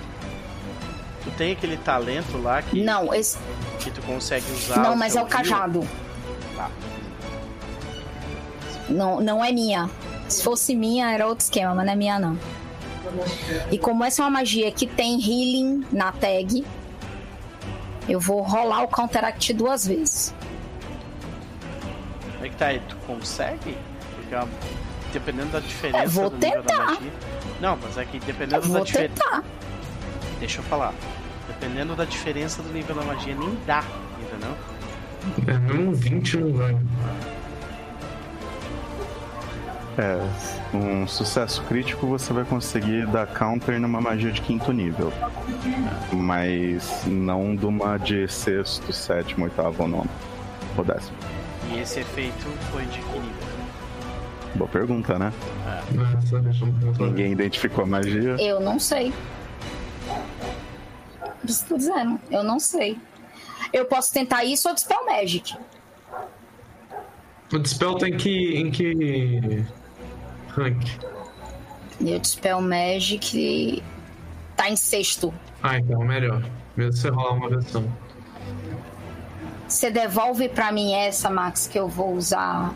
S1: tu tem aquele talento lá que,
S4: Não, esse.
S1: que tu consegue usar.
S4: Não, mas é o cajado.
S1: Tá.
S4: Não, não é minha. Se fosse minha, era outro esquema, mas não é minha, não. E como essa é uma magia que tem healing na tag, eu vou rolar o Counteract duas vezes.
S1: Como é que tá aí? Tu consegue? Porque ó, dependendo da diferença
S4: Eu vou
S1: nível da
S4: tentar.
S1: magia. Não, mas é que
S4: Eu
S1: dependendo da
S4: vou
S1: diferença. Deixa eu falar. Dependendo da diferença do nível da magia, nem dá, entendeu?
S5: É, um 20 não vai.
S3: É, um sucesso crítico você vai conseguir dar counter numa magia de quinto nível. Mas não de uma de sexto, sétimo, oitavo ou nono. Ou décimo.
S1: E esse efeito foi de que nível?
S3: Boa pergunta, né?
S5: Ver.
S3: Ninguém identificou a magia.
S4: Eu não sei. Por isso que eu tô dizendo, eu não sei. Eu posso tentar isso ou Dispel Magic.
S5: O Dispel tem que. em que. rank?
S4: E o Dispel Magic tá em sexto.
S5: Ah, então é melhor. Mesmo se você rolar uma versão.
S4: Você devolve pra mim essa, Max, que eu vou usar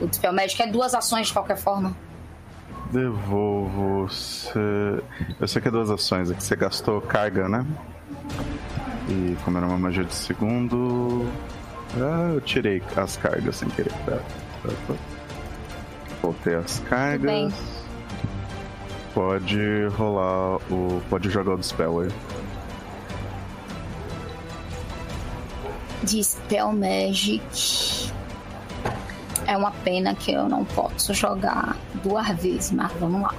S4: o Dispel Magic. É duas ações de qualquer forma.
S3: devolvo. Você... Eu sei que é duas ações, é que você gastou carga, né? E como era uma magia de segundo. Ah, eu tirei as cargas sem querer. Pera, pera, pera. Voltei as cargas. Pode rolar o. Pode jogar o Dispel aí.
S4: Dispel Magic. É uma pena que eu não posso jogar duas vezes, mas vamos lá.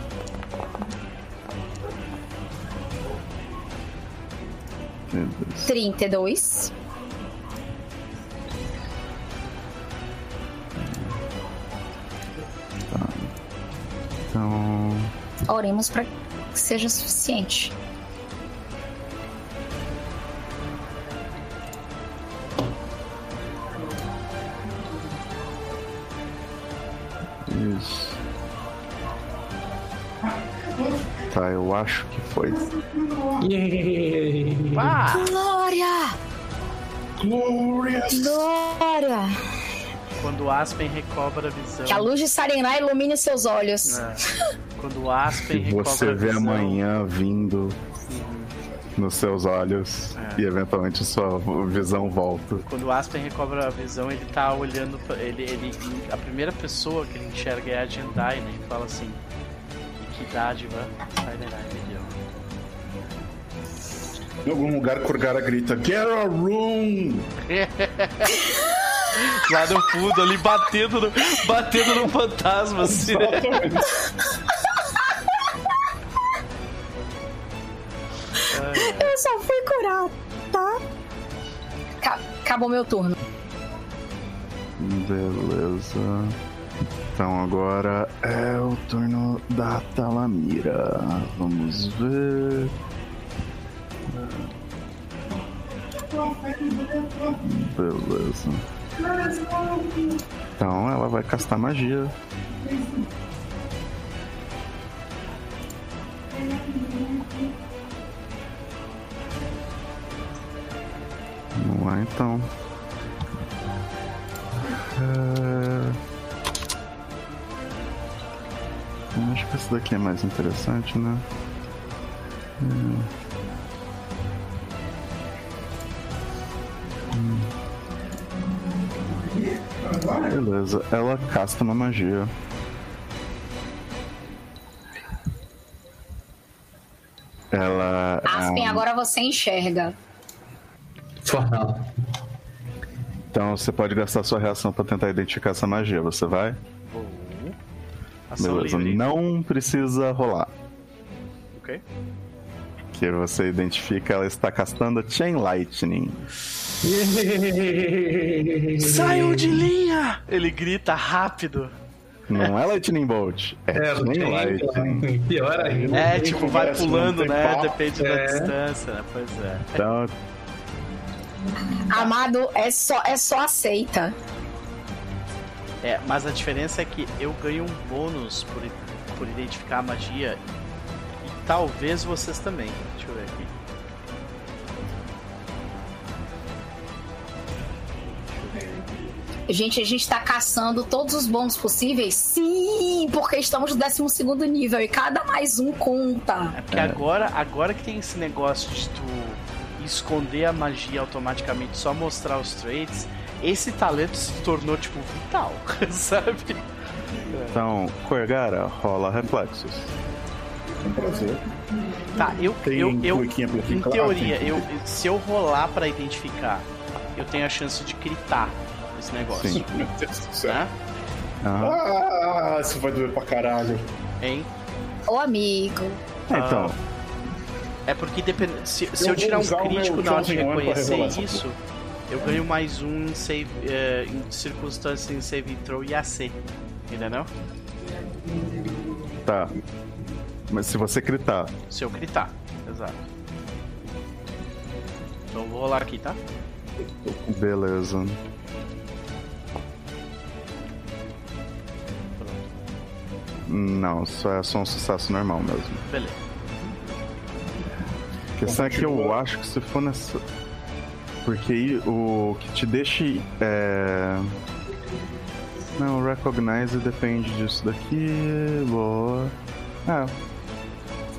S3: Beleza.
S4: 32.
S3: Então.
S4: Oremos para que seja suficiente.
S3: Isso. Tá, eu acho que foi.
S1: Ah,
S4: Glória!
S2: Glorious!
S4: Glória!
S1: quando o Aspen recobra a visão.
S4: Que a luz de Sarená ilumine seus olhos.
S1: É. Quando o Aspen recobra
S3: você
S1: a
S3: vê
S1: visão.
S3: amanhã vindo nos seus olhos
S1: É.
S3: e eventualmente sua visão volta.
S1: Quando o Aspen recobra a visão, ele tá olhando pra, ele, ele A primeira pessoa que ele enxerga é a Jendai, né? E fala assim: Que dádiva Sarenai me deu.
S2: Em algum lugar, Kurgara grita: Get a room!
S1: Lá no fundo, ali batendo no, batendo no fantasma, assim, né?
S4: Eu só fui curar, tá? Ca- acabou meu turno.
S3: Beleza. Então agora é o turno da Talamira. Vamos ver. Beleza. Então ela vai castar magia. Vamos lá então. É... Acho que esse daqui é mais interessante, né? Hum. Hum. Beleza, ela casta uma magia. Ela.
S4: Aspen,
S3: ah,
S4: agora você enxerga.
S5: Fala.
S3: Então você pode gastar sua reação pra tentar identificar essa magia. Você vai?
S1: Vou. Ação
S3: Beleza,
S1: livre.
S3: não precisa rolar.
S1: Ok.
S3: Que você identifica, ela está castando Chain Lightning.
S1: Saiu de linha! Ele grita rápido.
S3: Não é Lightning Bolt, é,
S5: É,
S3: Chain Lightning.
S5: tem. Pior ainda.
S1: É, tipo, vai pulando, né? Depende da
S5: É.
S1: distância, né? Pois é.
S3: Então,
S4: Amado, é só, é só aceita.
S1: É, mas a diferença é que eu ganho um bônus por, por identificar a magia. E talvez vocês também. Deixa eu ver aqui.
S4: Gente, a gente tá caçando todos os bônus possíveis? Sim, porque estamos no 12 nível e cada mais um conta.
S1: É porque agora, agora que tem esse negócio de tu esconder a magia automaticamente, só mostrar os traits, esse talento se tornou, tipo, vital, sabe?
S3: então Corgara, rola reflexos.
S2: É um prazer.
S1: Tá, eu,
S2: Tem
S1: eu, eu em teoria,
S2: Tem.
S1: eu, se eu rolar pra identificar, eu tenho a chance de gritar esse negócio,
S3: Sim.
S2: Meu Deus do céu.
S1: né?
S3: Ah,
S2: Ah, isso vai doer pra caralho.
S1: Hein?
S4: Ô, amigo.
S3: então,
S1: É porque depende, se, se
S2: Eu
S1: eu tirar um crítico na hora de reconhecer isso, eu ganho mais um em, save, eh, em circunstâncias em save throw e AC. Entendeu?
S3: tá. Mas se você gritar,
S1: Se eu gritar. Exato. Então eu vou rolar aqui, tá?
S3: beleza. Não, só é só um sucesso normal mesmo.
S1: Beleza.
S3: A questão é que eu acho que se for nessa. Porque aí o que te deixa. É... Não, recognize depende disso daqui. Boa. É.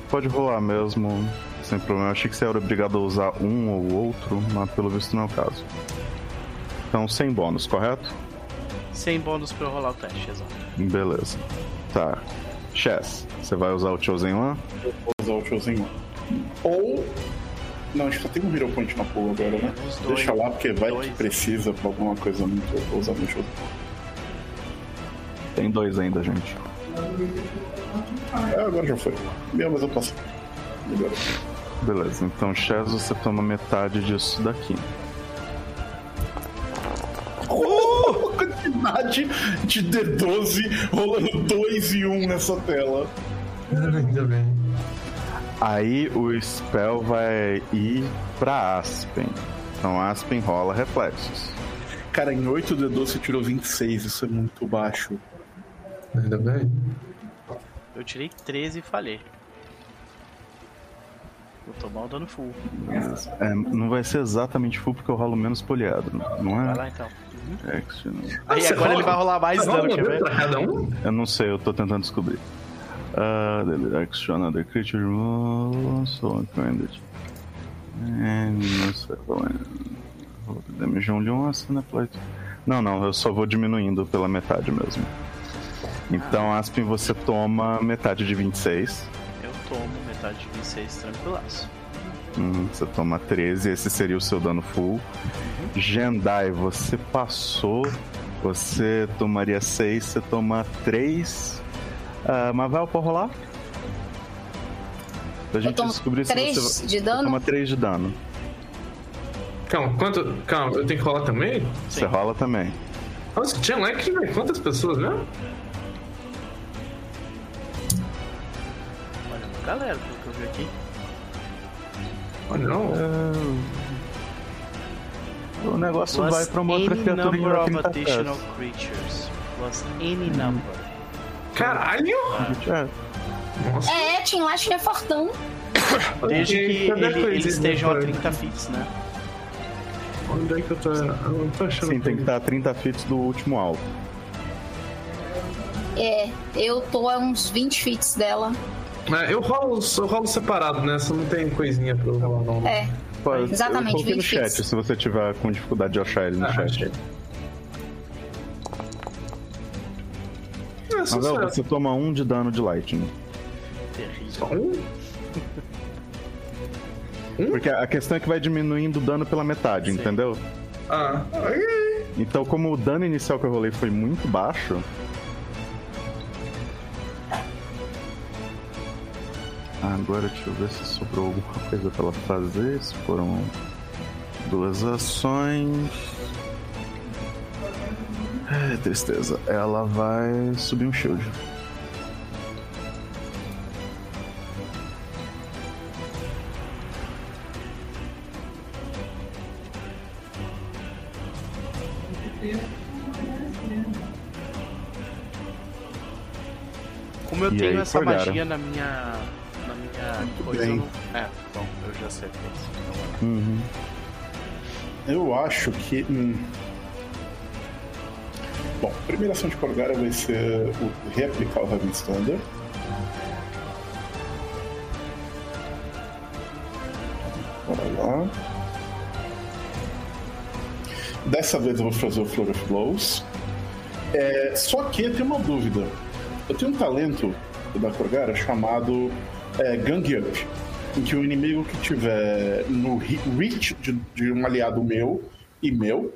S3: Pode rolar mesmo, sem problema. Eu achei que você era obrigado a usar um ou outro, mas pelo visto não é o caso. Então, sem bônus, correto?
S1: Sem bônus pra eu rolar o teste, exato.
S3: Beleza. Tá. Chess, você vai usar o Chosen One?
S2: Vou usar o Chosen One. Ou. Não, acho que só tem um Hero Point na pool agora, né?
S1: Dois.
S2: Deixa lá, porque vai
S1: Dois.
S2: que precisa pra alguma coisa muito. Usar meu Chosen
S3: Tem dois ainda, gente.
S2: É, agora já foi. Meu, mas eu posso. Melhor.
S3: Beleza, então Chess, você toma metade disso daqui.
S2: Oh, quantidade de D12 rolando 2 e 1 um nessa tela.
S5: Ainda bem.
S3: Aí o spell vai ir pra Aspen. Então Aspen rola reflexos.
S2: Cara, em 8 D12 você tirou 26, isso é muito baixo.
S5: Ainda bem.
S1: Eu tirei 13 e falhei. Vou tomar o dano full.
S3: É, não vai ser exatamente full porque eu rolo menos poliado, não
S1: Vai
S3: é?
S1: lá então.
S3: Action.
S1: Aí
S5: você
S1: agora
S5: rola-
S1: ele vai rolar mais
S5: Você
S1: dano, quer ver?
S5: pra cada um?
S3: Eu não sei, eu tô tentando descobrir. Uh, the action other creature rolls, so offended. And and damage only once na plate. Não, não, eu só vou diminuindo pela metade mesmo. Então, Aspen, você toma metade de 26.
S1: Eu tomo metade de 26 tranquilaço.
S3: Hum, você toma 13, esse seria o seu dano full. Jendai, você passou. Você tomaria 6, você toma 3. Uh, Mavel, pode rolar? Pra gente descobrir se
S4: três
S3: você.
S4: de dano?
S3: toma 3 de dano.
S5: Calma, quanto. Calma, eu tenho que rolar também?
S3: Você rola também.
S5: Nossa, tinha like, velho. Quantas pessoas mesmo?
S1: Olha, uma galera, pelo que eu vi aqui.
S5: Oh, não.
S3: O negócio
S1: Plus
S3: vai pra uma outra criatura em
S1: number of
S3: 30
S1: additional
S3: pés.
S1: creatures. Plus any number.
S5: Caralho!
S3: É,
S5: Nossa.
S4: É, Team Lash é fortão.
S1: Desde que ele- eles estejam a
S5: né?
S1: 30 feet, né?
S5: Onde é que eu tô. Eu tô achando.
S3: Sim, tem que estar a 30 feet do último alvo.
S4: É, eu tô a uns 20 fits dela.
S5: É, eu rolo, eu rolo separado, né? Só não tem coisinha pra eu rolar, não.
S4: É,
S3: Pô, eu-
S4: Exatamente,
S3: eu no
S4: 20
S3: chat,
S4: feet.
S3: se você tiver com dificuldade de achar ele no
S5: Ah,
S3: chat.
S5: achei. É,
S3: Mavel, você toma 1 de dano de lightning.
S1: Terrível.
S5: Um?
S3: Porque a questão é que vai diminuindo o dano pela metade,
S1: Sim.
S3: entendeu?
S5: Ah, aí.
S3: Então, como o dano inicial que eu rolei foi muito baixo. Agora deixa eu ver se sobrou alguma coisa pra ela fazer. Se foram duas ações. É, tristeza. Ela vai subir um shield.
S1: Como eu
S3: E
S1: tenho
S3: aí,
S1: essa magia na minha. na minha coisa.
S2: bem.
S1: É, bom, eu já sei. Então.
S3: Uhum.
S2: Eu acho que. hum. Bom, a primeira ação de Corgara vai ser o reaplicar o Heaven Standard. Bora lá. Dessa vez eu vou fazer o Floor of Blows. É, só que eu tenho uma dúvida. Eu tenho um talento da Corgara chamado é, Gang Up, em que o inimigo que tiver no re- reach de, de um aliado meu e meu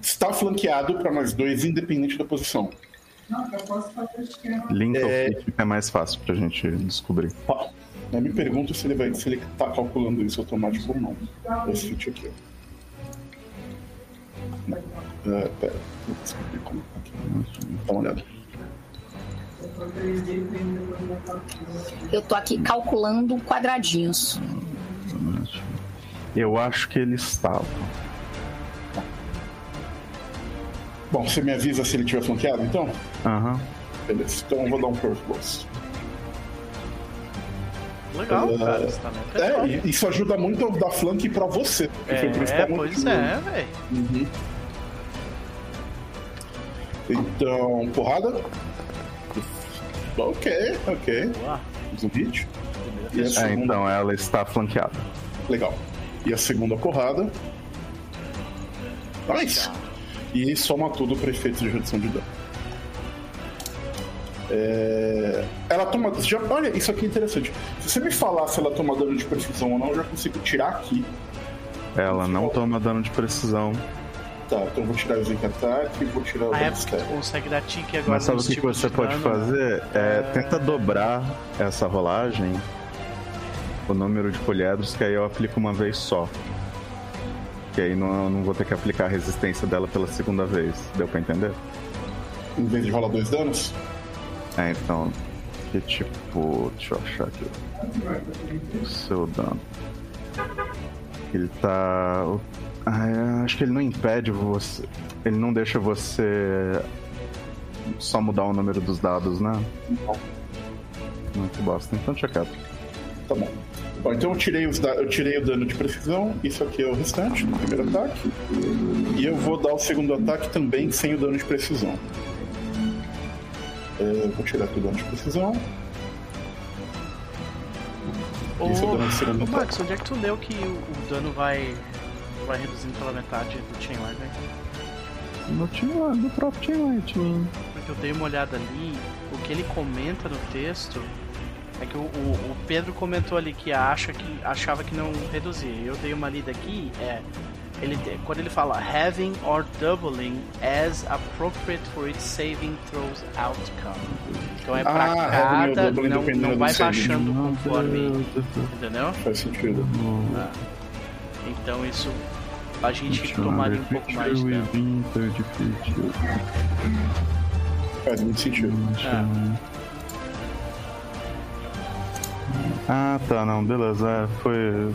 S2: está flanqueado para nós dois, independente da posição.
S3: Link
S2: É.
S3: feat é mais fácil pra gente descobrir.
S2: Eu me pergunto se ele vai, se ele tá calculando isso automático ou não. Esse feat aqui. ó. Não. É, pera, vou descobrir como tá aqui. Dá uma olhada.
S4: eu tô aqui calculando quadradinhos.
S3: Eu acho que ele estava.
S2: Bom, você me avisa se ele tiver flanqueado, então?
S3: Aham.
S2: Beleza. Então eu vou dar um Curve Blows.
S1: Legal,
S2: É,
S1: cara. Esse talento é,
S2: É, e isso ajuda muito a dar flank pra você. foi isso
S1: É,
S2: é muito
S1: pois é, velho.
S2: Uhum. Então, porrada. Ok, ok.
S1: Boa.
S2: Fiz um hit.
S3: É,
S2: segunda.
S3: então ela está flanqueada.
S2: Legal. E a segunda porrada. Nice! E soma tudo para efeitos de redução de dano. É, Ela toma. Já... Olha, isso aqui é interessante. Se você me falar se ela toma dano de precisão ou não, eu já consigo tirar aqui.
S3: Ela não toma dano de precisão.
S2: Tá, então eu vou tirar o Zinc Attack e vou tirar o
S1: Ah, é porque tu consegue dar tique agora
S3: Mas sabe o que, que
S1: tipos
S3: você
S1: de
S3: pode
S1: dano, né?
S3: fazer? É, tenta dobrar essa rolagem, o número de poliedros, que aí eu aplico uma vez só. Que aí não, não vou ter que aplicar a resistência dela pela segunda vez. Deu pra entender?
S2: Em vez de rolar dois danos?
S3: É, então. Que tipo. Deixa eu achar aqui. O seu dano. Ele tá. Ah, acho que ele não impede você. Ele não deixa você só mudar o número dos dados, né? Muito bosta. Então quieto.
S2: Tá bom. Bom, então eu tirei, os da- eu tirei o dano de precisão, isso aqui é o restante do primeiro ataque. E eu vou dar o segundo ataque também sem o dano de precisão. É, vou tirar aqui o dano de precisão.
S1: Ô,
S2: Isso é o dano de segundo ataque.
S1: Max, onde é que tu leu que o, dano vai, vai reduzindo pela metade do Chainlight, né?
S3: No do próprio Light.
S1: Porque eu dei uma olhada ali, o que ele comenta no texto é que o, o- o Pedro comentou ali que acha que achava que não reduzia. Eu dei uma lida aqui, é ele quando ele fala having or doubling as appropriate for its saving throws outcome. Então é pra
S2: Ah,
S1: cada,
S2: doubling
S1: não, não vai baixando conforme, entendeu?
S2: Faz sentido.
S1: Ah. Então isso a gente tomaria um pouco mais de dano.
S2: Faz muito sentido.
S1: Ah.
S3: Ah, tá, não, beleza. é, foi.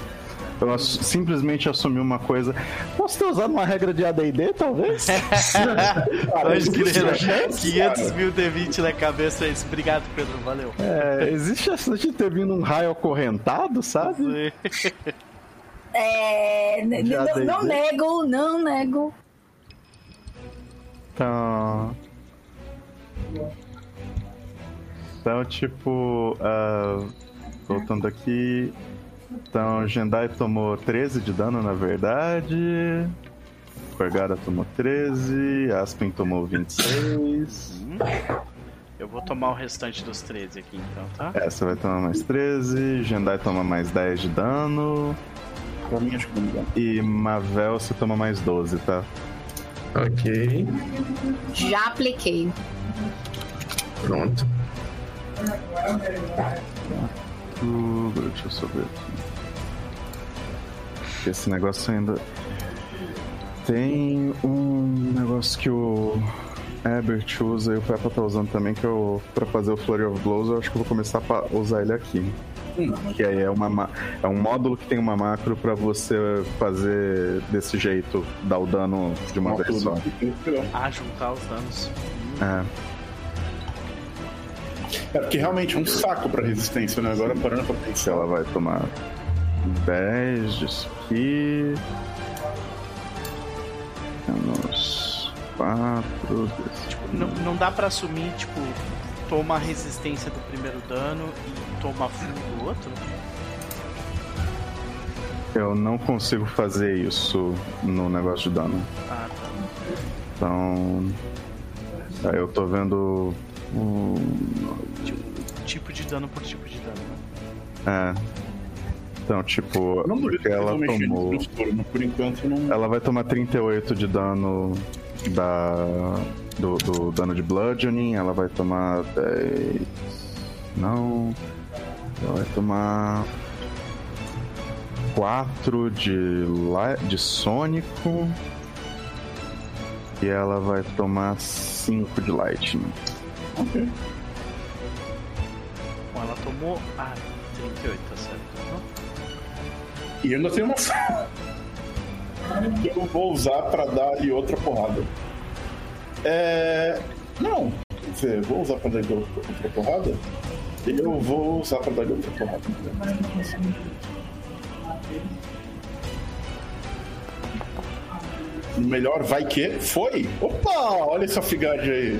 S3: Eu ass- simplesmente assumi uma coisa. Posso ter usado uma regra de ADD, talvez?
S1: Pode
S2: isso
S1: crer, né?
S2: chance,
S1: 500
S2: cara.
S1: mil D20 na cabeça é isso. Obrigado, Pedro. Valeu.
S3: É, existe a chance de ter vindo um raio acorrentado, sabe?
S4: É, não
S3: ideia.
S4: nego, não nego.
S3: Então. Então, tipo. ah, voltando aqui. Então, Jendai tomou 13 de dano, na verdade. Corgara tomou 13. Aspen tomou 26.
S1: Eu vou tomar o restante dos 13 aqui, então, tá?
S3: Essa vai tomar mais 13. Jendai toma mais 10 de dano.
S2: Pra mim, acho que não me.
S3: E Mavel você toma mais 12, tá?
S5: Ok,
S4: Já apliquei.
S5: pronto.
S3: Uh, deixa eu só ver aqui. Esse negócio ainda. Tem um negócio que o Herbert usa e o Peppa tá usando também, que eu, pra fazer o Flurry of Blows, eu acho que eu vou começar a usar ele aqui. Que aí é, uma, ma- é um módulo que tem uma macro pra você fazer desse jeito, dar o dano de uma vez só.
S1: Ah, juntar os danos.
S3: É.
S2: É porque realmente é um saco pra resistência, né? Agora parando pra
S3: Se
S2: pensar.
S3: ela vai tomar 10 disso aqui. Menos 4 desse.
S1: Tipo, não, não dá pra assumir, tipo, toma a resistência do primeiro dano e toma full do outro?
S3: Eu não consigo fazer isso no negócio de dano.
S1: Ah, tá.
S3: Então. Aí eu tô vendo. O-
S1: Tipo de dano por tipo de dano, né?
S3: É. Então, tipo,
S2: não duvido que
S3: ela tomou.
S2: mas por enquanto não.
S3: Ela vai tomar 38 de dano da, do, do dano de bludgeoning. Ela vai tomar 10. Não. Ela vai tomar 4 de, li- de sônico. E ela vai tomar 5 de lightning.
S2: Ok.
S1: Bom, ela tomou. Ah, 38, tá certo. Não?
S2: E eu ainda tenho uma eu vou usar pra dar ali outra porrada. É. Não, quer dizer, vou usar pra dar ali outra porrada? Eu vou usar pra dar ali outra porrada. melhor vai que foi. Opa, olha essa figade aí.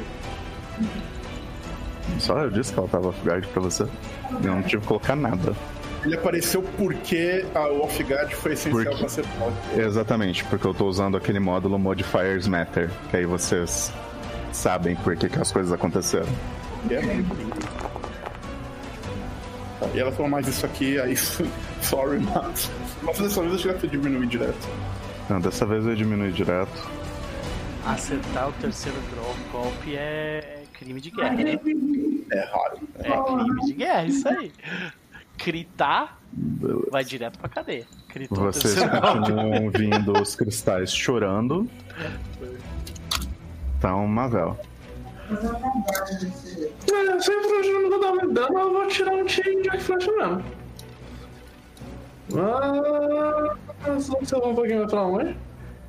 S3: Só eu disse que ela tava off-guard pra você. Eu não tive que colocar nada.
S2: Ele apareceu porque a o off-guard foi essencial
S3: Porque-
S2: pra ser pop.
S3: Exatamente, porque eu tô usando aquele módulo Modifiers Matter, que aí vocês sabem por que, que as coisas aconteceram.
S2: E é E ela falou, mas isso aqui, aí, sorry, mas... Mas dessa vez eu cheguei a diminuir direto.
S3: Não, dessa vez eu diminui direto.
S1: Acertar o terceiro draw golpe é crime de guerra, né?
S2: É raro.
S1: É crime de guerra, isso aí. Critar vai direto pra cadeia. Critou
S3: Vocês continuam vindo os cristais chorando. Então, Mavel.
S5: É, se a flecha não vou dar muito dano, eu vou tirar um tiro de flecha mesmo. Ah, você vai um pouquinho mais pra onde?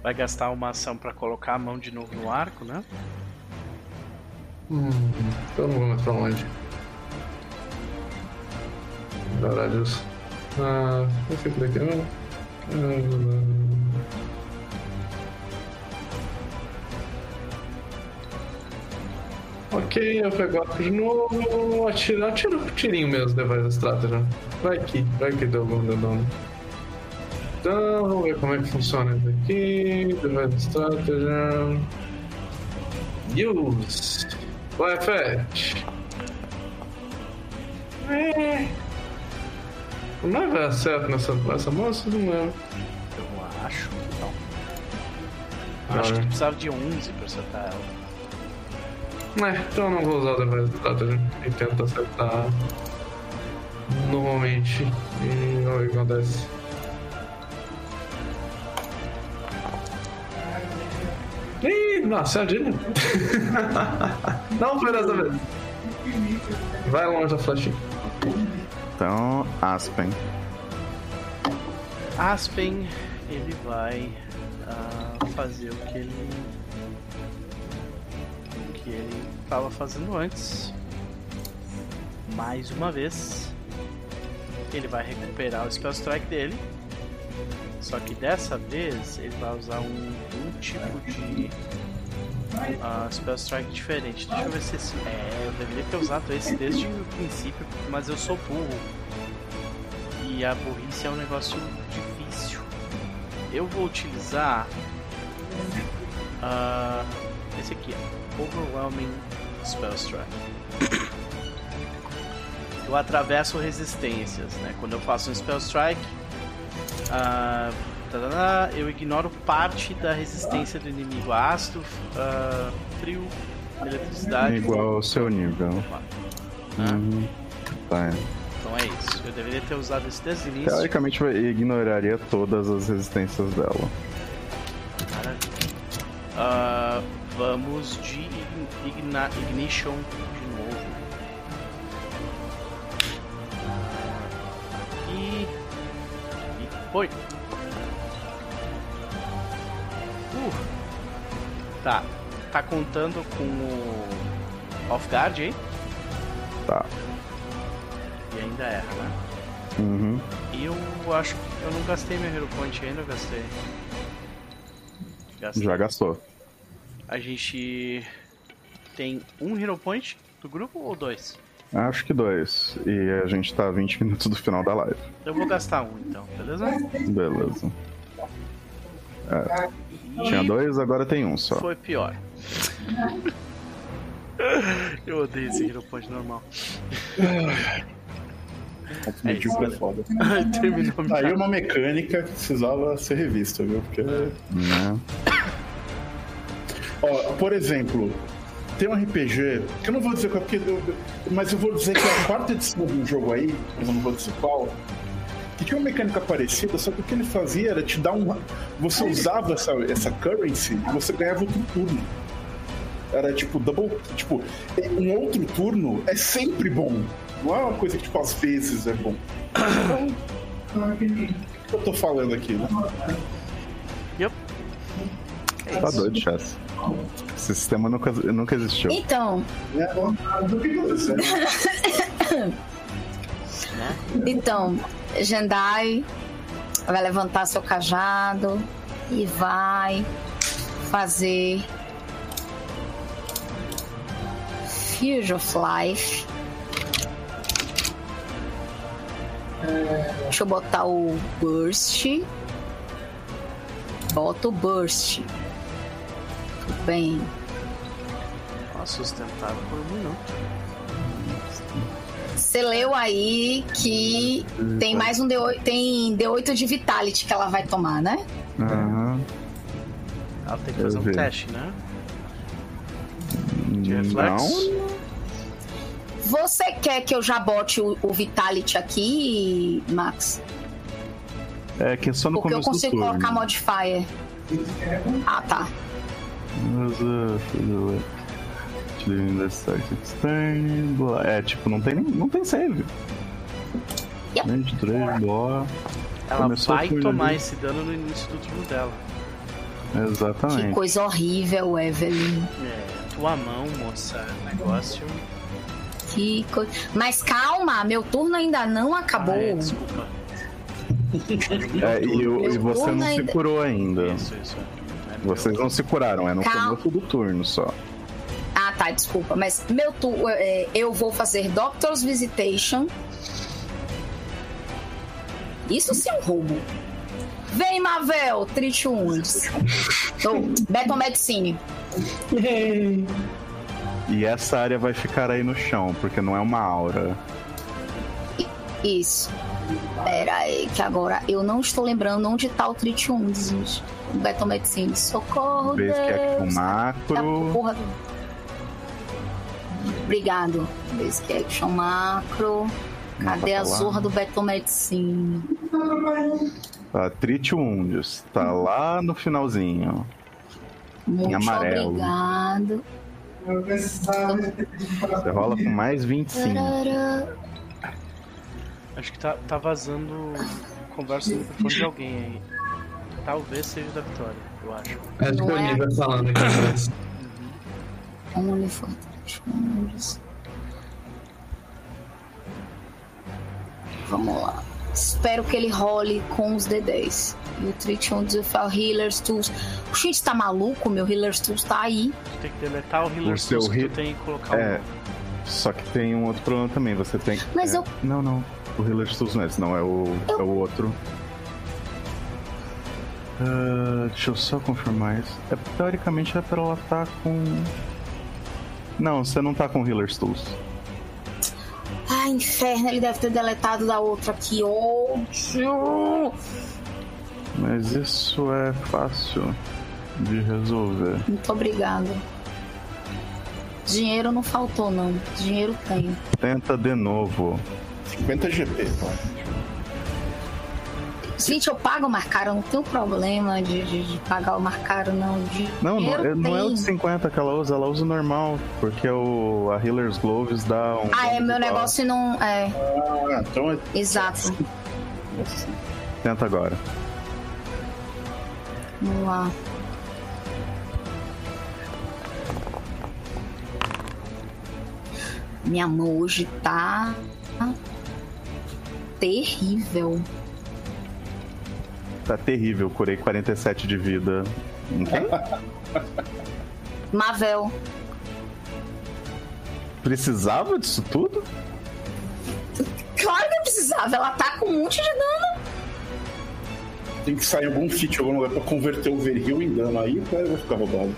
S1: Vai gastar uma ação pra colocar a mão de novo no arco, né?
S5: Hum, eu não mais pra onde. Caralho. Ah, eu fico daqui, né? Ah, Ok, eu pego arco de novo, atiro, atiro pro tirinho mesmo, device strategy. Vai que, vai que deu algum dano. Então, vamos ver como é que funciona isso aqui. Device strategy. Use. Vai, Fetch. É. Não vai dar certo nessa, nessa moça? Não lembro.
S1: Eu acho que não. Eu acho que tu precisava de 11 pra acertar ela.
S5: É, então eu não vou usar o device strategy e tento acertar normalmente. E olha o que acontece. Ih, nossa, é a Dina. Não foi dessa vez. Vai longe da flechinha.
S3: Então, Aspen.
S1: Aspen, ele vai ah, fazer o que ele. O que ele estava fazendo antes. Mais uma vez. Ele vai recuperar o Spell Strike dele. Só que dessa vez ele vai usar um, um tipo de ah, Spell Strike diferente. Deixa eu ver se esse. É, eu deveria ter usado esse desde o princípio, mas eu sou burro. E a burrice é um negócio difícil. Eu vou utilizar ah, esse aqui, Overwhelming Spell Strike. Eu atravesso resistências, né? Quando eu faço um Spell Strike, ah, tarará, eu ignoro parte da resistência do inimigo ácido, ah, frio, eletricidade.
S3: Igual ao seu nível. Uhum. Tá.
S1: Então é isso. Eu deveria ter usado esse desde o início.
S3: Teoricamente, eu ignoraria todas as resistências dela.
S1: Maravilha. Ah, vamos de igna- Ignition de novo. E. Foi. Uh. Tá. Tá contando com o. Off guard aí?
S3: Tá.
S1: E ainda erra, né?
S3: Uhum.
S1: E eu acho que eu não gastei meu Hero Point ainda, eu gastei. Gastei.
S3: Já gastou.
S1: A gente tem um Hero Point do grupo ou dois?
S3: Acho que dois. E a gente tá a 20 minutos do final da live.
S1: Eu vou gastar um então, beleza?
S3: Beleza. É, tinha dois, agora tem um só.
S1: Foi pior. Eu odeio esse Hero Point normal. É isso,
S2: é foda.
S1: Terminou
S2: Tá aí uma mecânica que precisava ser revista, viu? Porque.
S3: Né?
S2: Ó, por exemplo, tem um RPG, que eu não vou dizer qual, porque eu- mas eu vou dizer que é a quarta edição de um jogo aí, eu não vou dizer qual, que tinha uma mecânica parecida, só que o que ele fazia era te dar um. Você usava essa, essa currency e você ganhava outro turno. Era tipo double. Tipo, um outro turno é sempre bom. Não é uma coisa que, tipo, às vezes é bom. Então, o que eu tô falando aqui, né?
S1: Yup. É
S3: Tá doido, Chess. Esse sistema nunca, nunca existiu.
S4: Então, então, Jendai vai levantar seu cajado e vai fazer Fuse of Life. Deixa eu botar o Burst. Bota o Burst. Bem.
S1: Ó, sustentável por um minuto.
S4: Você leu aí que tem mais um D8, tem D8 de Vitality que ela vai tomar, né?
S3: Aham.
S1: Ela tem que
S3: Eu
S1: fazer um
S3: vi.
S1: teste, né? De reflexo.
S3: Não.
S4: Você quer que eu já bote o, o Vitality aqui, Max?
S3: É que é só no
S4: Porque eu
S3: começo do
S4: consigo colocar modifier. Ah, tá.
S3: É, tipo, não tem, nem- não tem save.
S4: Yep.
S3: 23, boa.
S1: Ela
S3: Começou
S1: vai tomar
S3: ali.
S1: esse dano no início do turno dela.
S4: Que
S3: Exatamente.
S4: coisa horrível, Evelyn.
S1: É, tua mão, moça. Negócio.
S4: Que coisa. Mas calma, meu turno ainda não acabou.
S1: Ah, é, desculpa.
S3: É, e, e você não se
S4: ainda-
S3: curou ainda.
S1: Isso, isso. É
S3: Vocês não se curaram, é no
S4: Calma.
S3: começo do turno só.
S4: Ah, tá, desculpa. Mas meu turno. eu vou fazer Doctor's Visitation. Isso sim é um roubo. Vem, Mavel, Trite Wounds. Oh, Battle Medicine.
S3: E essa área vai ficar aí no chão, porque não é uma aura.
S4: Isso. Pera aí, que agora eu não estou lembrando onde tá o Trite Wounds, gente. Battle Medicine. Socorro,
S3: Vez que é
S4: Deus.
S3: um
S4: Tá,
S3: macro.
S4: porra. Obrigado. Basic Action Macro. Cadê
S3: tá
S4: a
S3: lá.
S4: zorra do Battle Medicine?
S3: Tá, Tritiundius. Tá lá no finalzinho.
S4: Muito
S3: amarelo.
S4: obrigado.
S3: Você rola com mais 25.
S4: Tarará.
S1: Acho que tá, tá vazando conversa no microfone de alguém aí. Talvez seja da Vitória, eu acho.
S4: É?
S5: nível falando aqui atrás.
S4: Only for Trite Wounds. Vamos lá. Espero que ele role com os D10. E o Treat Wounds e o Healer's Tools. O Shit tá maluco? Meu Healer's Tools tá aí.
S1: Tu tem que deletar o Healer
S3: O seu
S1: Tools que tu tem que colocar um
S3: É. Só que tem um outro problema também. Você tem.
S4: Mas
S3: é,
S4: eu-
S3: Não, não. O Healer é esse, não. É o,
S4: Eu-
S3: é o outro. Ah, deixa eu só confirmar isso. É, teoricamente é pra ela estar com. Não, você não tá com Healer Tools.
S4: Ai, inferno, ele deve ter deletado da outra aqui. Ódio!
S3: Mas isso é fácil de resolver.
S4: Muito obrigada. Dinheiro não faltou, não. Dinheiro tem.
S3: Tenta de novo.
S2: 50 GP?
S4: Gente, eu pago o mais caro, eu não tenho problema de, de- de pagar o mais caro, não.
S3: Não, não,
S4: Dinheiro
S3: é- não é o de 50 que ela usa, ela usa o normal. Porque o, a Healer's Gloves dá um.
S4: Ah, é, meu negócio não. É,
S2: Ah, então é.
S4: exato.
S3: Tenta agora.
S4: Vamos lá. Minha mão hoje tá terrível.
S3: Tá terrível, curei 47 de vida. Em quem?
S4: Mavel,
S3: Precisava disso tudo?
S4: claro que precisava. Ela tá com um monte de dano.
S2: Tem que sair algum feat algum lugar pra converter o Veril em dano. Aí o cara vai ficar roubado.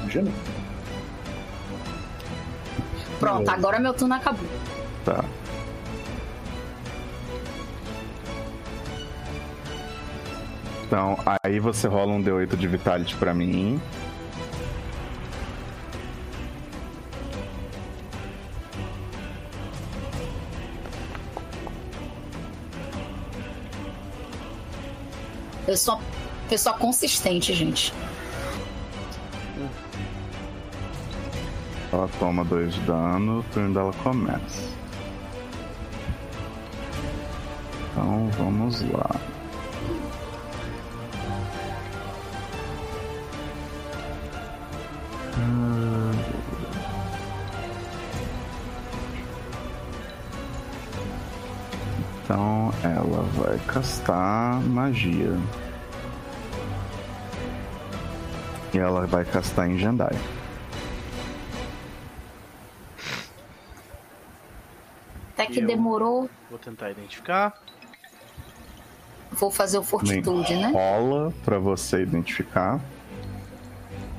S2: Imagina?
S4: Pronto, agora meu turno acabou.
S3: Tá. Então, aí você rola um D8 de Vitality pra mim.
S4: Eu sou uma pessoa consistente, gente.
S3: Ela toma 2 de dano, o turno dela começa. Então vamos lá. Então ela vai castar magia. E ela vai castar em Jandai.
S4: Até que demorou.
S1: Vou tentar identificar.
S4: Vou fazer o fortitude, né?
S3: Rola pra você identificar.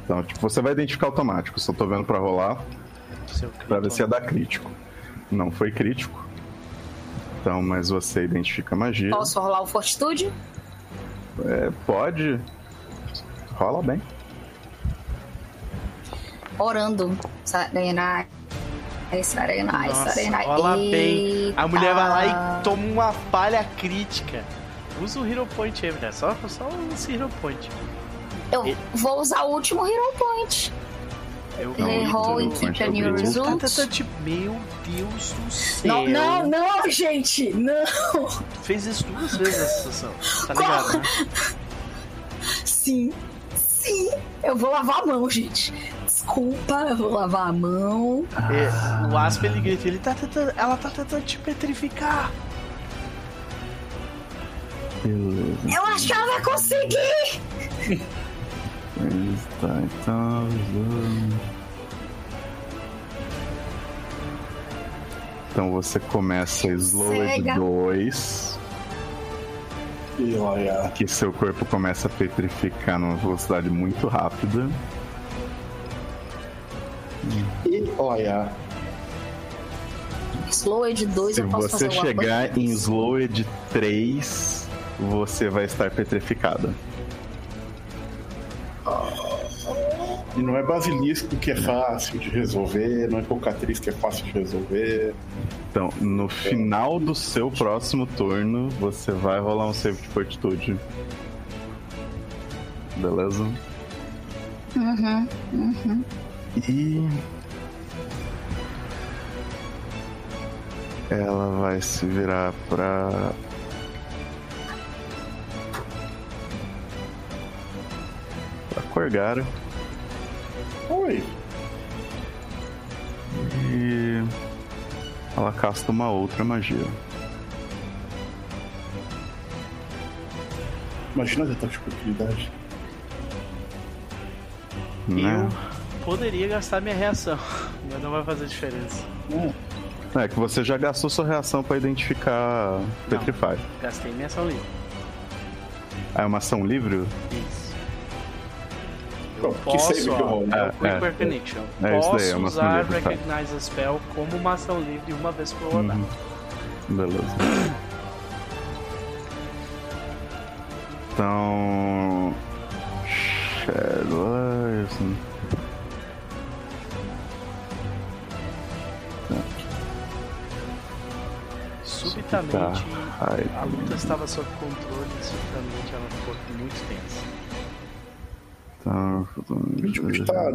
S3: Então, tipo, você vai identificar automático. Só tô vendo pra rolar
S1: Seu
S3: pra ver se ia
S1: criptônio.
S3: dar crítico. Não foi crítico. Então, mas você identifica a magia.
S4: Posso rolar o fortitude?
S3: É, pode. Rola bem.
S4: Orando. Sarenai. Sarenai,
S1: Nossa,
S4: Sarenai.
S1: rola bem. A mulher vai lá
S4: Eita.
S1: e toma uma falha crítica. Usa o Hero Point aí, mulher. Só, só esse Hero Point.
S4: Eu vou usar o último Hero Point.
S1: Eu
S3: Não,
S4: Errou em Keep
S3: é
S4: a New Results.
S1: Meu Deus do céu.
S4: Não, não, não, gente! Não!
S1: Fez isso duas vezes essa sessão. Tá ligado, né?
S4: Sim, sim! Eu vou lavar a mão, gente. Desculpa, eu vou lavar a mão.
S1: É, o Asp ele grita, ele tá tentando. Ela tá tentando te petrificar.
S3: Beleza.
S4: Eu acho que ela vai conseguir!
S3: Tá, então. Então você começa Slowed
S4: Cega.
S3: 2,
S2: E olha.
S3: que seu corpo começa a petrificar numa velocidade muito rápida.
S2: E olha.
S4: Slowed 2
S3: Se
S4: eu posso
S3: você chegar em Slowed 3, você vai estar petrificada.
S2: E não é basilisco que é fácil de resolver, não é cocatriz que é fácil de resolver.
S3: Então, no final do seu próximo turno, você vai rolar um save de fortitude. Beleza?
S4: Uhum, uhum.
S3: E. Ela vai se virar pra. Corgara.
S2: Oi.
S3: E. Ela casta uma outra magia.
S2: Imagina a ataque de oportunidade.
S3: Né?
S1: Eu poderia gastar minha reação, mas não vai fazer diferença.
S3: É que você já gastou sua reação pra identificar Petrify.
S1: Gastei minha ação livre.
S3: Ah, é uma ação livre?
S1: Isso. Eu
S2: que
S1: posso,
S2: save que eu
S1: ó?
S3: É,
S1: Quick
S3: é.
S1: Recognition.
S3: É isso
S1: posso
S3: daí, é
S1: usar
S3: livre, tá.
S1: Recognize a Spell como uma ação livre uma vez por rodada.
S3: Uhum. Beleza. Então. Shadow. Assim.
S1: Subitamente,
S3: Tá.
S1: A luta estava sob controle e subitamente ela ficou muito tensa.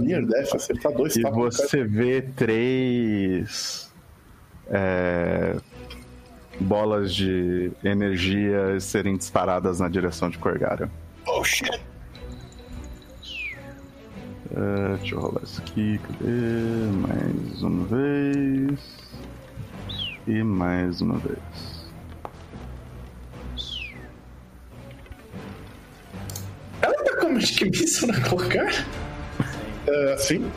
S2: Near acertar dois
S3: E
S2: cara.
S3: você vê três é, bolas de energia serem disparadas na direção de Corgara.
S2: Oh shit.
S3: É, deixa eu rolar isso aqui, cadê? Mais uma vez. E mais uma vez.
S5: Ela tá com Magic Missile na colocar?
S2: É, sim.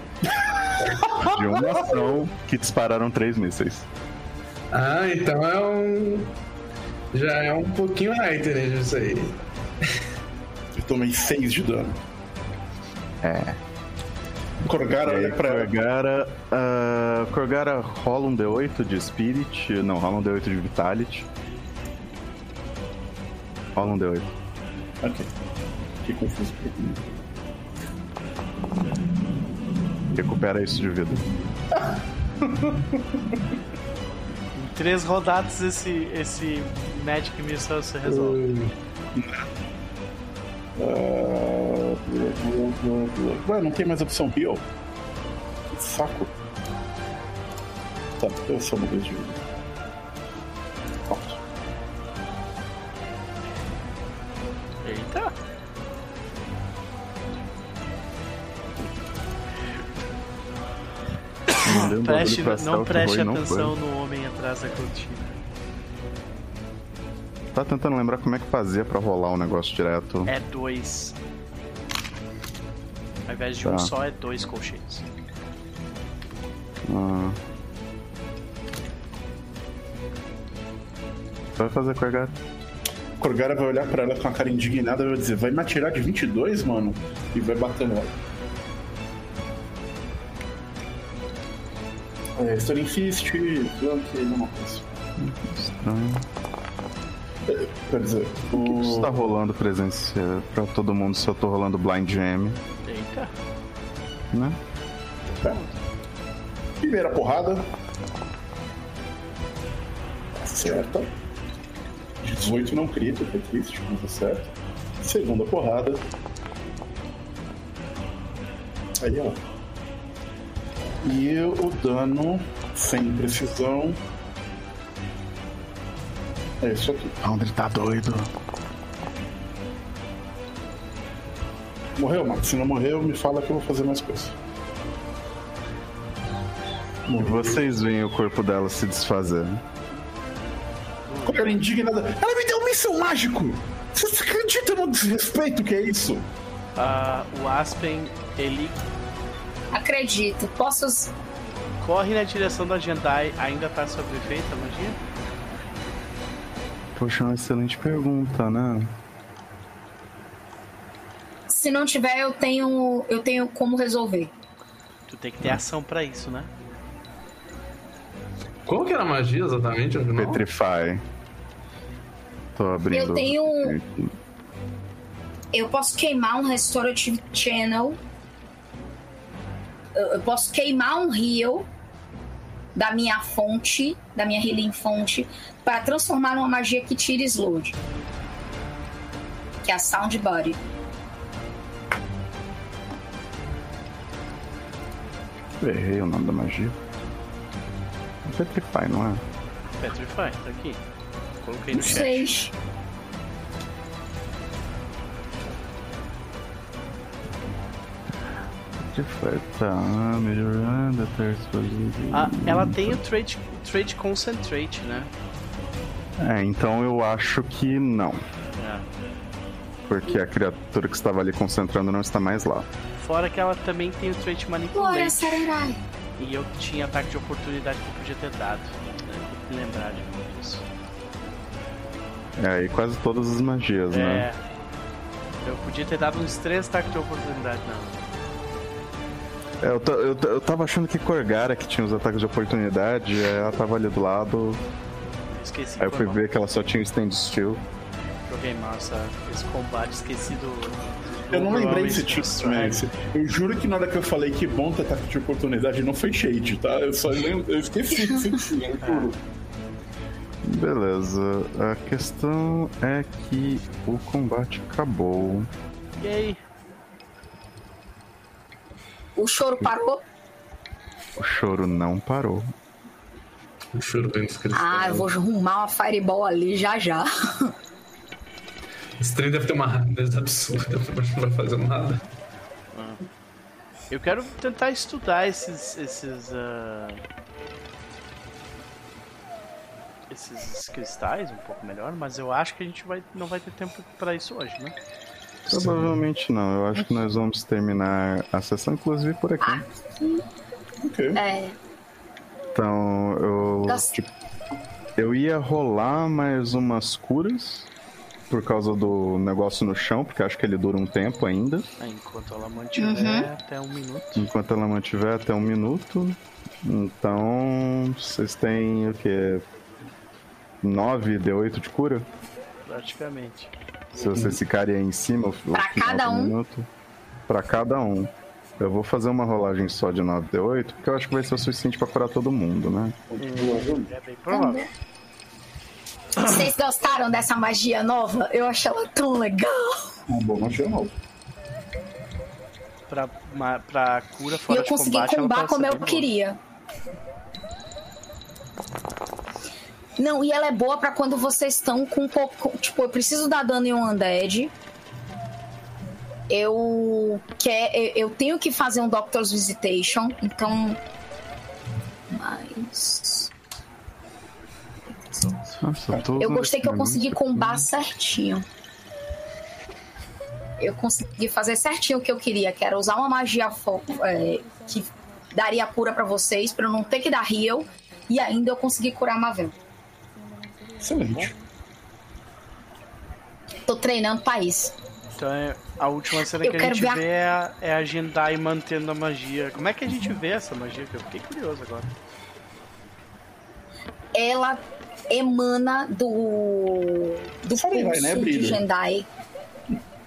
S3: De uma ação que dispararam três mísseis.
S5: Ah, então é um. Já é um pouquinho hater né, isso aí.
S2: Eu tomei 6 de dano.
S3: É.
S2: Corgara
S3: aí,
S2: olha pra ela.
S3: Corgara. ah, Corgara rola um D8 de Spirit. Não, rola um D8 de Vitality. Rola um D8.
S2: Ok. Fiquei confuso.
S3: Recupera isso de vida.
S1: Em três rodadas esse, esse Magic Missile se resolve.
S2: Blá. Ué, não tem mais opção heal? Que saco. Tá, eu só uma vez de vida.
S3: Mandei um
S1: Preste,
S3: pra
S1: não preste atenção
S3: foi.
S1: no homem atrás da cortina.
S3: Tá tentando lembrar como é que fazia pra rolar o negócio direto.
S1: É dois. Vai invés de
S3: Tá.
S1: um só, é dois colchetes.
S3: Ah. Vai fazer Corgara?
S2: Corgara vai olhar pra ela com a cara indignada e vai dizer: Vai me atirar de 22, mano? E vai bater nela. É, Storing Fist, Flank, não coisa.
S3: Estranho.
S2: Quer dizer,
S3: O que que
S2: o.
S3: está rolando presencial pra todo mundo se eu tô rolando Blind Jam,
S1: Eita.
S3: né?
S2: Primeira porrada. Acerta. 18 não crito, foi triste, mas acerta. Segunda porrada. Aí, ó. E o dano sem precisão. É isso aqui.
S3: André tá doido.
S2: Morreu, Max? Se não morreu, me fala que eu vou fazer mais coisa.
S3: E vocês veem o corpo dela se desfazer.
S2: Como ela é indignada. Ela me deu um míssil mágico! Você acredita no desrespeito que é isso?
S1: Ah, o Aspen, ele
S4: Acredito. Posso.
S1: corre na direção da Jendai. Ainda tá sob efeito a magia?
S3: Poxa, é uma excelente pergunta, né?
S4: Se não tiver, eu tenho. Eu tenho como resolver.
S1: Tu tem que ter ação pra isso, né?
S5: Qual que era a magia exatamente?
S3: Petrify. Tô abrindo.
S4: Eu tenho-
S3: aqui.
S4: Eu posso queimar um Restorative Channel. Eu eu posso queimar um Heal da minha fonte, da minha Healing fonte, para transformar numa magia que tire Slowed. Que é a Sound Body.
S3: Errei o nome da magia. Petrify, não é?
S1: Petrify, tá aqui. Coloquei no
S4: Não
S1: chat.
S3: Petrify, tá. Melhorando a persuasão.
S1: Ah, ela tem o trade, trade Concentrate, né?
S3: É, então eu acho que não.
S1: É.
S3: Porque a criatura que estava ali concentrando não está mais lá.
S1: Fora que ela também tem o trait
S4: Glória,
S1: Manipulate. E eu tinha ataque de oportunidade que eu podia ter dado. Né? Tem que lembrar de disso.
S3: É, e quase todas as magias, né?
S1: É. Eu podia ter dado uns três ataques de oportunidade, não.
S3: É, eu, eu, eu tava achando que Corgara que tinha os ataques de oportunidade, é, ela tava ali do lado.
S1: Esqueci.
S3: Aí eu fui
S1: mal.
S3: ver que ela só tinha o stand still.
S1: Joguei mal essa, esse combate, esqueci do.
S2: Eu não lembrei desse tipo
S1: Strike.
S2: Esse. Eu juro que na hora que eu falei que bom ter ataque de oportunidade não foi shade, tá? Eu só lembro, eu esqueci que você tinha, eu juro.
S3: Beleza. A questão é que o combate acabou.
S1: E aí?
S4: O choro parou.
S3: O choro não parou.
S5: O choro vem dos cristais.
S4: Ah, eu vou arrumar uma fireball ali já já.
S5: Esse trem deve ter uma rapidez absurda, mas não vai fazer nada.
S1: Eu quero tentar estudar esses. esses. ah, esses cristais um pouco melhor, mas eu acho que a gente vai, não vai ter tempo pra isso hoje, né?
S3: Provavelmente não. Eu acho que nós vamos terminar a sessão, inclusive, por aqui.
S4: Ah.
S2: Ok.
S4: É.
S3: Então, eu.
S4: Nossa.
S3: tipo, eu ia rolar mais umas curas. Por causa do negócio no chão, porque acho que ele dura um tempo ainda.
S1: Aí, Enquanto ela mantiver
S4: Uhum.
S1: até um minuto.
S3: Enquanto ela mantiver até um minuto. Então, vocês têm o quê? 9 D8 de cura?
S1: Praticamente.
S3: Se vocês ficarem aí em cima, final
S4: cada um.
S3: minuto. Pra cada um. Eu vou fazer uma rolagem só de 9D8, porque eu acho que vai ser o suficiente pra curar todo mundo, né?
S1: É bem provável.
S4: Vocês gostaram dessa magia nova? Eu achei ela tão legal.
S2: Uma boa magia nova.
S1: Pra, ma- pra cura
S4: E
S1: fora
S4: eu
S1: de
S4: consegui
S1: combate, ela
S4: combar
S1: parece
S4: como
S1: ser
S4: eu queria. Não, e ela é boa pra quando vocês estão com um pouco. Tipo, eu preciso dar dano em um undead. Eu quer, eu- tenho que fazer um Doctor's Visitation, então. Mas.
S3: Nossa, eu
S4: gostei que eu consegui combar certinho. eu consegui fazer certinho o que eu queria, que era usar uma magia é, que daria cura pra vocês, pra eu não ter que dar heal, e ainda eu consegui curar a Mavel.
S2: Excelente.
S4: Tô treinando pra isso.
S1: Então é, a última cena
S4: Eu
S1: que a gente
S4: ver a-
S1: vê é a, é a Jendai mantendo a magia. Como é que a gente vê essa magia? Que eu fiquei curioso agora.
S4: Ela emana do do pulso
S2: né?
S4: de. Jendai.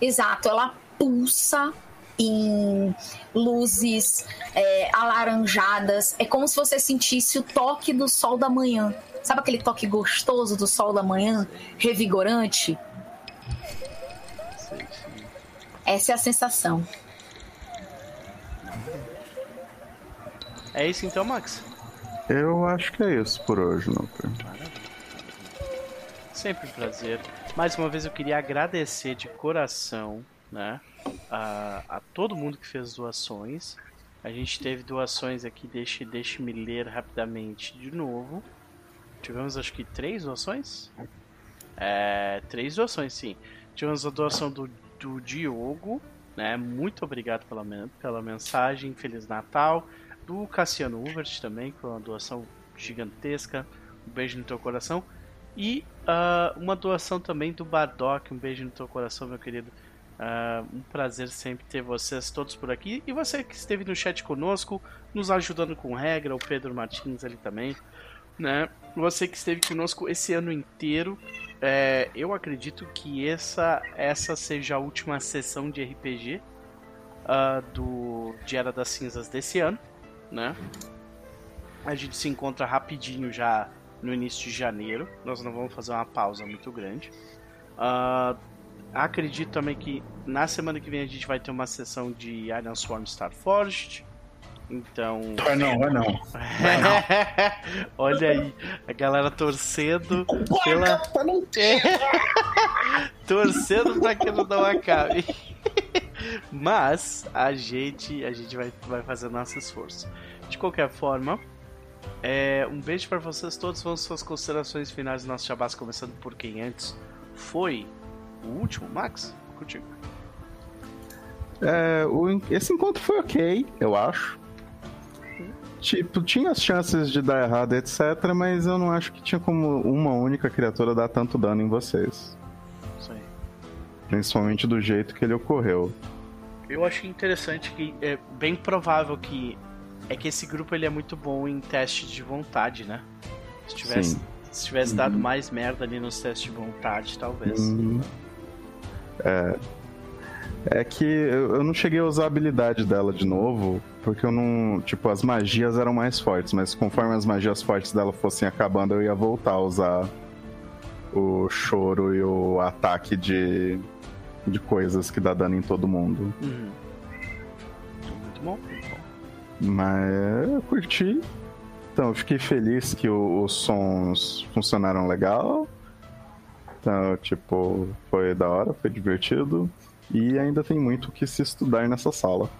S4: Exato, ela pulsa em luzes é, alaranjadas. É como se você sentisse o toque do sol da manhã. Sabe aquele toque gostoso do sol da manhã? Revigorante? Essa é a sensação.
S1: É isso então, Max?
S3: Eu acho que é isso por hoje, Nooper.
S1: Sempre um prazer. Mais uma vez eu queria agradecer de coração, né, a, a todo mundo que fez doações. A gente teve doações aqui, deixe, deixe me ler rapidamente de novo. Tivemos acho que três doações? É, três doações, sim. Tivemos a doação do, do Diogo, né? Muito obrigado pela, pela mensagem, Feliz Natal. Do Cassiano Uvert também, com uma doação gigantesca. Um beijo no teu coração. E ah, uma doação também do Bardock. Um beijo no teu coração, meu querido. Ah, um prazer sempre ter vocês todos por aqui. E você que esteve no chat conosco, nos ajudando com regra, o Pedro Martins ali também. Né? Você que esteve conosco esse ano inteiro. É, eu acredito que essa, essa seja a última sessão de RPG ah, do de Era das Cinzas desse ano. Né? A gente se encontra rapidinho já no início de janeiro. Nós não vamos fazer uma pausa muito grande. Ah, acredito também que na semana que vem a gente vai ter uma sessão de Iron Swarm Starforged. Então.
S2: Vai não, vai não.
S1: Olha aí, a galera torcendo pela.
S2: Pra não ter.
S1: torcendo pra que não acabe. Mas a gente, a gente vai, vai fazer nosso esforço. De qualquer forma, é, um beijo para vocês todos. Vamos suas considerações finais do nosso Jabás, começando por quem antes foi o último, Max? Contigo.
S3: É, o- esse encontro foi ok, eu acho. Tipo, tinha as chances de dar errado, etc, mas eu não acho que tinha como uma única criatura dar tanto dano em vocês.
S1: Isso aí.
S3: Principalmente do jeito que ele ocorreu.
S1: Eu achei interessante que é bem provável que é que esse grupo ele é muito bom em teste de vontade, né? Se tivesse,
S3: Sim.
S1: se tivesse dado mais merda ali nos testes de vontade, talvez.
S3: Hum, É. É que eu não cheguei a usar a habilidade dela de novo, porque eu não. Tipo, as magias eram mais fortes, mas conforme as magias fortes dela fossem acabando, eu ia voltar a usar o choro e o ataque de, de coisas que dá dano em todo mundo.
S1: Uhum. Muito bom, muito bom.
S3: Mas eu curti. Então, eu fiquei feliz que o- os sons funcionaram legal. Então, tipo, foi da hora, foi divertido. E ainda tem muito o que se estudar nessa sala.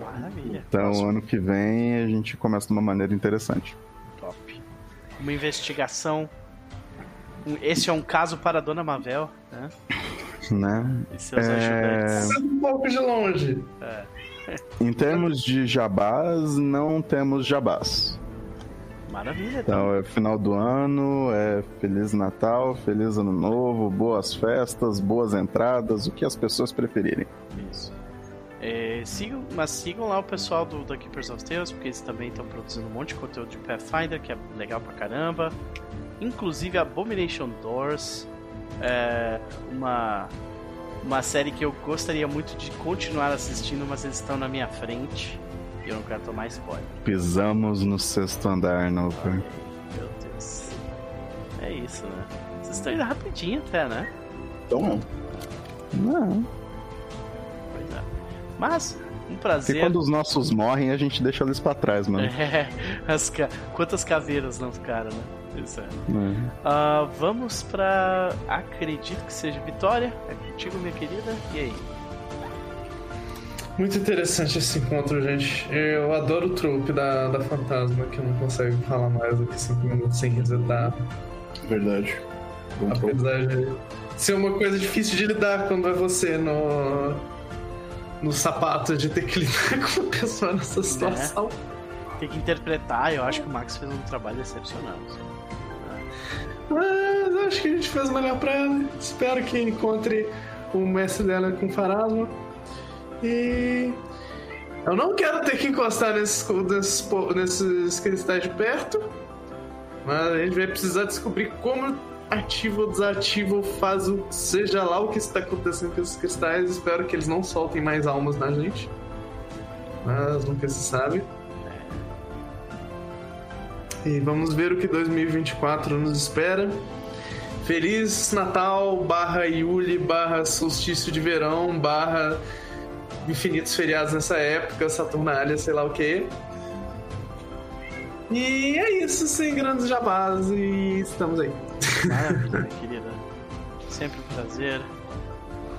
S1: Maravilha.
S3: Então,
S1: Próximo.
S3: ano que vem a gente começa de uma maneira interessante.
S1: Top. Uma investigação. Esse é um caso para a Dona Mavel, né?
S3: Né?
S1: E seus
S3: É.
S1: ajudantes.
S5: Um pouco de longe.
S3: Em termos de jabás, não temos jabás.
S1: Maravilha, então.
S3: Então, é final do ano, é Feliz Natal, Feliz Ano Novo, boas festas, boas entradas, o que as pessoas preferirem.
S1: Isso. É, sigam, mas sigam lá o pessoal do, do Keepers of Tales, porque eles também estão produzindo um monte de conteúdo de Pathfinder, que é legal pra caramba. Inclusive Abomination Doors, é uma, uma série que eu gostaria muito de continuar assistindo, mas eles estão na minha frente eu não quero tomar spoiler.
S3: Pisamos no sexto andar, Nooper.
S1: Meu Deus. É isso, né? Vocês estão indo rapidinho até, né?
S2: Então não.
S3: Não.
S1: Pois é. Mas, um
S3: Porque
S1: prazer.
S3: quando os nossos morrem, a gente deixa eles pra trás, mano.
S1: É, as ca... quantas caveiras não ficaram, né? Isso é.
S3: É.
S1: Ah, vamos pra. Acredito que seja Vitória. É contigo, minha querida. E aí?
S5: Muito interessante esse encontro, gente. Eu adoro o trupe da, da fantasma, que não consegue falar mais do que 5 minutos sem resetar.
S2: Verdade. Bom.
S5: Apesar de ser uma coisa difícil de lidar quando é você no. no sapato de ter que lidar com uma pessoa nessa situação.
S1: Tem que interpretar, eu acho que o Max fez um trabalho excepcional.
S5: Mas acho que a gente fez o melhor pra ela. Espero que encontre o mestre dela com Farasma. E. Eu não quero ter que encostar nesses, nesses, nesses cristais de perto. Mas a gente vai precisar descobrir como ativa ou desativa ou faz o. Seja lá o que está acontecendo com esses cristais. Espero que eles não soltem mais almas na gente. Mas nunca se sabe. E vamos ver o que 2024 nos espera. Feliz Natal, barra Yuli, barra solstício de verão, barra infinitos feriados nessa época, Saturnália, sei lá o que. E é isso, sem grandes jabás, e estamos aí.
S1: Maravilha, querida. Sempre um prazer.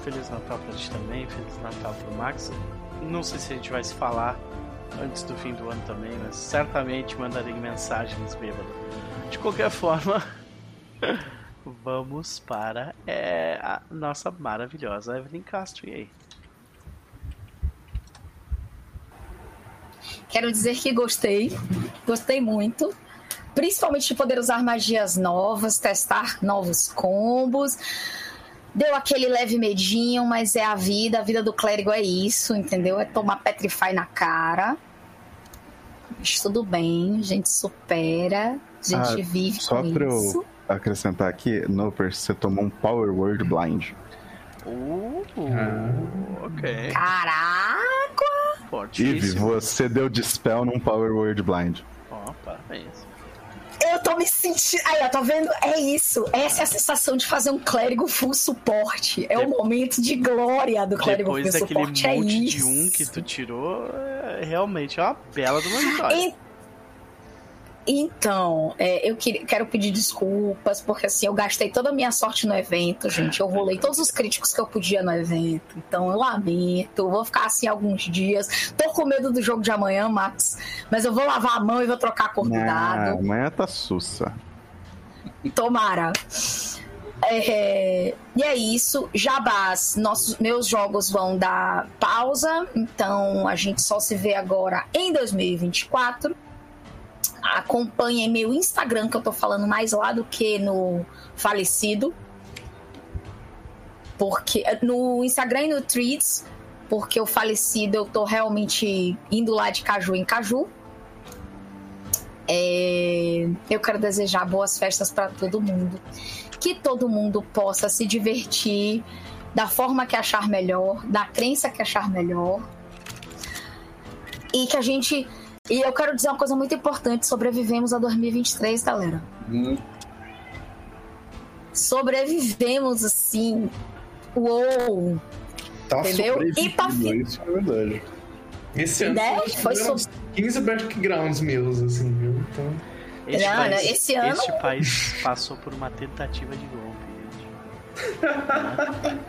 S1: Feliz Natal pra ti também, Feliz Natal pro Max. Não sei se a gente vai se falar antes do fim do ano também, mas certamente mandarei mensagens bêbado. De qualquer forma, vamos para é, a nossa maravilhosa Evelyn Castro. E aí?
S4: Quero dizer que gostei, gostei muito. Principalmente de poder usar magias novas, testar novos combos. Deu aquele leve medinho, mas é a vida. A vida do clérigo é isso, entendeu? É tomar Petrify na cara. Mas tudo bem, a gente supera, a gente
S3: Ah,
S4: vive
S3: Só
S4: com
S3: pra
S4: isso.
S3: eu acrescentar aqui, Noper, você tomou um Power Word Blind.
S1: Uh, ok.
S4: Caraca!
S3: Eve,
S1: Fortíssimo.
S3: você deu Dispel num Power Word Blind.
S1: Ó, parabéns.
S4: Eu tô me sentindo. Aí, ó, tá vendo? É isso. Essa é a sensação de fazer um clérigo full suporte. É o momento de glória do clérigo
S1: Depois
S4: full
S1: daquele
S4: suporte. É
S1: monte
S4: isso.
S1: de um que tu tirou, é realmente é uma bela de uma vitória.
S4: Então, é, eu queria- quero pedir desculpas, porque assim, eu gastei toda a minha sorte no evento, gente. Eu rolei todos os críticos que eu podia no evento. Então, eu lamento. Vou ficar assim alguns dias. Tô com medo do jogo de amanhã, Max. Mas eu vou lavar a mão e vou trocar a cor do
S3: Ah,
S4: dado.
S3: amanhã tá sussa.
S4: Tomara. É, e é isso. Jabás, nossos, meus jogos vão dar pausa, então a gente só se vê agora em 2024. Acompanhem meu Instagram, que eu tô falando mais lá do que no falecido. Porque no Instagram e no Tweets, porque o falecido eu tô realmente indo lá de caju em caju. É, eu quero desejar boas festas para todo mundo. Que todo mundo possa se divertir da forma que achar melhor, da crença que achar melhor. E que a gente. E eu quero dizer uma coisa muito importante: sobrevivemos a 2023, galera.
S2: Hum,
S4: Sobrevivemos assim. Uou!
S2: tá
S4: Entendeu? E pra
S2: isso é verdade.
S5: Esse ano
S4: Né? Foi
S5: uns 15 backgrounds meus, assim, viu? Então.
S1: Este,
S4: Não,
S1: país,
S4: não, esse ano-
S1: este país passou por uma tentativa de golpe. gente.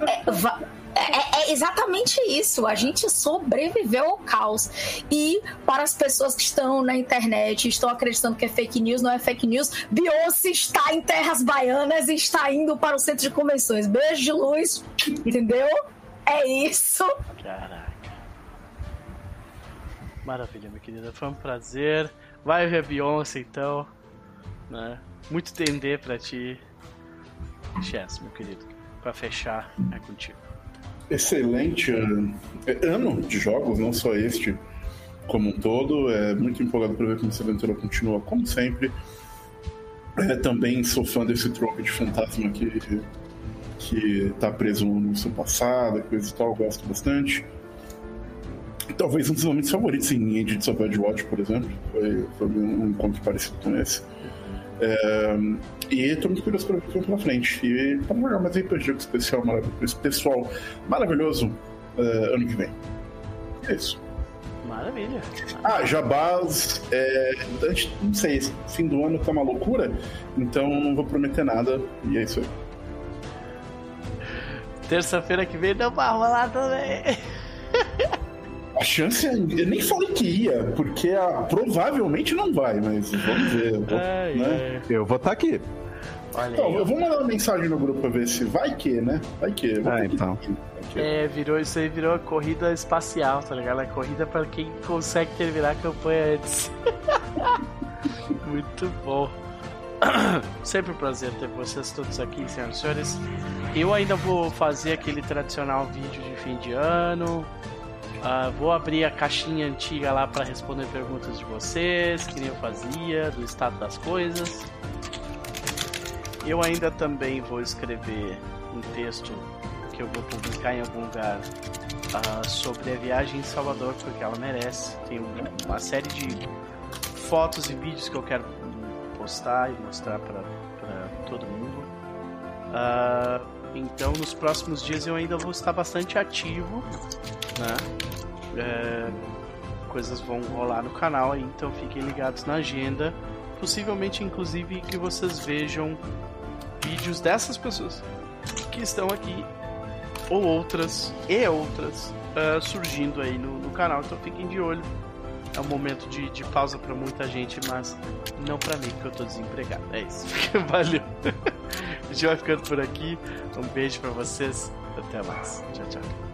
S4: É, va- é- é- exatamente isso. A gente sobreviveu ao caos. E para as pessoas que estão na internet estão acreditando que é fake news, não é fake news. Beyoncé está em terras baianas e está indo para o centro de convenções. Beijo de luz. Entendeu? É isso.
S1: Caraca. Maravilha, minha querida. Foi um prazer. Vai ver Beyoncé então. Né? Muito tender pra ti. Chess, meu querido. Pra fechar, é contigo.
S2: Excelente eh, ano de jogos, não só este como um todo. É muito empolgado para ver como essa aventura continua, como sempre. É, também sou fã desse troco de fantasma que, que tá preso no seu passado, coisa e tal, gosto bastante. Talvez um dos momentos favoritos em Edits of Edgewatch, por exemplo, foi, foi um encontro parecido com esse. É, e tô muito curioso para ver o que vem pela frente. E para jogar mais RPG especial, maravilhoso, esse pessoal maravilhoso é, ano que vem. É isso.
S1: Maravilha.
S2: Ah, Jabás, é, antes- não sei, fim do ano tá uma loucura, então não vou prometer nada. E é isso aí.
S1: Terça-feira que vem não vai rolar também.
S2: A chance, é- eu nem falei que ia, porque a- provavelmente não vai, mas vamos ver. eu vou-
S1: Ai,
S2: né?
S1: ai.
S3: Eu vou estar aqui.
S1: Olha
S2: Então,
S1: aí.
S2: eu vou mandar uma mensagem no grupo pra ver se vai que, né? Vai que. eu vou
S3: Ah, então.
S2: que.
S1: É, virou isso aí, virou a corrida espacial, tá ligado? A corrida pra quem consegue terminar a campanha antes. Muito bom. Sempre um prazer ter vocês todos aqui, senhoras e senhores. Eu ainda vou fazer aquele tradicional vídeo de fim de ano. Ah, vou abrir a caixinha antiga lá para responder perguntas de vocês, que nem eu fazia, do estado das coisas. Eu ainda também vou escrever um texto que eu vou publicar em algum lugar ah, sobre a viagem em Salvador, porque ela merece. Tem um- uma série de fotos e vídeos que eu quero postar e mostrar para todo mundo. Ah, então, nos próximos dias eu ainda vou estar bastante ativo, né? É, coisas vão rolar no canal aí, então fiquem ligados na agenda. Possivelmente, inclusive, que vocês vejam vídeos dessas pessoas que estão aqui ou outras e outras ah, surgindo aí no, no canal. Então fiquem de olho. É um momento de, de pausa para muita gente, mas não para mim, porque eu tô desempregado. É isso. Valeu. Vai ficando por aqui. Um beijo para vocês. Até mais. Tchau, tchau.